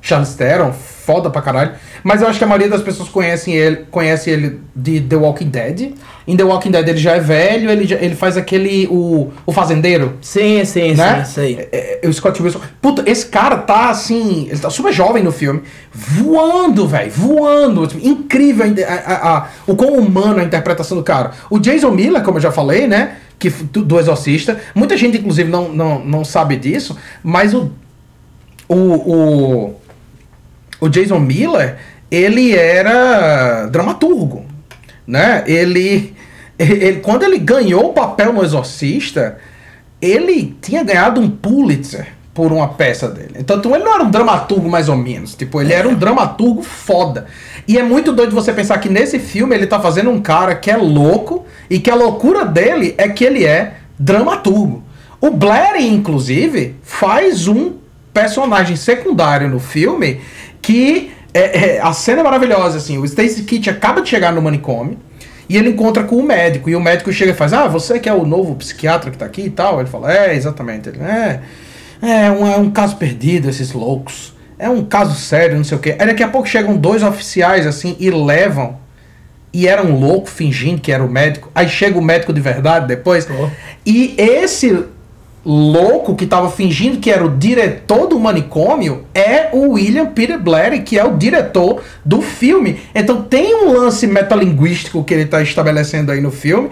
Charlize Theron, foda pra caralho. Mas eu acho que a maioria das pessoas conhecem ele, conhece ele de The Walking Dead. Em The Walking Dead ele já é velho, ele, já- ele faz aquele. O, o fazendeiro. Sim, sim, né? sim, sei. É, é, o Scott Wilson. Puta, esse cara tá assim. Ele tá super jovem no filme. Voando, velho. Voando. Incrível a, a- a- o quão humano a interpretação do cara. O Jason Miller, como eu já falei, né? Que, do, do Exorcista. Muita gente, inclusive, não, não, não sabe disso. Mas o. O. O, o Jason Miller, ele era dramaturgo. Né? Ele, ele. Quando ele ganhou o papel no Exorcista ele tinha ganhado um Pulitzer por uma peça dele. Então, ele não era um dramaturgo mais ou menos. Tipo, ele era um dramaturgo foda. E é muito doido você pensar que nesse filme ele tá fazendo um cara que é louco e que a loucura dele é que ele é dramaturgo. O Blair, inclusive, faz um personagem secundário no filme que é, é- a cena é maravilhosa assim. O Stacy Kitt acaba de chegar no manicômio e ele encontra com o médico. E o médico chega e faz: Ah, você que é o novo psiquiatra que tá aqui e tal? Ele fala: É, exatamente. Ele, é, é um, é um caso perdido, esses loucos. É um caso sério, não sei o quê. Aí daqui a pouco chegam dois oficiais assim e levam. E era um louco fingindo que era o médico. Aí chega o médico de verdade depois. E esse louco que tava fingindo que era o diretor do manicômio é o William Peter Blatty, que é o diretor do filme. Então tem um lance metalinguístico que ele tá estabelecendo aí no filme.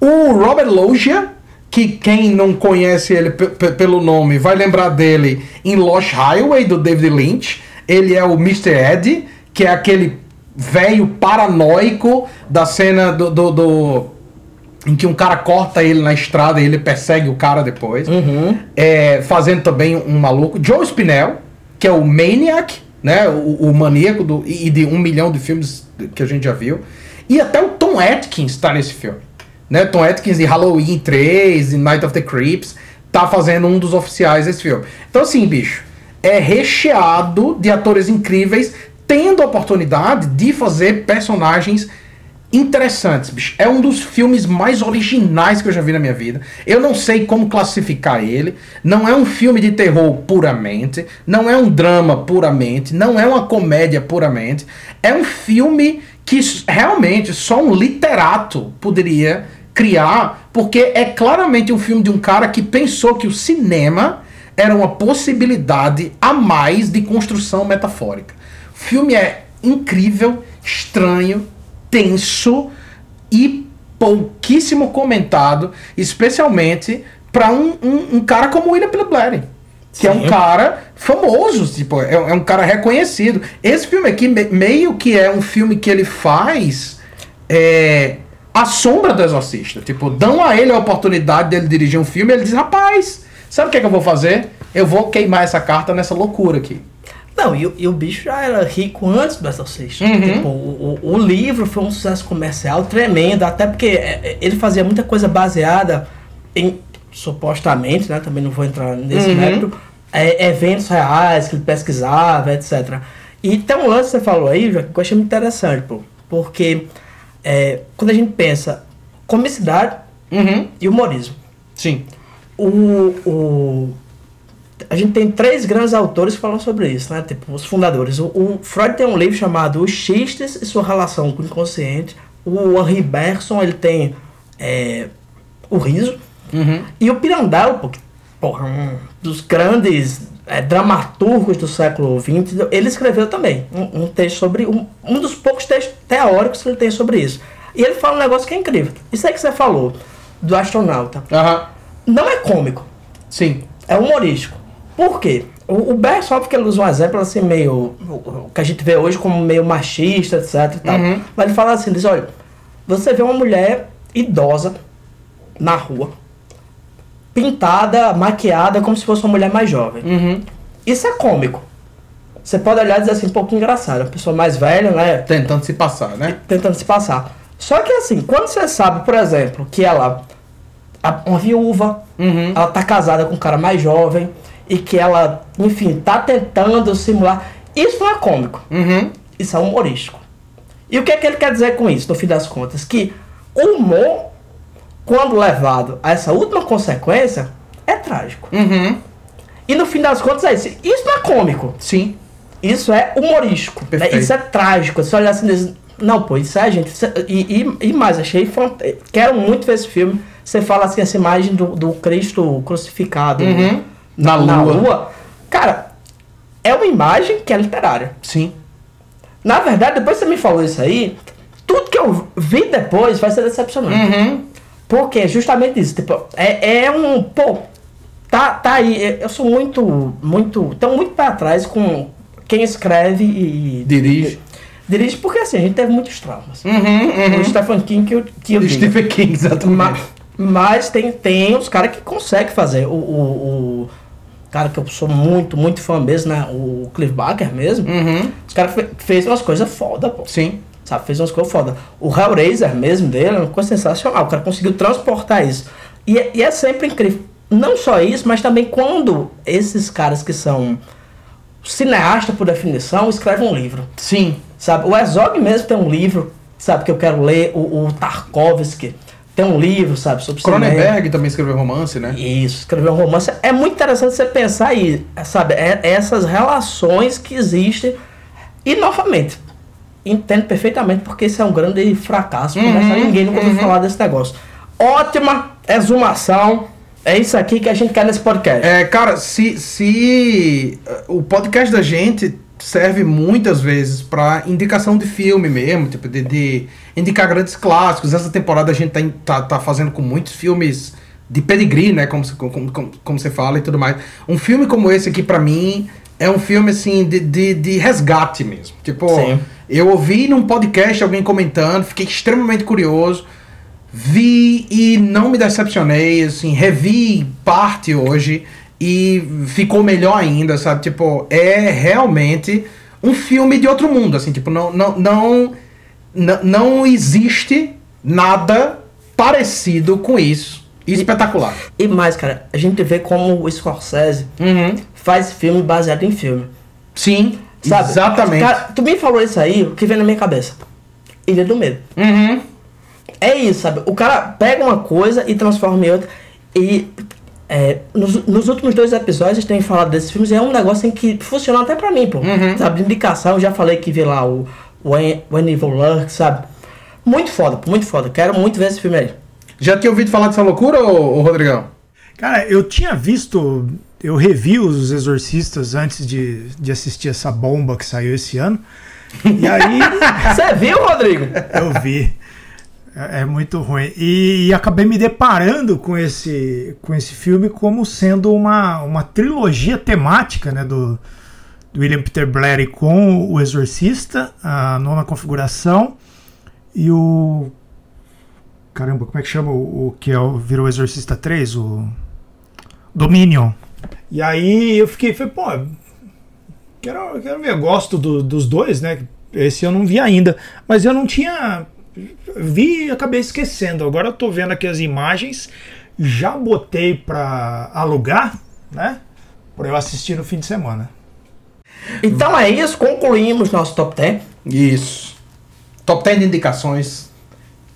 O Robert Loggia, que quem não conhece ele pe- pe- pelo nome vai lembrar dele em Lost Highway do David Lynch. Ele é o Mr. Ed, que é aquele velho paranoico da cena do- do- do em que um cara corta ele na estrada e ele persegue o cara depois. É, fazendo também um maluco. Joe Spinell, que é o Maniac, né? O, o maníaco do, e de um milhão de filmes que a gente já viu. E até o Tom Atkins tá nesse filme. Né? Tom Atkins de Halloween 3, e Night of the Creeps, tá fazendo um dos oficiais desse filme. Então, assim, bicho, é recheado de atores incríveis tendo a oportunidade de fazer personagens interessantes, bicho. É um dos filmes mais originais que eu já vi na minha vida. Eu não sei como classificar ele. Não é um filme de terror puramente, não é um drama puramente, não é uma comédia puramente. É um filme que realmente só um literato poderia criar, porque é claramente um filme de um cara que pensou que o cinema era uma possibilidade a mais de construção metafórica. O filme é incrível, estranho, tenso e pouquíssimo comentado, especialmente para um, um, um cara como o William Peter Blatty, que é um Sim. cara famoso, tipo, é, é um cara reconhecido. Esse filme aqui me- meio que é um filme que ele faz é, a sombra do Exorcista. Tipo, dão a ele a oportunidade dele dirigir um filme e ele diz, rapaz, sabe o que, é que eu vou fazer? Eu vou queimar essa carta nessa loucura aqui. Não, e, o- e o bicho já era rico antes do Exorcista. Uhum. Tipo, o, o- o livro foi um sucesso comercial tremendo, até porque é, é, ele fazia muita coisa baseada em, supostamente, né? Também não vou entrar nesse Uhum. mérito, é, eventos reais que ele pesquisava, etc. E tem um lance que você falou aí, que eu achei muito interessante, pô. Porque é, quando a gente pensa comicidade e humorismo. Sim. O, o, a gente tem três grandes autores que falam sobre isso, né? Tipo, os fundadores. O, o Freud tem um livro chamado Os Xistes e Sua Relação com o Inconsciente. O Henri Bergson, ele tem é, O Riso. E o Pirandello, pô, que, porra, um dos grandes é, dramaturgos do século XX, ele escreveu também um, um texto sobre... Um, um dos poucos textos teóricos que ele tem sobre isso. E ele fala um negócio que é incrível. Isso aí que você falou, do astronauta. Não é cômico. Sim. É humorístico. Por quê? O, o óbvio que ele usa um exemplo assim, meio. O, que a gente vê hoje como meio machista, etc. E tal. Uhum. Mas ele fala assim: ele diz, olha, você vê uma mulher idosa na rua, pintada, maquiada, como se fosse uma mulher mais jovem. Uhum. Isso é cômico. Você pode olhar e dizer assim, um pouco engraçado. Uma pessoa mais velha, né? Tentando se passar, né? Tentando se passar. Só que assim, quando você sabe, por exemplo, que ela a- uma viúva, ela tá casada com um cara mais jovem e que ela, enfim, tá tentando simular. Isso não é cômico. Isso é humorístico. E o que é que ele quer dizer com isso, no fim das contas? Que o humor, quando levado a essa última consequência, é trágico. E no fim das contas é isso. Isso não é cômico. Sim. isso é humorístico. né? Isso é trágico. Você olha assim e diz, não, pô, isso é, gente. isso é- e, e, e mais, achei fantástico. Quero muito ver esse filme. Você fala assim, essa imagem do, do Cristo crucificado Uhum. na, Na na lua. lua. Cara, é uma imagem que é literária. Sim. Na verdade, depois que você me falou isso aí, tudo que eu vi depois vai ser decepcionante. Uhum. Porque é justamente isso. Tipo, é, é um. Pô, tá, tá aí. Eu sou muito. muito. Tão muito pra trás com quem escreve e. Dirige. Dirige porque assim, a gente teve muitos traumas. Uhum, uhum. O Stephen King que eu, que eu. Stephen King, exatamente. Ma- Mas tem, tem os caras que conseguem fazer. O, o, o cara que eu sou muito, muito fã mesmo, né? O Cliff Barker mesmo. Os caras fe, fez umas coisas foda, pô. Sim. Sabe, fez umas coisas foda. O Hellraiser mesmo dele é uma coisa sensacional. O cara conseguiu transportar isso. E, é- e é sempre incrível. Não só isso, mas também quando esses caras que são cineastas por definição escrevem um livro. Sim. Sabe, o Herzog mesmo tem um livro, sabe, que eu quero ler. O, o Tarkovsky tem um livro, sabe, sobre cinema. Cronenberg também escreveu romance, né? Isso, escrever um romance. É muito interessante você pensar aí, sabe, é- essas relações que existem. E, novamente, entendo perfeitamente porque isso é um grande fracasso. Uhum, ninguém nunca ouviu uhum. falar desse negócio. Ótima exumação. É isso aqui que a gente quer nesse podcast. É, cara, se, se uh, o podcast da gente serve muitas vezes pra indicação de filme mesmo, tipo, de, de indicar grandes clássicos. Essa temporada a gente tá, tá, tá fazendo com muitos filmes de pedigree, né, como, como, como, como você fala e tudo mais. Um filme como esse aqui, pra mim, é um filme, assim, de, de, de resgate mesmo. Tipo, Sim. eu ouvi num podcast alguém comentando, fiquei extremamente curioso. Vi e não me decepcionei, assim, revi parte hoje e ficou melhor ainda, sabe? Tipo, é realmente um filme de outro mundo, assim, tipo, não não não não, existe nada parecido com isso. Espetacular. E mais, cara, a gente vê como o Scorsese faz filme baseado em filme. Sim, Sabe? exatamente. Cara, tu me falou isso aí, o que vem na minha cabeça? Ilha do Medo. Uhum. É isso, sabe? O cara pega uma coisa e transforma em outra. E é, nos, nos últimos dois episódios a gente tem falado desses filmes e é um negócio em que funciona até pra mim, pô. Uhum. Sabe? De indicação, eu já falei que vi lá o When, When Evil Lurks, sabe? Muito foda, pô, muito foda. Quero muito ver esse filme aí. Já tinha ouvido falar dessa loucura, ô, ô Rodrigão? Cara, eu tinha visto, eu revi os Exorcistas antes de, de assistir essa bomba que saiu esse ano. E aí. Você viu, Rodrigo? Eu vi. É, é muito ruim. E, e acabei me deparando com esse, com esse filme como sendo uma, uma trilogia temática né, do, do William Peter Blatty com o Exorcista, a nona configuração e o. Caramba, como é que chama o, que é, o- virou Exorcista 3? O. Dominion. E aí eu fiquei, falei, pô, quero, quero ver, gosto do- dos dois, né? Esse eu não vi ainda, mas eu não tinha. Vi e acabei esquecendo. Agora eu tô vendo aqui as imagens, já botei pra alugar, né? Pra eu assistir no fim de semana. Então é isso, concluímos nosso top 10. Isso. Top 10 de indicações.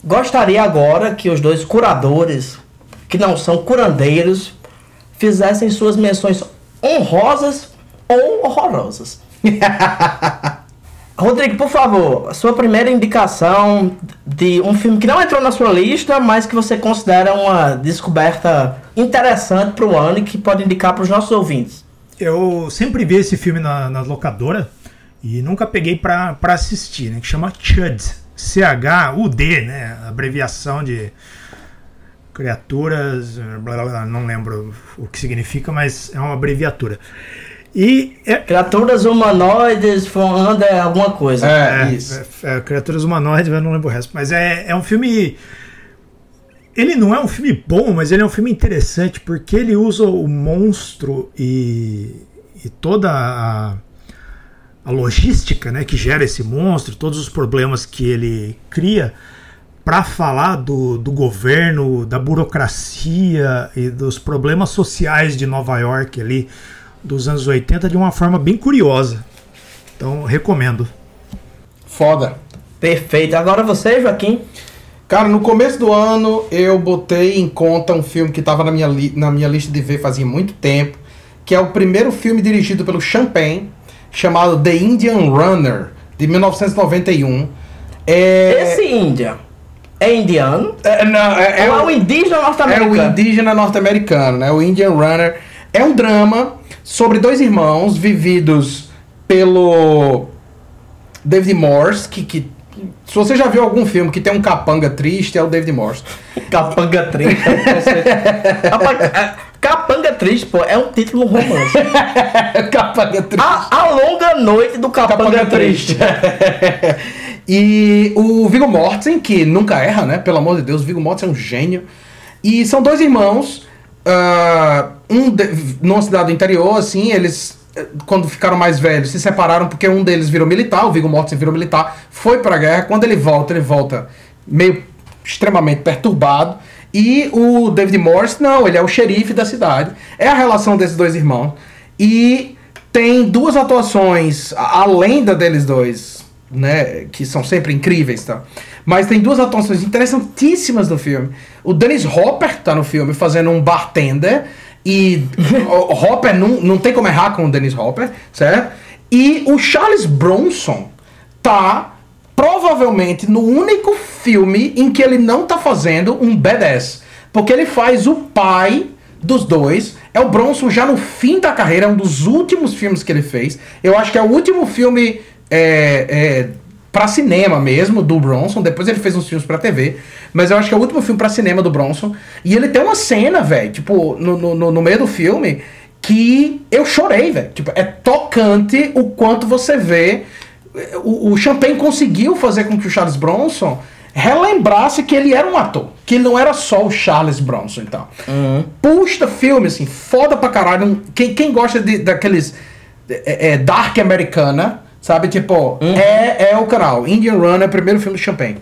Gostaria agora que os dois curadores, que não são curandeiros, fizessem suas menções honrosas ou horrorosas. Rodrigo, por favor, sua primeira indicação de um filme que não entrou na sua lista, mas que você considera uma descoberta interessante para o ano e que pode indicar para os nossos ouvintes. Eu sempre vi esse filme na, na locadora e nunca peguei pra assistir, né? Que chama CHUD. C-H-U-D, né? Abreviação de criaturas. Blá, blá, blá, não lembro o que significa, mas é uma abreviatura. E é, Criaturas humanoides falando alguma coisa. É, é, é, criaturas humanoides, eu não lembro o resto. Mas é, é um filme. Ele não é um filme bom, mas ele é um filme interessante porque ele usa o monstro e, e toda a, a logística né, que gera esse monstro, todos os problemas que ele cria para falar do, do governo, da burocracia e dos problemas sociais de Nova York ali dos anos 80 de uma forma bem curiosa. Então, recomendo. Foda. Perfeito. Agora você, Joaquim. Cara, no começo do ano eu botei em conta um filme que estava na minha, na minha lista de ver fazia muito tempo, que é o primeiro filme dirigido pelo Champagne, chamado The Indian Runner, de 1991. É... Esse Índia é indiano? É, não, é, é Ou é o indígena É norte-americano? o indígena norte-americano, né? O Indian Runner. É um drama sobre dois irmãos vividos pelo David Morse, que, que se você já viu algum filme que tem um capanga triste, é o David Morse. Capanga triste. Rapaz, é, Capanga triste, pô, é um título romance. capanga triste. A, a longa noite do Capanga, Capanga triste. E o Viggo Mortensen, que nunca erra, né? Pelo amor de Deus, o Viggo Mortensen é um gênio. E são dois irmãos, ah, um de, numa cidade do interior, assim, eles, eh, quando ficaram mais velhos, se separaram porque um deles virou militar, o Viggo Mortensen virou militar, foi pra guerra. Quando ele volta, ele volta meio extremamente perturbado. E o David Morse, não, ele é o xerife da cidade. É a relação desses dois irmãos. E tem duas atuações, a lenda deles dois, né, que são sempre incríveis, tá? Mas tem duas atuações interessantíssimas no filme. O Dennis Hopper tá no filme fazendo um bartender e o Hopper não, não tem como errar com o Dennis Hopper, certo? E o Charles Bronson tá provavelmente no único filme em que ele não tá fazendo um badass, porque ele faz o pai dos dois. É o Bronson já no fim da carreira, é um dos últimos filmes que ele fez. Eu acho que é o último filme é, é, para cinema mesmo do Bronson. Depois ele fez uns filmes pra TV, mas eu acho que é o último filme pra cinema do Bronson. E ele tem uma cena, velho, tipo no, no, no- meio do filme que eu chorei, velho. Tipo, é tocante o quanto você vê. O, o Champagne conseguiu fazer com que o Charles Bronson relembrasse que ele era um ator. Que ele não era só o Charles Bronson e tal. Puxa filme, assim, foda pra caralho. Quem, quem gosta de, daqueles é, é, Dark Americana, sabe? Tipo, é, é o canal. Indian Run é o primeiro filme do Champagne.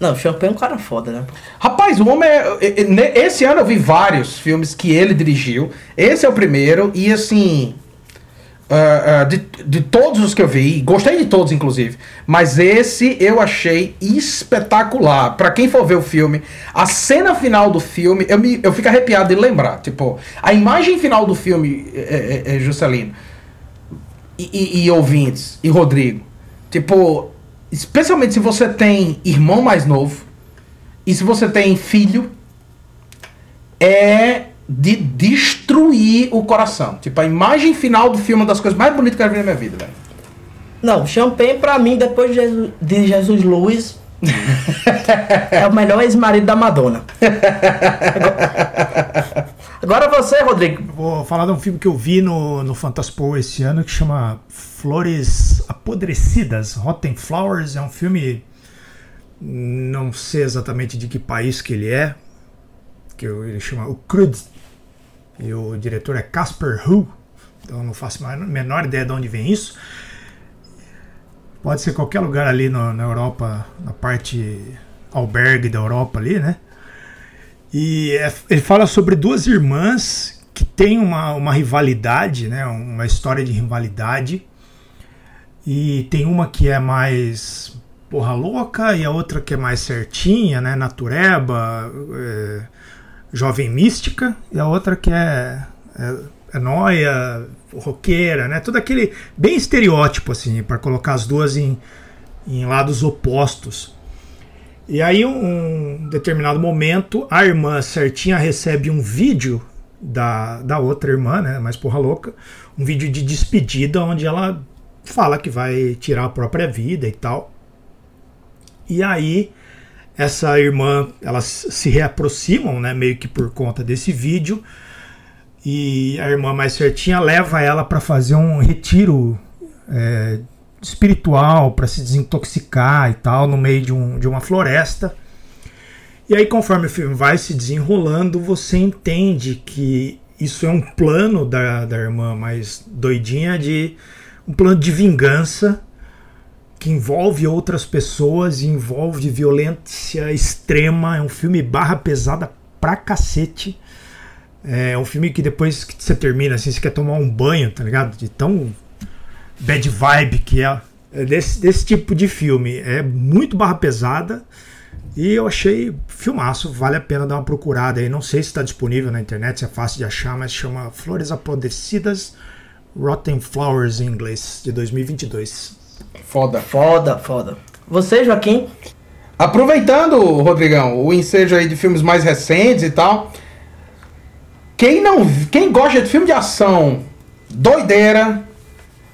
Não, o Champagne é um cara foda, né? Rapaz, o homem é, Esse ano eu vi vários filmes que ele dirigiu. Esse é o primeiro, e assim. ah, ah, de, de todos os que eu vi, gostei de todos, inclusive. Mas esse eu achei espetacular. Pra quem for ver o filme, a cena final do filme, eu, me, eu fico arrepiado de lembrar. Tipo, a imagem final do filme, é, é, é, Juscelino, e, e- ouvintes, e Rodrigo. Tipo, especialmente se você tem irmão mais novo, e se você tem filho, é de destruir o coração. Tipo, a imagem final do filme é uma das coisas mais bonitas que eu já vi na minha vida, velho. Não, Champagne pra mim, depois de Jesus, de Jesus Luiz, é o melhor ex-marido da Madonna. Agora você, Rodrigo. Vou falar de um filme que eu vi no, no Fantaspo esse ano que chama Flores Apodrecidas, Rotten Flowers. É um filme, não sei exatamente de que país que ele é, que eu- ele chama o Crud. E o diretor é Casper Hu, então eu não faço a menor ideia de onde vem isso. Pode ser qualquer lugar ali no- na Europa, na parte albergue da Europa ali, né? E é- ele fala sobre duas irmãs que têm uma, uma rivalidade, né? Uma história de rivalidade. E tem uma que é mais porra louca e a outra que é mais certinha, né? Natureba, é, jovem mística. E a outra que é, é, é noia, roqueira, né? Tudo aquele bem estereótipo, assim, para colocar as duas em, em lados opostos. E aí, um determinado momento, a irmã certinha recebe um vídeo da, da outra irmã, né, mais porra louca, um vídeo de despedida onde ela fala que vai tirar a própria vida e tal. E aí, essa irmã, elas se reaproximam, né, meio que por conta desse vídeo, e a irmã mais certinha leva ela para fazer um retiro é, espiritual para se desintoxicar e tal no meio de, um, de uma floresta. E aí, conforme o filme vai se desenrolando, você entende que isso é um plano da, da irmã mais doidinha de um plano de vingança que envolve outras pessoas envolve violência extrema. É um filme barra pesada pra cacete. É um filme que depois que você termina, assim, você quer tomar um banho, tá ligado? De tão bad vibe que é. É desse, desse tipo de filme. É muito barra pesada. E eu achei filmaço, vale a pena dar uma procurada aí. Não sei se está disponível na internet, se é fácil de achar, mas chama Flores Apodrecidas Rotten Flowers em inglês, de 2022. Foda. Foda, foda. Você, Joaquim? Aproveitando, Rodrigão, o ensejo aí de filmes mais recentes e tal. Quem não, quem gosta de filme de ação doideira,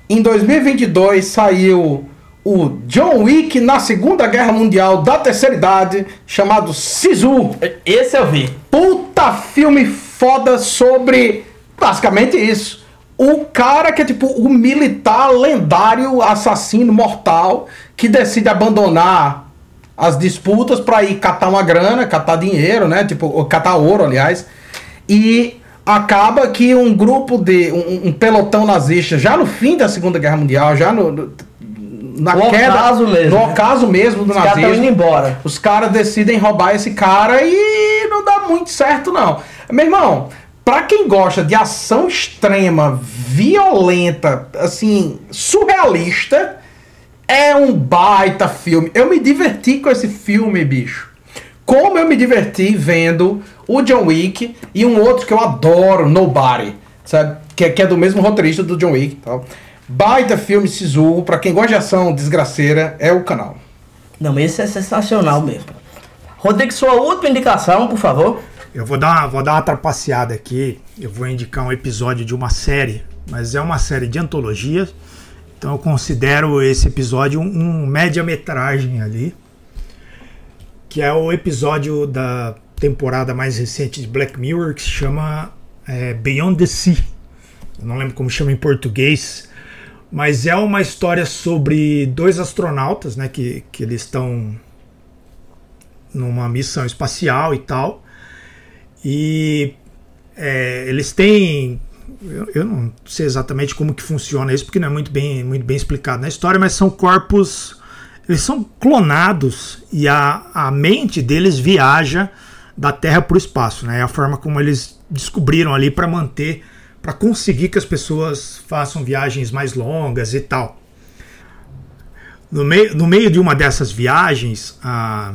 em 2022 saiu o John Wick na Segunda Guerra Mundial da Terceira Idade, chamado Sisu. Esse eu vi. Puta filme foda sobre basicamente isso. O cara que é tipo o militar lendário, assassino mortal, que decide abandonar as disputas para ir catar uma grana, catar dinheiro, né? Tipo, catar ouro, aliás. E acaba que um grupo de. um, um pelotão nazista, já no fim da Segunda Guerra Mundial, já no. no- na No queda. ocaso mesmo, No né? ocaso mesmo do Os caras nazismo. tão indo embora. Os caras decidem roubar esse cara e não dá muito certo, não. Meu irmão, pra quem gosta de ação extrema, violenta, assim, surrealista, é um baita filme. Eu me diverti com esse filme, bicho. Como eu me diverti vendo o John Wick e um outro que eu adoro, Nobody, sabe? Que, é- que é do mesmo roteirista do John Wick. Tal. Baita filme Sisu, pra quem gosta de ação desgraceira, é o canal. Não, esse é sensacional mesmo. Rodrigo, sua última indicação, por favor. Eu vou dar, uma, vou dar uma trapaceada aqui. Eu vou indicar um episódio de uma série, mas é uma série de antologia. Então eu considero esse episódio um, um média-metragem ali. Que é o episódio da temporada mais recente de Black Mirror, que se chama é, Beyond the Sea. Eu não lembro como chama em português. Mas é uma história sobre dois astronautas, né? Que, que eles estão numa missão espacial e tal. E é, eles têm. Eu, eu não sei exatamente como que funciona isso, porque não é muito bem, muito bem explicado na história, mas são corpos. Eles são clonados e a, a mente deles viaja da Terra para o espaço. Né? É a forma como eles descobriram ali para manter, para conseguir que as pessoas façam viagens mais longas e tal. No meio, no meio de uma dessas viagens, a,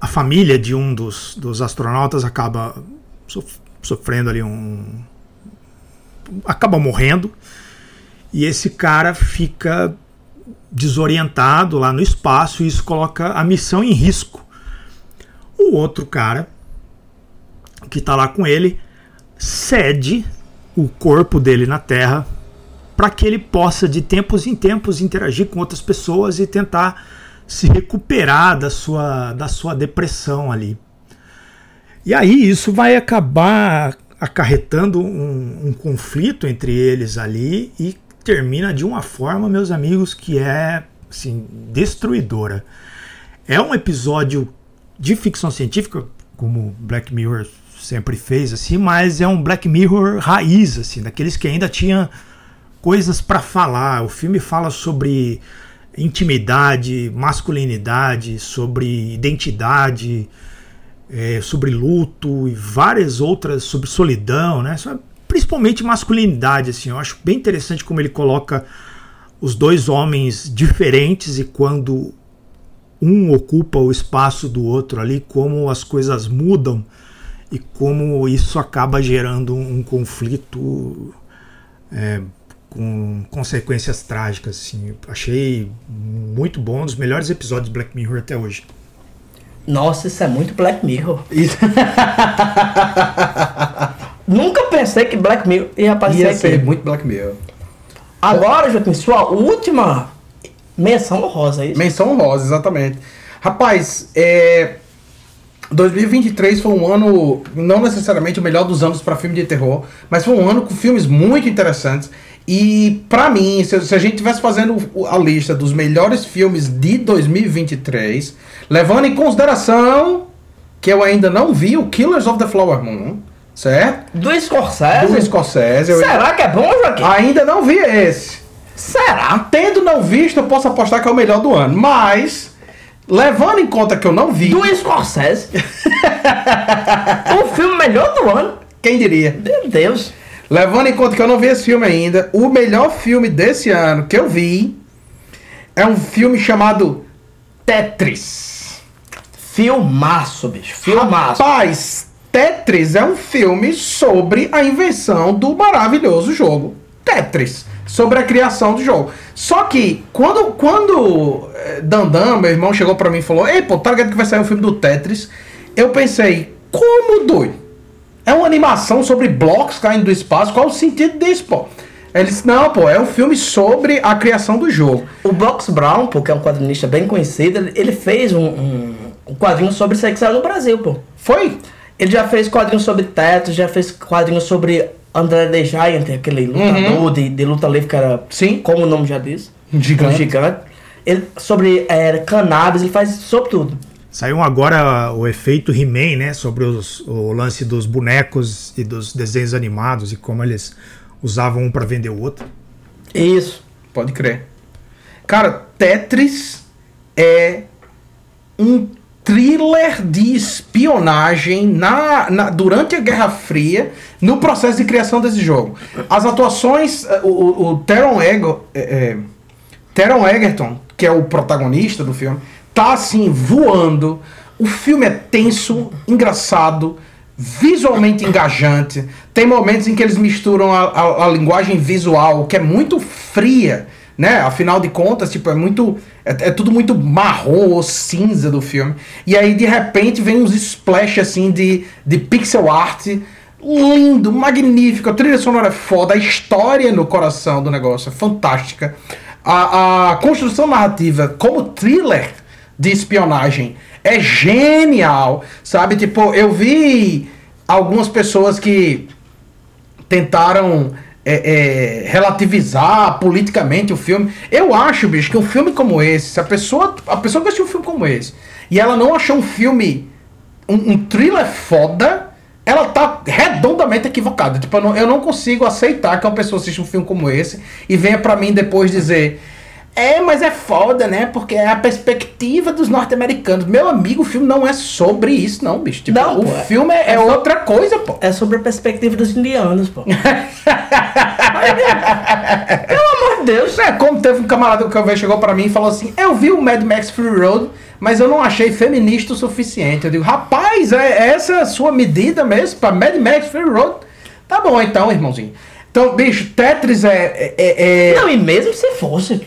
a família de um dos, dos astronautas acaba sof- sofrendo ali um. acaba morrendo. E esse cara fica desorientado lá no espaço e isso coloca a missão em risco. O outro cara que está lá com ele cede o corpo dele na Terra para que ele possa de tempos em tempos interagir com outras pessoas e tentar se recuperar da sua, da sua depressão ali. E aí isso vai acabar acarretando um, um conflito entre eles ali e termina de uma forma, meus amigos, que é assim, destruidora. É um episódio de ficção científica, como Black Mirror sempre fez, assim, mas é um Black Mirror raiz, assim, daqueles que ainda tinha coisas para falar. O filme fala sobre intimidade, masculinidade, sobre identidade, é, sobre luto e várias outras sobre solidão, né? Sobre- Principalmente masculinidade, assim. Eu acho bem interessante como ele coloca os dois homens diferentes e quando um ocupa o espaço do outro ali, como as coisas mudam e como isso acaba gerando um conflito é, com consequências trágicas. Assim. Achei muito bom, um dos melhores episódios de Black Mirror até hoje. Nossa, isso é muito Black Mirror. Nunca pensei que Black Mirror ia aparecer Ia aqui. ser muito Black Mirror. Agora, Joaquim, sua última menção honrosa, é isso? Menção honrosa, exatamente. Rapaz, é... 2023 foi um ano, não necessariamente o melhor dos anos para filme de terror, mas foi um ano com filmes muito interessantes. E pra mim, se, se a gente tivesse fazendo a lista dos melhores filmes de 2023, levando em consideração que eu ainda não vi o Killers of the Flower Moon, certo? Do Scorsese? Do Scorsese. eu- Será que é bom, Joaquim? Ainda não vi esse. Será? Tendo não visto, eu posso apostar que é o melhor do ano. Mas, levando em conta que eu não vi. Do Scorsese? o filme melhor do ano? Quem diria? Meu Deus. Levando em conta que eu não vi esse filme ainda, o melhor filme desse ano que eu vi é um filme chamado Tetris. Filmaço, bicho. Filmaço. Rapaz, Tetris é um filme sobre a invenção do maravilhoso jogo Tetris. Sobre a criação do jogo. Só que, quando, quando eh, Dandan, meu irmão, chegou pra mim e falou: Ei, pô, tá ligado que vai sair um filme do Tetris? Eu pensei, como doido? É uma animação sobre blocos caindo do espaço. Qual o sentido disso, pô? Ele disse, não, pô, é um filme sobre a criação do jogo. O Box Brown, pô, que é um quadrinista bem conhecido, ele- fez um, um, um quadrinho sobre saiu no Brasil, pô. Foi? Ele já fez quadrinho sobre Teto, já fez quadrinho sobre André the Giant, aquele lutador Uhum. de, de luta livre que era, Sim. como o nome já diz, Gigante. um gigante. Ele, sobre é, cannabis, ele faz sobre tudo. Saiu agora o efeito He-Man, né? Sobre os- o lance dos bonecos e dos desenhos animados e como eles usavam um para vender o outro. Isso. Pode crer. Cara, Tetris é um thriller de espionagem na, na- durante a Guerra Fria no processo de criação desse jogo. As atuações, eh, o, o, o Taron, Ego, é, é, Taron Egerton, que é o protagonista do filme, tá assim voando. O filme é tenso, engraçado, visualmente engajante. Tem momentos em que eles misturam a, a- a linguagem visual, que é muito fria, né? Afinal de contas, tipo, é muito. É, é tudo muito marrom ou cinza do filme. E aí, de repente, vem uns splash assim de, de pixel art. Lindo, magnífico, a trilha sonora é foda, a história no coração do negócio é fantástica. A, a construção narrativa como thriller de espionagem é genial, sabe? Tipo, eu vi algumas pessoas que tentaram é, é, relativizar politicamente o filme. Eu acho, bicho, que um filme como esse, se a pessoa, a pessoa que assistiu um filme como esse e ela não achou um filme, um, um thriller foda, ela tá redondamente equivocada. Tipo, eu não, eu não consigo aceitar que uma pessoa assista um filme como esse e venha pra mim depois dizer. É, mas é foda, né? Porque é a perspectiva dos norte-americanos. Meu amigo, o filme não é sobre isso, não, bicho. Tipo, Não, o pô, filme é, é so- outra coisa, pô. É sobre a perspectiva dos indianos, pô. Pelo amor de Deus. É, como teve um camarada que eu vi chegou pra mim e falou assim: Eu vi o Mad Max Fury Road, mas eu não achei feminista o suficiente. Eu digo, rapaz, é essa a sua medida mesmo pra Mad Max Fury Road? Tá bom então, irmãozinho. Então, bicho, Tetris é. é, é- Não, e mesmo se fosse.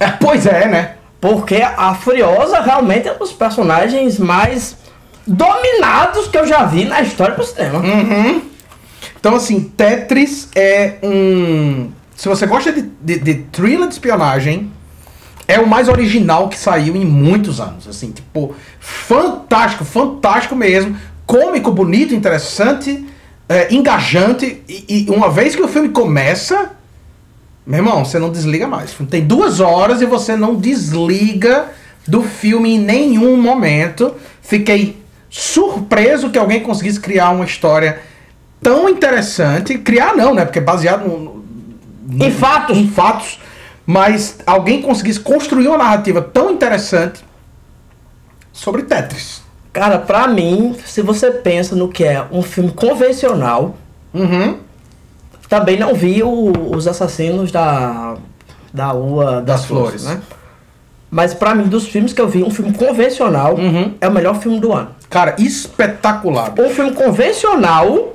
É- pois é, né? Porque a Furiosa realmente é um dos personagens mais dominados que eu já vi na história do cinema. Uhum. Então, assim, Tetris é um. Se você gosta de, de, de thriller de espionagem, é o mais original que saiu em muitos anos. Assim, tipo, fantástico, fantástico mesmo. Cômico, bonito, interessante, é, engajante. E, e uma vez que o filme começa, meu irmão, você não desliga mais. Tem duas horas e você não desliga do filme em nenhum momento. Fiquei surpreso que alguém conseguisse criar uma história tão interessante. Criar não, né? Porque é baseado no, no- Em fatos. em fatos. Mas alguém conseguisse construir uma narrativa tão interessante sobre Tetris. Cara, pra mim, se você pensa no que é um filme convencional, Uhum. Também não vi o- os assassinos da da Rua das, Das Flores, Flores. né? Mas pra mim, dos filmes que eu vi, um filme convencional Uhum. é o melhor filme do ano. Cara, espetacular. Um filme convencional,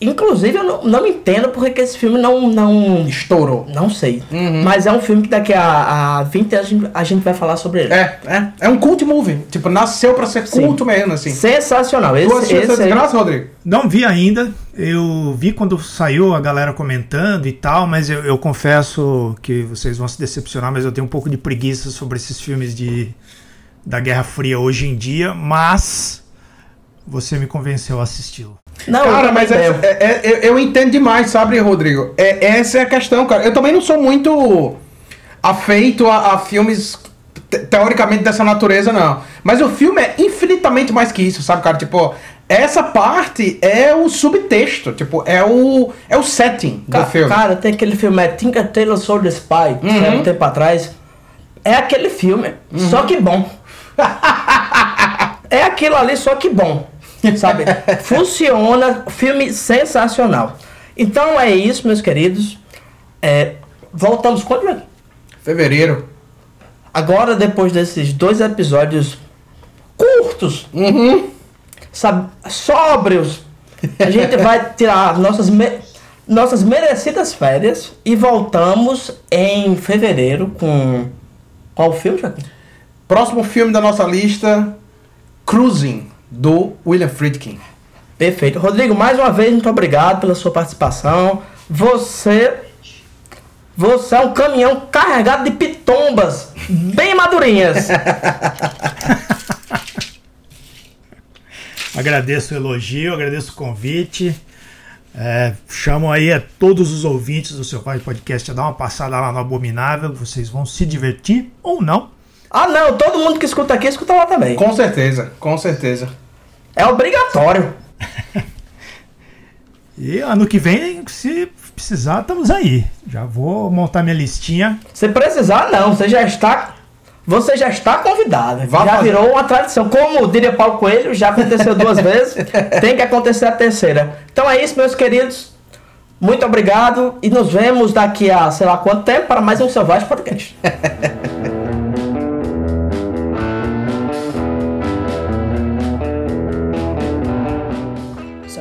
inclusive eu não, não entendo porque que esse filme não não Estourou. não sei. Uhum. Mas é um filme que daqui a, a 20 anos a gente, a gente vai falar sobre ele. É, é. É um cult movie. Tipo, nasceu pra ser Sim. culto mesmo, assim. Sensacional. Esse, Tu assistiu essa esse aí- desgraça, Rodrigo? Não vi ainda. Eu vi quando saiu a galera comentando e tal, mas eu, eu confesso que vocês vão se decepcionar, mas eu tenho um pouco de preguiça sobre esses filmes de da Guerra Fria hoje em dia, mas você me convenceu a assisti-lo. Não, Cara, eu mas é- é- é- eu, eu entendo demais, sabe, Rodrigo? É, essa é a questão, cara. Eu também não sou muito afeito a, a filmes te- teoricamente dessa natureza, não. Mas o filme é infinitamente mais que isso, sabe, cara? Tipo, essa parte é o subtexto, tipo, é o, é o setting Ca- do filme. Cara, tem aquele filme, é Tinker Tailor Soldier Spy, que Uhum. saiu um tempo atrás. É aquele filme, só que bom. é aquilo ali, só que bom. Sabe? Funciona, filme sensacional. Então é isso, meus queridos. É, voltamos quando? Fevereiro. Agora, depois desses dois episódios curtos, Uhum. sabe, sóbrios. A gente vai tirar nossas, me- nossas merecidas férias e voltamos em fevereiro com. Qual filme, Joaquim? Próximo filme da nossa lista: Cruising, do William Friedkin. Perfeito. Rodrigo, mais uma vez, muito obrigado pela sua participação. Você. Você é um caminhão carregado de pitombas bem madurinhas. Agradeço o elogio, agradeço o convite. É, chamo aí a todos os ouvintes do seu podcast a dar uma passada lá no Abominável. Vocês vão se divertir ou não. Ah, não, todo mundo que escuta aqui escuta lá também. Com certeza, com certeza. É obrigatório. E ano que vem, se precisar, estamos aí. Já vou montar minha listinha. Se precisar, não. Você já está. Você já está convidado. Vá já fazer. virou uma tradição. Como diria Paulo Coelho, já aconteceu duas vezes. Tem que acontecer a terceira. Então é isso, meus queridos. Muito obrigado. E nos vemos daqui a sei lá quanto tempo para mais um Selvagem Podcast.